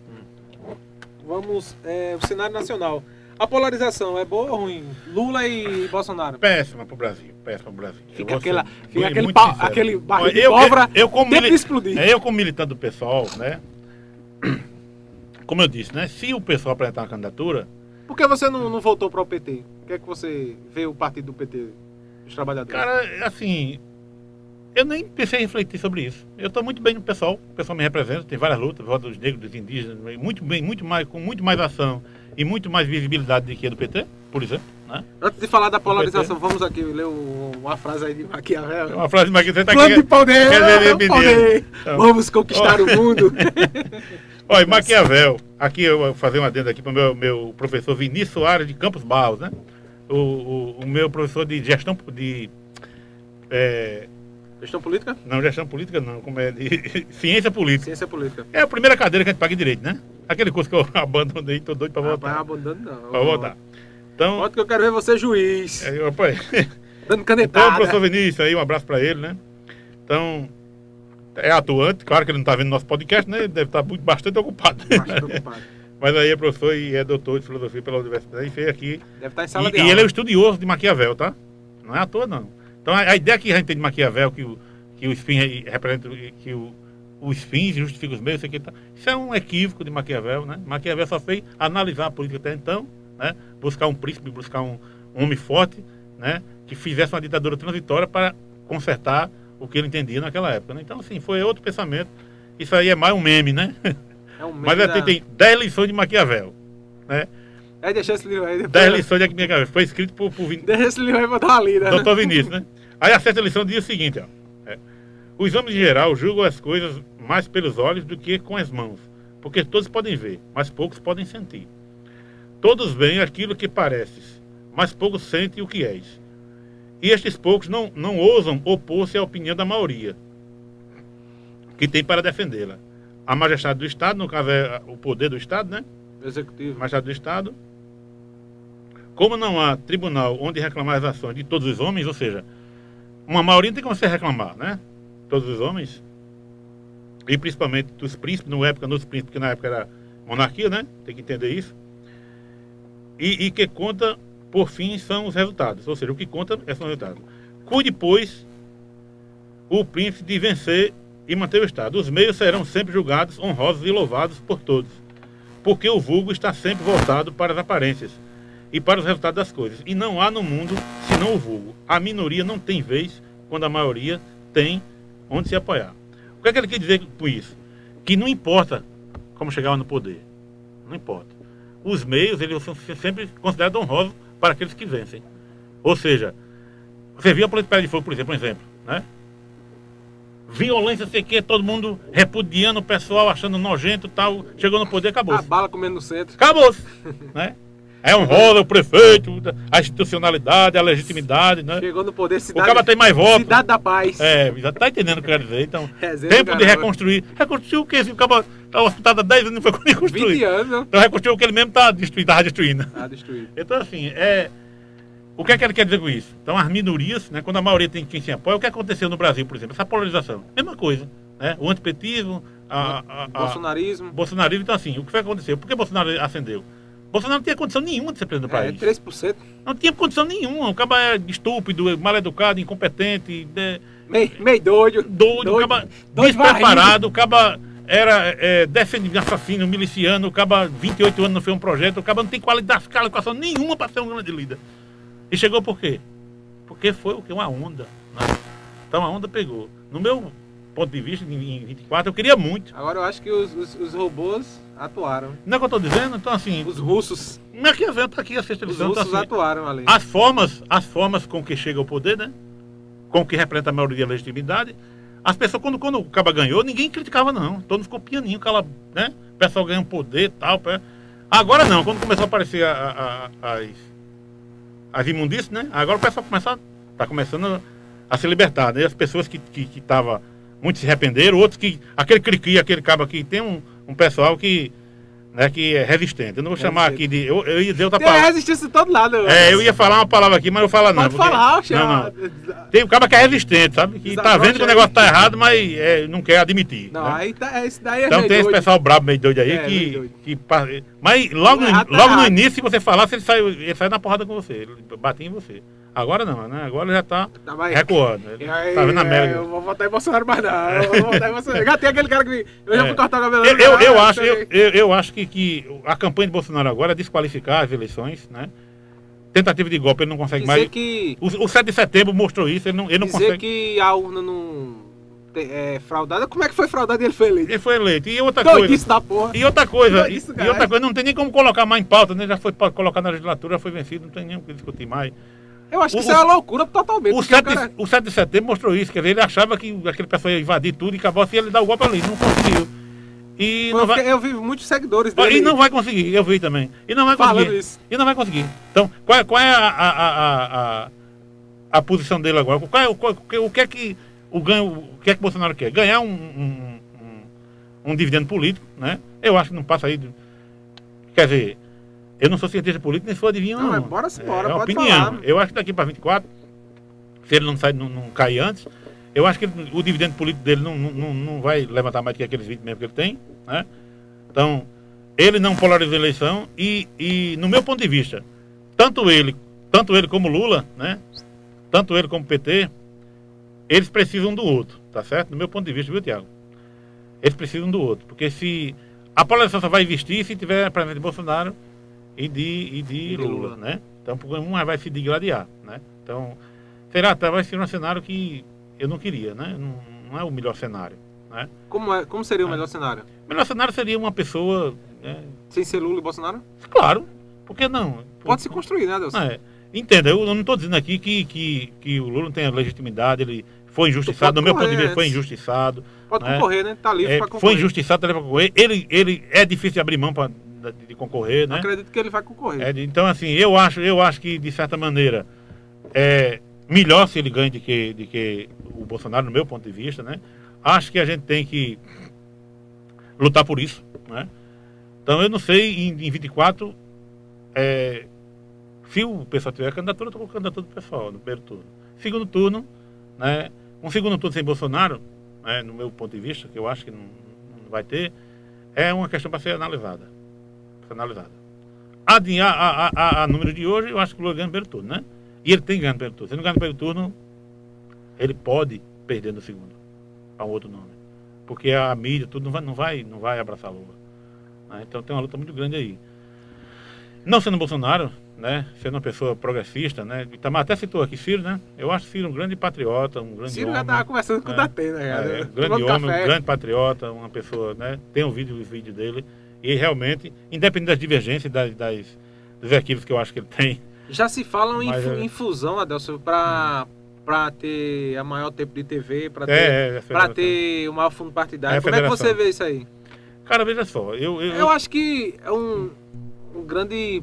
Vamos. É, o cenário nacional. A polarização é boa ou ruim? Lula e Bolsonaro. Péssima pro Brasil, péssima pro Brasil. Fica, aquela, fica aquele, aquele barril de pólvora eu, eu, como mili- explodir. é, eu como militante do pessoal, né? Como eu disse, né? Se o pessoal apresentar uma candidatura, Por que você não, não voltou para o PT? O que é que você vê o partido do PT dos trabalhadores? cara, assim, eu nem pensei em refletir sobre isso. Eu estou muito bem no pessoal, o pessoal me representa, tem várias lutas, voto dos negros, dos indígenas, muito bem, muito mais, com muito mais ação e muito mais visibilidade do que a do PT, por exemplo, né? Antes de falar da polarização, vamos aqui ler uma frase aí de É Maquiavel. uma frase que você tá Plano de aqui. poder, quer dizer, plano de poder. Então. Vamos conquistar o mundo. Olha, Maquiavel, aqui eu vou fazer uma adenda aqui para o meu, meu professor Vinícius Soares de Campos Barros, né? O, o, o meu professor de gestão de. é, Questão política? não, gestão política não, como é de ciência política. Ciência política. É a primeira cadeira que a gente paga em direito, né? Aquele curso que eu abandonei, tô doido para voltar. abandonando não. Para voltar. Então, Volta que eu quero ver você juiz. é, opa, Dando então, canetada. professor Vinícius aí, um abraço para ele, né? Então, é atuante, claro que ele não está vendo nosso podcast, né? Ele deve estar muito, bastante ocupado. Bastante ocupado. Mas aí é professor e é doutor de filosofia pela universidade e fez aqui. Deve estar em sala E, de e aula. ele é o estudioso de Maquiavel, tá? Não é à toa, não. Então a, a ideia que a gente tem de Maquiavel, que, o, que aí representam, que o, os fins justificam os meios, isso, aqui, tá, isso é um equívoco de Maquiavel, né? Maquiavel só fez analisar a política até então, né? Buscar um príncipe, buscar um, um homem forte, né? Que fizesse uma ditadura transitória para consertar o que ele entendia naquela época. Né? Então, assim, foi outro pensamento. Isso aí é mais um meme, né? É um Mas meme é, da- tem, tem 10 lições de Maquiavel. Né? É, deixa esse livro aí. Depois... 10 lições de Maquiavel. Foi escrito por, por Vin- Deixa esse livro aí pra dar uma lida. Doutor Vinícius, né? Aí a sexta lição diz o seguinte, ó. é, Os homens em geral julgam as coisas mais pelos olhos do que com as mãos, porque todos podem ver, mas poucos podem sentir. Todos veem aquilo que pareces, mas poucos sentem o que és. E estes poucos não, não ousam opor-se à opinião da maioria, que tem para defendê-la. A majestade do Estado, no caso é o poder do Estado, né? Executivo. Majestade do Estado. Como não há tribunal onde reclamar as ações de todos os homens, ou seja, uma maioria tem como você reclamar, né? Todos os homens. E principalmente dos príncipes, na época, nos príncipes, que na época era monarquia, né? Tem que entender isso. E, e que conta, por fim, são os resultados. Ou seja, o que conta é são os resultados. Cuide, pois, o príncipe de vencer e manter o Estado. Os meios serão sempre julgados, honrosos e louvados por todos porque o vulgo está sempre voltado para as aparências e para os resultados das coisas. E não há no mundo senão o vulgo. A minoria não tem vez quando a maioria tem onde se apoiar. O que é que ele quer dizer com isso? Que não importa como chegar no poder. Não importa. Os meios, eles são sempre considerados honrosos para aqueles que vencem. Ou seja, você viu a política de fogo, por exemplo, um exemplo, né? Violência, sei que, todo mundo repudiando o pessoal, achando nojento e tal. Chegou no poder, acabou. A bala comendo no centro. Acabou. né? É um rola o prefeito, a institucionalidade, a legitimidade, né? Chegou no poder O cidade, cara tem mais votos. cidade da paz. É, já tá entendendo o que eu quero dizer. Então, Resenha tempo de reconstruir. Reconstruir o quê? Se o cara tá hospitado há 10 anos e não foi 20 reconstruir. anos, não? Então reconstruiu o que ele mesmo tá destruindo, tava destruindo. Ah, destruído. Então, assim, é. O que é que ele quer dizer com isso? Então, as minorias, né, quando a maioria tem quem se apoia, o que aconteceu no Brasil, por exemplo? Essa polarização. Mesma coisa. Né? O antipetismo, a, a, a, Bolsonarismo. Bolsonarismo. Então, assim, o que foi que aconteceu? Por que Bolsonaro ascendeu? Bolsonaro não tinha condição nenhuma de ser presidente do É, país. 3%. Não tinha condição nenhuma. O cara é estúpido, mal educado, incompetente, né, Meio, meio doido. doido, Doido. o caba Doido despreparado, o caba era é, defendido assassino, miliciano, o caba 28 anos não fez um projeto, o caba não tem qualidade, qualificação nenhuma para ser um grande líder. E chegou por quê? Porque foi o quê? Uma onda. né? Então a onda pegou. No meu ponto de vista, em em 24, eu queria muito. Agora eu acho que os, os, os robôs atuaram. Não é o que eu estou dizendo? Então assim, Os russos. não é que evento aqui a sexta Os edição. Então, russos assim, atuaram ali. as formas, as formas com que chega ao poder, né? Com que representa a maioria da legitimidade. As pessoas, quando, quando o Caba ganhou, ninguém criticava, não. Todos ficou pianinho, aquela, né? O pessoal ganha um poder e tal. Agora não, quando começou a aparecer a- a- a- as, as imundícias, né? Agora o pessoal começa, tá começando a, a se libertar, né? As pessoas que estavam, que, que tava, muitos se arrependeram, outros que. Aquele criqui, aquele cabo aqui, tem um, um pessoal que. Né, que é resistente. Eu não vou chamar aqui de. Eu, eu ia dizer outra Tem palavra. resistência de todo lado. É, eu ia falar uma palavra aqui, mas eu falo não. Pode porque- falar, não, Xia. não. Tem um cara que é resistente, sabe? Que tá Desabrocha vendo que o negócio tá errado, mas é, não quer admitir. Não, né? aí tá, esse daí é Então tem esse doido. pessoal brabo meio doido aí É, que, doido. que. Mas logo, no, Errado tá logo no início, se você falasse, ele saiu, ele saiu na porrada com você. Ele batia em você. Agora não, né? Agora já tá Tá, mas- recuando. Aí, tá vendo a é, América. eu vou votar em Bolsonaro mais não. Eu vou votar em Bolsonaro. Já tem aquele cara que. Eu já É. fui cortar o cabelo. Eu, eu, eu acho, eu, eu, eu, eu acho que, que a campanha de Bolsonaro agora é desqualificar as eleições, né? Tentativa de golpe, ele não consegue Dizer mais. que. O, o 7 de setembro mostrou isso, ele não, ele não dizer consegue. que a urna não. É fraudada. Como é que foi fraudada e ele foi eleito? Ele foi eleito. E outra coisa. Doidice da porra. E outra coisa, Não, e, isso, e outra coisa, não tem nem como colocar mais em pauta, né? Já foi colocar na legislatura, já foi vencido, não tem nem o que discutir mais. Eu acho que O- isso é uma loucura totalmente. O porque 7, o cara- de, o 7 de setembro mostrou isso, quer dizer, ele achava que aquele pessoal ia invadir tudo e acabou assim, ele dá o golpe ali, não conseguiu. E não eu, vai, eu vi muitos seguidores dele. e não vai conseguir, eu vi também. E não vai Falando conseguir. isso. E não vai conseguir. Então, qual, é- qual é a, a, a, a, posição dele agora? Qual é, o, qual- o que é que o ganho, o que é que Bolsonaro quer? Ganhar um, um, um, um dividendo político, né? Eu acho que não passa aí. Quer dizer, eu não sou cientista político, nem sou adivinho, Não, não. bora se embora, é pode opinião. falar. Eu acho que daqui para 24, se ele não, sai, não, não cair antes, eu acho que ele- o dividendo político dele não, não, não- vai levantar mais do que aqueles 20 mesmo que ele tem, né? Então, ele não polarizou a eleição e, e, no meu ponto de vista, tanto ele, tanto ele como Lula, né? Tanto ele como PT, eles precisam do outro, tá certo? No meu ponto de vista, viu, Tiago? Eles precisam do outro, porque se a polarização só vai existir se tiver de Bolsonaro e de, e de E de Lula, Lula. né? Então, um vai se degladiar, né? Então, será até vai ser um cenário que eu não queria, né? Não, não é o melhor cenário, né? Como, é, como seria o melhor cenário? O melhor cenário seria uma pessoa, né? Sem ser Lula e Bolsonaro? claro, por que não? Pode se construir, né, Deus? É. Entenda, eu não estou dizendo aqui que, que, que o Lula não tem legitimidade, ele foi injustiçado, no meu ponto de vista foi injustiçado, Pode né? concorrer, né? Tá livre é, foi concorrer. injustiçado, tá livre pra concorrer. ele, ele é difícil de abrir mão pra, de, de concorrer, né? Acredito que ele vai concorrer. É, então, assim, eu acho, eu acho que, de certa maneira, é melhor se ele ganha de que, de que o Bolsonaro, no meu ponto de vista, né? Acho que a gente tem que lutar por isso, né? Então, eu não sei, em, em 24, é, se o pessoal tiver candidatura, eu estou com a candidatura do pessoal, no primeiro turno. Segundo turno, né? Um segundo turno sem Bolsonaro, né, no meu ponto de vista, que eu acho que não, não vai ter, é uma questão para ser analisada. Pra ser analisada. A, a, a, a, a número de hoje, eu acho que o Lula ganha no primeiro turno, né? E ele tem ganho no primeiro turno. Se ele não ganhar no primeiro turno, ele pode perder no segundo. Para um outro nome. Porque a mídia, tudo não vai, não vai, não vai abraçar Lula. né? Então tem uma luta muito grande aí. Não sendo Bolsonaro, né? Sendo uma pessoa progressista, né? Itamar até citou aqui Ciro, né? Eu acho Ciro um grande patriota, um grande Ciro homem. já tava conversando com o É. Datena, É, um grande homem, café. um grande patriota, uma pessoa, né? Tem um vídeo, o vídeo dele. E realmente, independente das divergências, das, das, dos equívocos que eu acho que ele tem, Já se falam em, fu- é. em fusão, Adelson, pra, pra ter a maior tempo de TV, ter, é, é, pra federação. ter o maior fundo partidário. É Como é que você vê isso aí? Cara, veja só, eu, eu, Eu acho que é um, um grande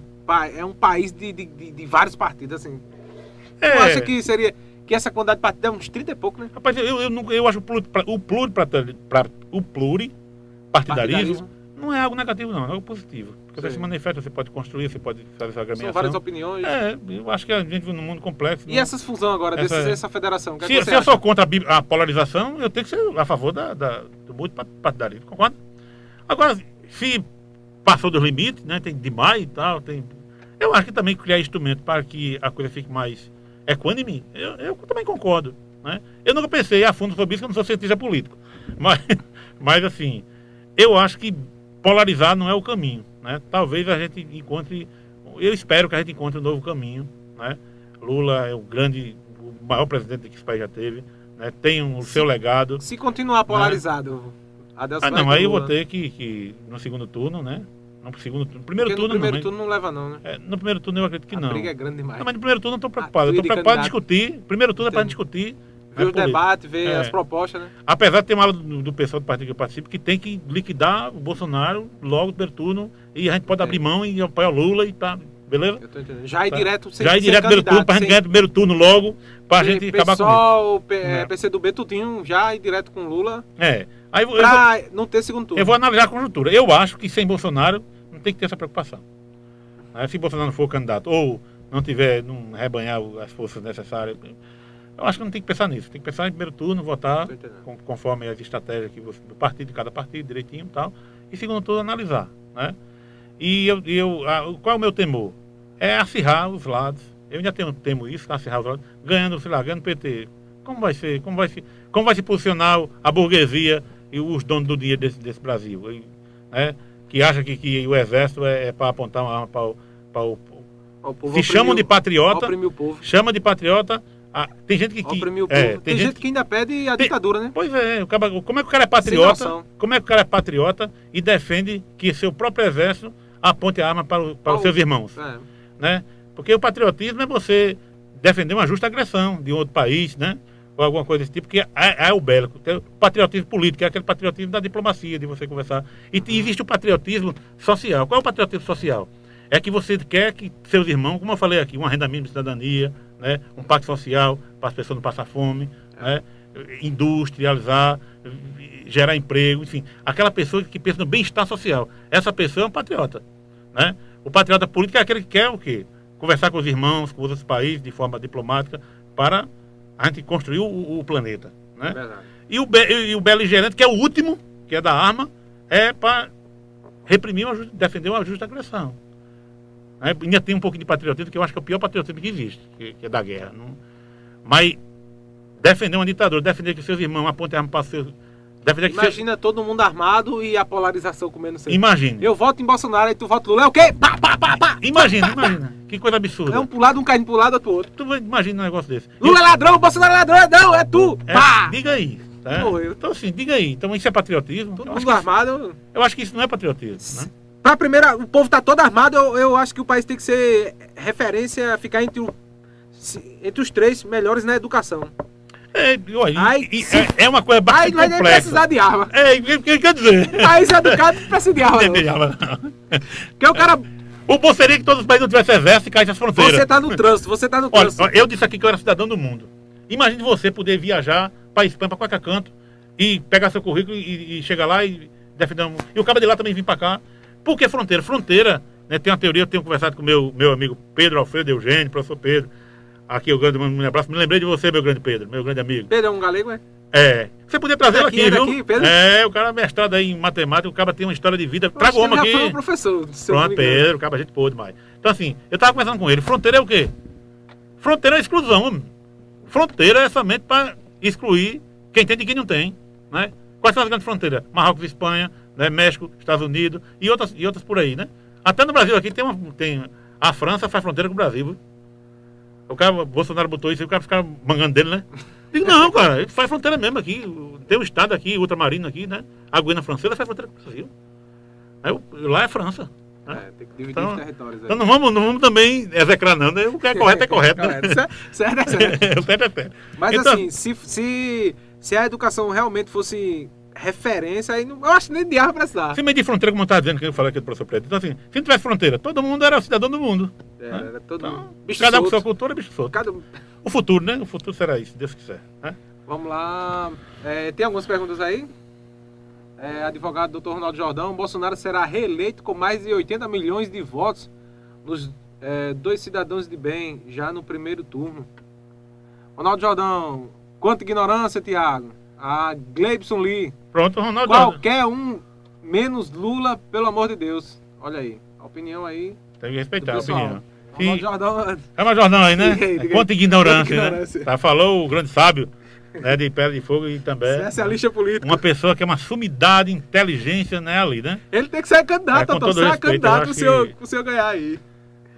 é um país de, de, de- vários partidos, assim. É, Tu acha que seria. Que essa quantidade de partidos é uns 30 e pouco, né? Rapaz, eu, eu, não- eu acho o pluri, o pluri, o pluripartidarismo não é algo negativo, não, é algo positivo. Porque você Sim. se manifesta, você pode construir, você pode fazer essa São várias agremiação. opiniões. É, eu acho que a gente vive num mundo complexo. E não- essas fusões agora, Essa- desse- dessa federação? O que, é se, se você eu sou contra a, a polarização, eu tenho que ser a favor da, da- do multipartidarismo, concorda? Agora, se passou dos limites, né, tem demais e tal, tem... Eu acho que também criar instrumento para que a coisa fique mais equânime, eu, eu também concordo. Né? Eu nunca pensei a fundo sobre isso, que eu não sou cientista político. Mas, mas assim, eu acho que polarizar não é o caminho. Né? Talvez a gente encontre, eu espero que a gente encontre um novo caminho. Né? Lula é o grande, o maior presidente que esse país já teve, né? tem o seu legado. Se continuar polarizado, Adelson Ah, não, aí eu vou ter que, que no segundo turno, né? Não pro segundo turno. Primeiro Porque turno no primeiro não. turno não leva, não, né? é, no primeiro turno eu acredito que a não. briga é grande demais. Não, mas no primeiro turno eu estou preocupado. Eu estou de preocupado em discutir. Primeiro turno é para Entendi. discutir. Ver né, os política. debates, ver É. as propostas, né? Apesar de ter uma ala do, do pessoal do partido que eu participo que tem que liquidar o Bolsonaro logo no primeiro turno e a gente pode É. abrir mão e apoiar o Lula e tá. Beleza? Eu tô entendendo. Já ir Tá. direto sem Já ir sem direto primeiro turno candidato, para a gente sem- ganhar o primeiro turno logo para a sem gente acabar com isso. pessoal, P- É. PCdoB, tudinho, já ir direto com Lula, É. Aí eu, eu vou, pra não ter segundo turno. eu vou analisar a conjuntura. Eu acho que sem Bolsonaro não tem que ter essa preocupação. Né? Se Bolsonaro não for candidato ou não tiver, não rebanhar o- as forças necessárias, eu acho que não tem que pensar nisso. Tem que pensar em primeiro turno, votar com- conforme as estratégias que você, do partido, de cada partido, direitinho e tal. E segundo turno, analisar. Né? E eu, eu, a- o- qual é o meu temor? É acirrar os lados. Eu ainda tenho, temo isso, acirrar os lados, ganhando, sei lá, ganhando PT. Como vai ser? Como vai se, como vai se posicionar a burguesia e os donos do dinheiro desse, desse Brasil? E, né? Que acha que, que o exército é, para apontar uma arma para o, para o. Povo Se chamam de patriota, povo. chama de patriota. Ah, tem gente que. que é, tem, tem gente, gente que ainda pede a Tem- ditadura, né? Pois é, o cara- como é que o cara é patriota? Como é que o cara é patriota e defende que seu próprio exército aponte a arma para, o- para os seus irmãos? É. Né? Porque o patriotismo é você defender uma justa agressão de um outro país, né? Ou alguma coisa desse tipo, que é, é o bélico. O patriotismo político, é aquele patriotismo da diplomacia, de você conversar. E existe o patriotismo social. Qual é o patriotismo social? É que você quer que seus irmãos, como eu falei aqui, uma renda mínima de cidadania, né? um pacto social para as pessoas não passar fome, né? industrializar, gerar emprego, enfim. Aquela pessoa que pensa no bem-estar social. Essa pessoa é um patriota. Né? O patriota político é aquele que quer o quê? Conversar com os irmãos, com outros países de forma diplomática para a gente construir o, o planeta. Né? E o, e o beligerante, que é o último, que é da arma, é para reprimir, uma, defender uma justa agressão. Né? Ainda tem um pouquinho de patriotismo, que eu acho que é o pior patriotismo que existe, que, que é da guerra. Não- Mas defender uma ditadura, defender que seus irmãos apontem arma para seus. Defender que seus. Imagina todo mundo armado e a polarização comendo sangue. Imagine. Eu voto em Bolsonaro e tu vota Lula. É o quê? Pá, pá, pá, pá. Imagina, imagina. Que coisa absurda. É um pro lado, um caindo pro lado, outro pro outro. Tu imagina um negócio desse. Lula é ladrão, Bolsonaro é ladrão. Não, é tu. É, Pá. diga aí. Tá? Morreu. Então, assim, diga aí. Então, isso é patriotismo? Todo mundo armado. eu acho que isso não é patriotismo. Né? Pra primeira, o povo tá todo armado, eu, eu acho que o país tem que ser referência, ficar entre, o- entre os três melhores na educação. É, olha, Ai, e- se- é, é uma coisa Aí bastante não vai nem complexa. precisar de arma. É, o que, que quer dizer? País educado não precisa de arma. Não tem arma, não. Porque o cara, O bom seria que todos os países não tivessem exército e caíssem as fronteiras. você tá no trânsito, você tá no Olha, trânsito. eu disse aqui que eu era cidadão do mundo. Imagine você poder viajar para Espanha, para qualquer canto, e pegar seu currículo e, e chegar lá e defender. E o cara de lá também vir para cá. Por que fronteira? Fronteira, né, tem uma teoria, eu tenho conversado com meu meu amigo Pedro Alfredo Eugênio, professor Pedro. Aqui eu grande um abraço. Me lembrei de você, meu grande Pedro, meu grande amigo. Pedro é um galego, é? É. Você podia trazer aqui, é viu? daqui, Pedro? É, o cara é mestrado aí em matemática, o cara tem uma história de vida. Traga o homem já foi aqui. um professor. se eu não Pronto. Pedro, acaba a gente pôde mais. Então, assim, eu tava conversando com ele. Fronteira é o quê? Fronteira é exclusão. homem. Fronteira é somente para excluir quem tem de quem não tem. Né? Quais são as grandes fronteiras? Marrocos, Espanha, né? México, Estados Unidos e outras, e outras por aí, né? Até no Brasil aqui tem uma. Tem, a França faz fronteira com o Brasil. O cara, Bolsonaro botou isso e o cara fica mangando dele, né? Digo, não, cara, ele faz fronteira mesmo aqui. Tem um estado aqui, ultramarino aqui, né? A Guiana Francesa faz fronteira com o Brasil. Aí, lá é França. É, tem que dividir Então- os territórios. aí. Então não vamos, não vamos também execrar, não. Né? O que é correto é correto. Né? Correto. Certo, certo, é certo. o certo é certo. Mas Então- assim, se, se, se a educação realmente fosse referência, aí não, eu acho que nem diabo precisar. Se meio de fronteira, como eu estava dizendo, que eu falei aqui do professor Preto. Então, assim, se não tivesse fronteira, todo mundo era cidadão do mundo. É, né? era todo Então, bicho cada um com sua cultura, bicho solto. Cada- O futuro, né? O futuro será isso, se Deus quiser. Né? Vamos lá. É, tem algumas perguntas aí? É, advogado Dr. Ronaldo Jordão, Bolsonaro será reeleito com mais de 80 milhões de votos nos é, dois cidadãos de bem, já no primeiro turno. Ronaldo Jordão, quanta ignorância, Tiago? A Gleibson Lee, Pronto, Ronaldo. Qualquer um menos Lula, pelo amor de Deus. Olha aí, a opinião aí Tem que respeitar a opinião. Ronaldo Se- Jordão, É uma Jordão aí, né? Diga aí, diga aí. Quanta ignorância, né? Tá, falou o grande sábio né, de Pedra de Fogo e também essa é a política. uma pessoa que é uma sumidade, inteligência, né, ali, né? Ele tem que ser candidato, É, então respeito, eu candidato pro senhor, que- pro senhor ganhar aí.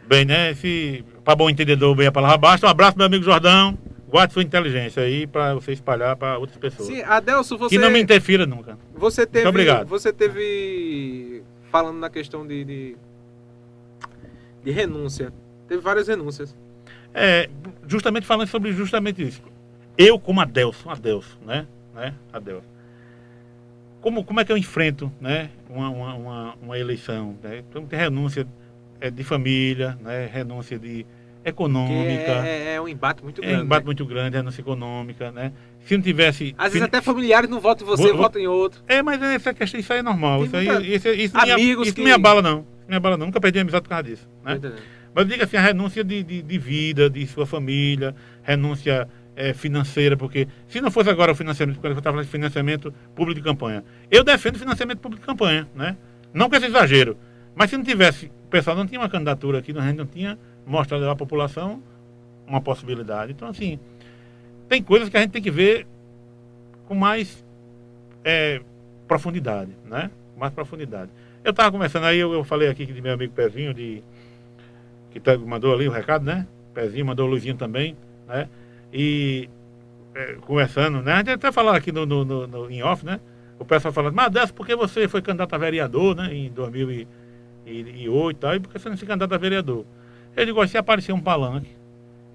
Bem, né? Se, pra bom entendedor, bem a palavra basta. Um abraço, meu amigo Jordão. Guarde sua inteligência aí pra você espalhar pra outras pessoas. Sim, Adelso, você, Que não me interfira nunca. você teve. obrigado. Você teve. Falando na questão de, de, de renúncia. Teve várias renúncias. É, justamente falando sobre justamente isso. Eu, como Adelson, Adelson, né? né? Adelson. Como, como é que eu enfrento né? uma, uma, uma, uma eleição? Né? Então, tem renúncia é, de família, né? renúncia de econômica. é, é um embate muito É grande. um embate né? muito grande, renúncia econômica, né? Se não tivesse. Às vezes até familiares não votam em você, Vou- votam em outro. É, mas essa questão, isso aí é normal. Tem Isso, aí, isso, isso, não me- amigos isso que- me abala, não. Me abala, não. Nunca perdi a amizade por causa disso. Né? Mas diga assim, a renúncia de, de, de vida, de sua família, renúncia eh, financeira, porque se não fosse agora o financiamento, quando eu estava falando de financiamento público de campanha, eu defendo financiamento público de campanha, né? Não com esse exagero. Mas se não tivesse, o pessoal não tinha uma candidatura aqui, a gente não tinha mostrado à população uma possibilidade. Então, assim, tem coisas que a gente tem que ver com mais eh, profundidade, né? Com mais profundidade. Eu estava conversando aí, eu, eu falei aqui de meu amigo Pezinho, de, que tá- mandou ali o recado, né? Pezinho mandou o Luizinho também, né? E é, conversando, né? A gente até falou aqui no, no, no- no- em off, né? O pessoal falando, mas dessa, por que você foi candidato a vereador, né? Em 2008 e tal, e por que você não se candidata a vereador? Digo, olha, se aparecer um palanque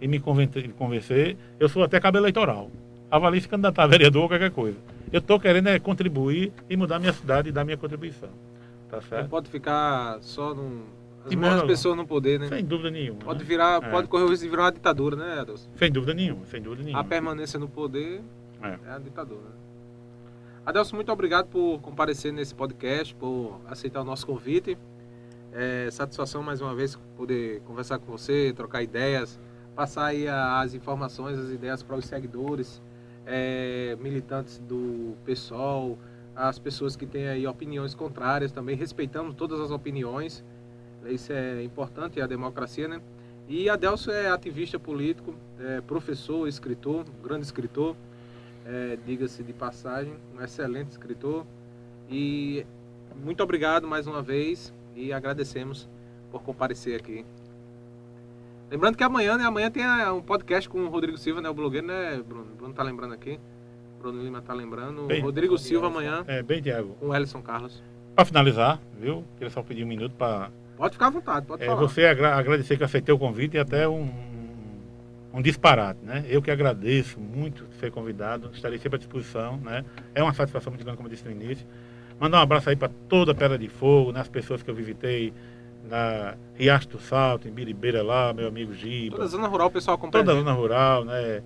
e me convencer, eu sou até cabo eleitoral. Avalie se candidatar a vereador ou qualquer coisa. Eu estou querendo é contribuir e mudar minha cidade e dar minha contribuição. Tá Não certo? pode ficar só num. As De mesmas modo- pessoas no poder, né? Sem dúvida nenhuma. Pode né? virar, É. pode correr o risco de virar uma ditadura, né, Adelson? Sem dúvida nenhuma, sem dúvida nenhuma. A permanência no poder É. é, a ditadura. né? Adelson, muito obrigado por comparecer nesse podcast, por aceitar o nosso convite. É satisfação mais uma vez poder conversar com você, trocar ideias, passar aí as informações, as ideias para os seguidores, é, militantes do PSOL, as pessoas que têm aí opiniões contrárias também. Respeitamos todas as opiniões. Isso é importante, é a democracia, né? E Adelson é ativista político, é professor, escritor, grande escritor, é, diga-se de passagem, um excelente escritor. E muito obrigado mais uma vez e agradecemos por comparecer aqui. Lembrando que amanhã, né? Amanhã tem a- um podcast com o Rodrigo Silva, né? O blogueiro, né, Bruno? Bruno tá lembrando aqui. Bruno Lima tá lembrando. Bem, Rodrigo Silva amanhã É, bem, Tiago. com o Ellison Carlos. Para finalizar, viu? Queria só pedir um minuto para Pode ficar à vontade, pode falar. você agra- agradecer que aceitei o convite e até um, um disparate, né? Eu que agradeço muito ser convidado, estarei sempre à disposição, né? É uma satisfação muito grande, como eu disse no início. Mandar um abraço aí para toda a Pedra de Fogo, nas pessoas que eu visitei na Riacho do Salto, em Biribeira lá, meu amigo Giba. Toda zona rural o pessoal acompanha. toda a zona rural, né?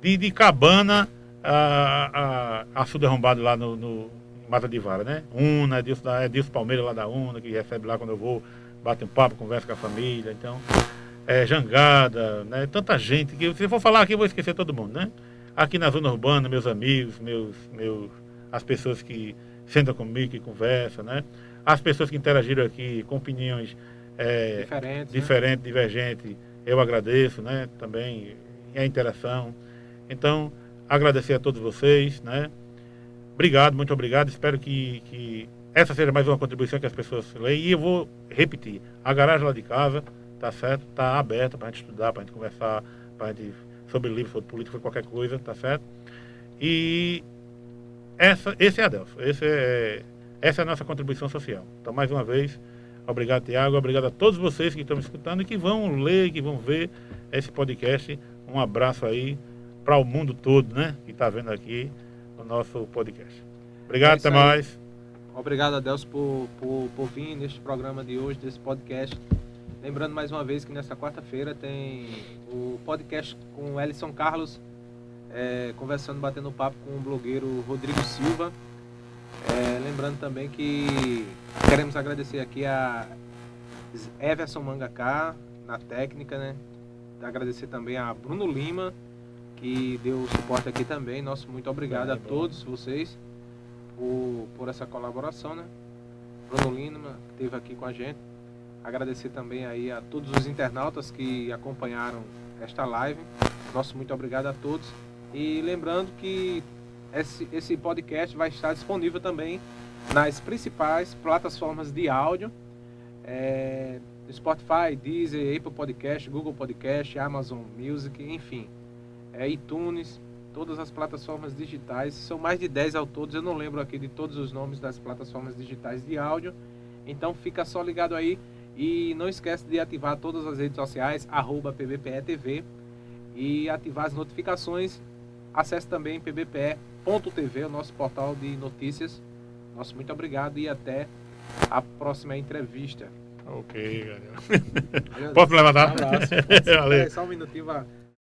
De, de Cabana a, a, a sul derrumbado lá no, no Mata de Vara, né? Una, é Dilson, da- é Dilson Palmeira lá da Una, que recebe lá quando eu vou, bate um papo, conversa com a família, então, é, Jangada, né? Tanta gente, que se eu for falar aqui eu vou esquecer todo mundo, né? Aqui na zona urbana, meus amigos, meus, meus, as pessoas que sentam comigo, que conversam, né? As pessoas que interagiram aqui com opiniões é, Diferentes. né? diferente, divergente, eu agradeço, né? Também a interação. Então, agradecer a todos vocês, né? Obrigado, muito obrigado. Espero que, que essa seja mais uma contribuição que as pessoas leem. E eu vou repetir: a garagem lá de casa, tá certo? Tá aberta para a gente estudar, para a gente conversar, para gente sobre livro, sobre política, sobre qualquer coisa, tá certo? E essa, esse é Adelson, esse é, essa é a nossa contribuição social. Então, mais uma vez, obrigado, Tiago, obrigado a todos vocês que estão me escutando e que vão ler, que vão ver esse podcast. Um abraço aí para o mundo todo, né? Que está vendo aqui o nosso podcast. Obrigado, É até aí. mais. Obrigado a Deus por, por, por vir neste programa de hoje, desse podcast. Lembrando mais uma vez que nessa quarta-feira tem o podcast com o Ellison Carlos, é, conversando, batendo papo com o blogueiro Rodrigo Silva. É, lembrando também que queremos agradecer aqui a Everson Mangaká na técnica, né? Agradecer também a Bruno Lima, que deu o suporte aqui também. Nosso muito obrigado É, a todos vocês por, por essa colaboração, né? Bruno Lima que esteve aqui com a gente. Agradecer também aí a todos os internautas que acompanharam esta live. Nosso muito obrigado a todos. E lembrando que esse, esse podcast vai estar disponível também nas principais plataformas de áudio. É, Spotify, Deezer, Apple Podcast, Google Podcast, Amazon Music, enfim. É, iTunes, todas as plataformas digitais. São mais de 10 ao todos. Eu não lembro aqui de todos os nomes das plataformas digitais de áudio. Então fica só ligado aí. E não esquece de ativar todas as redes sociais, arroba PBPE-TV. E ativar as notificações. Acesse também pbpe.tv, o nosso portal de notícias. Nosso muito obrigado e até a próxima entrevista. Ok, galera. Posso levantar? Um abraço. Valeu. É, só um minutinho, vá.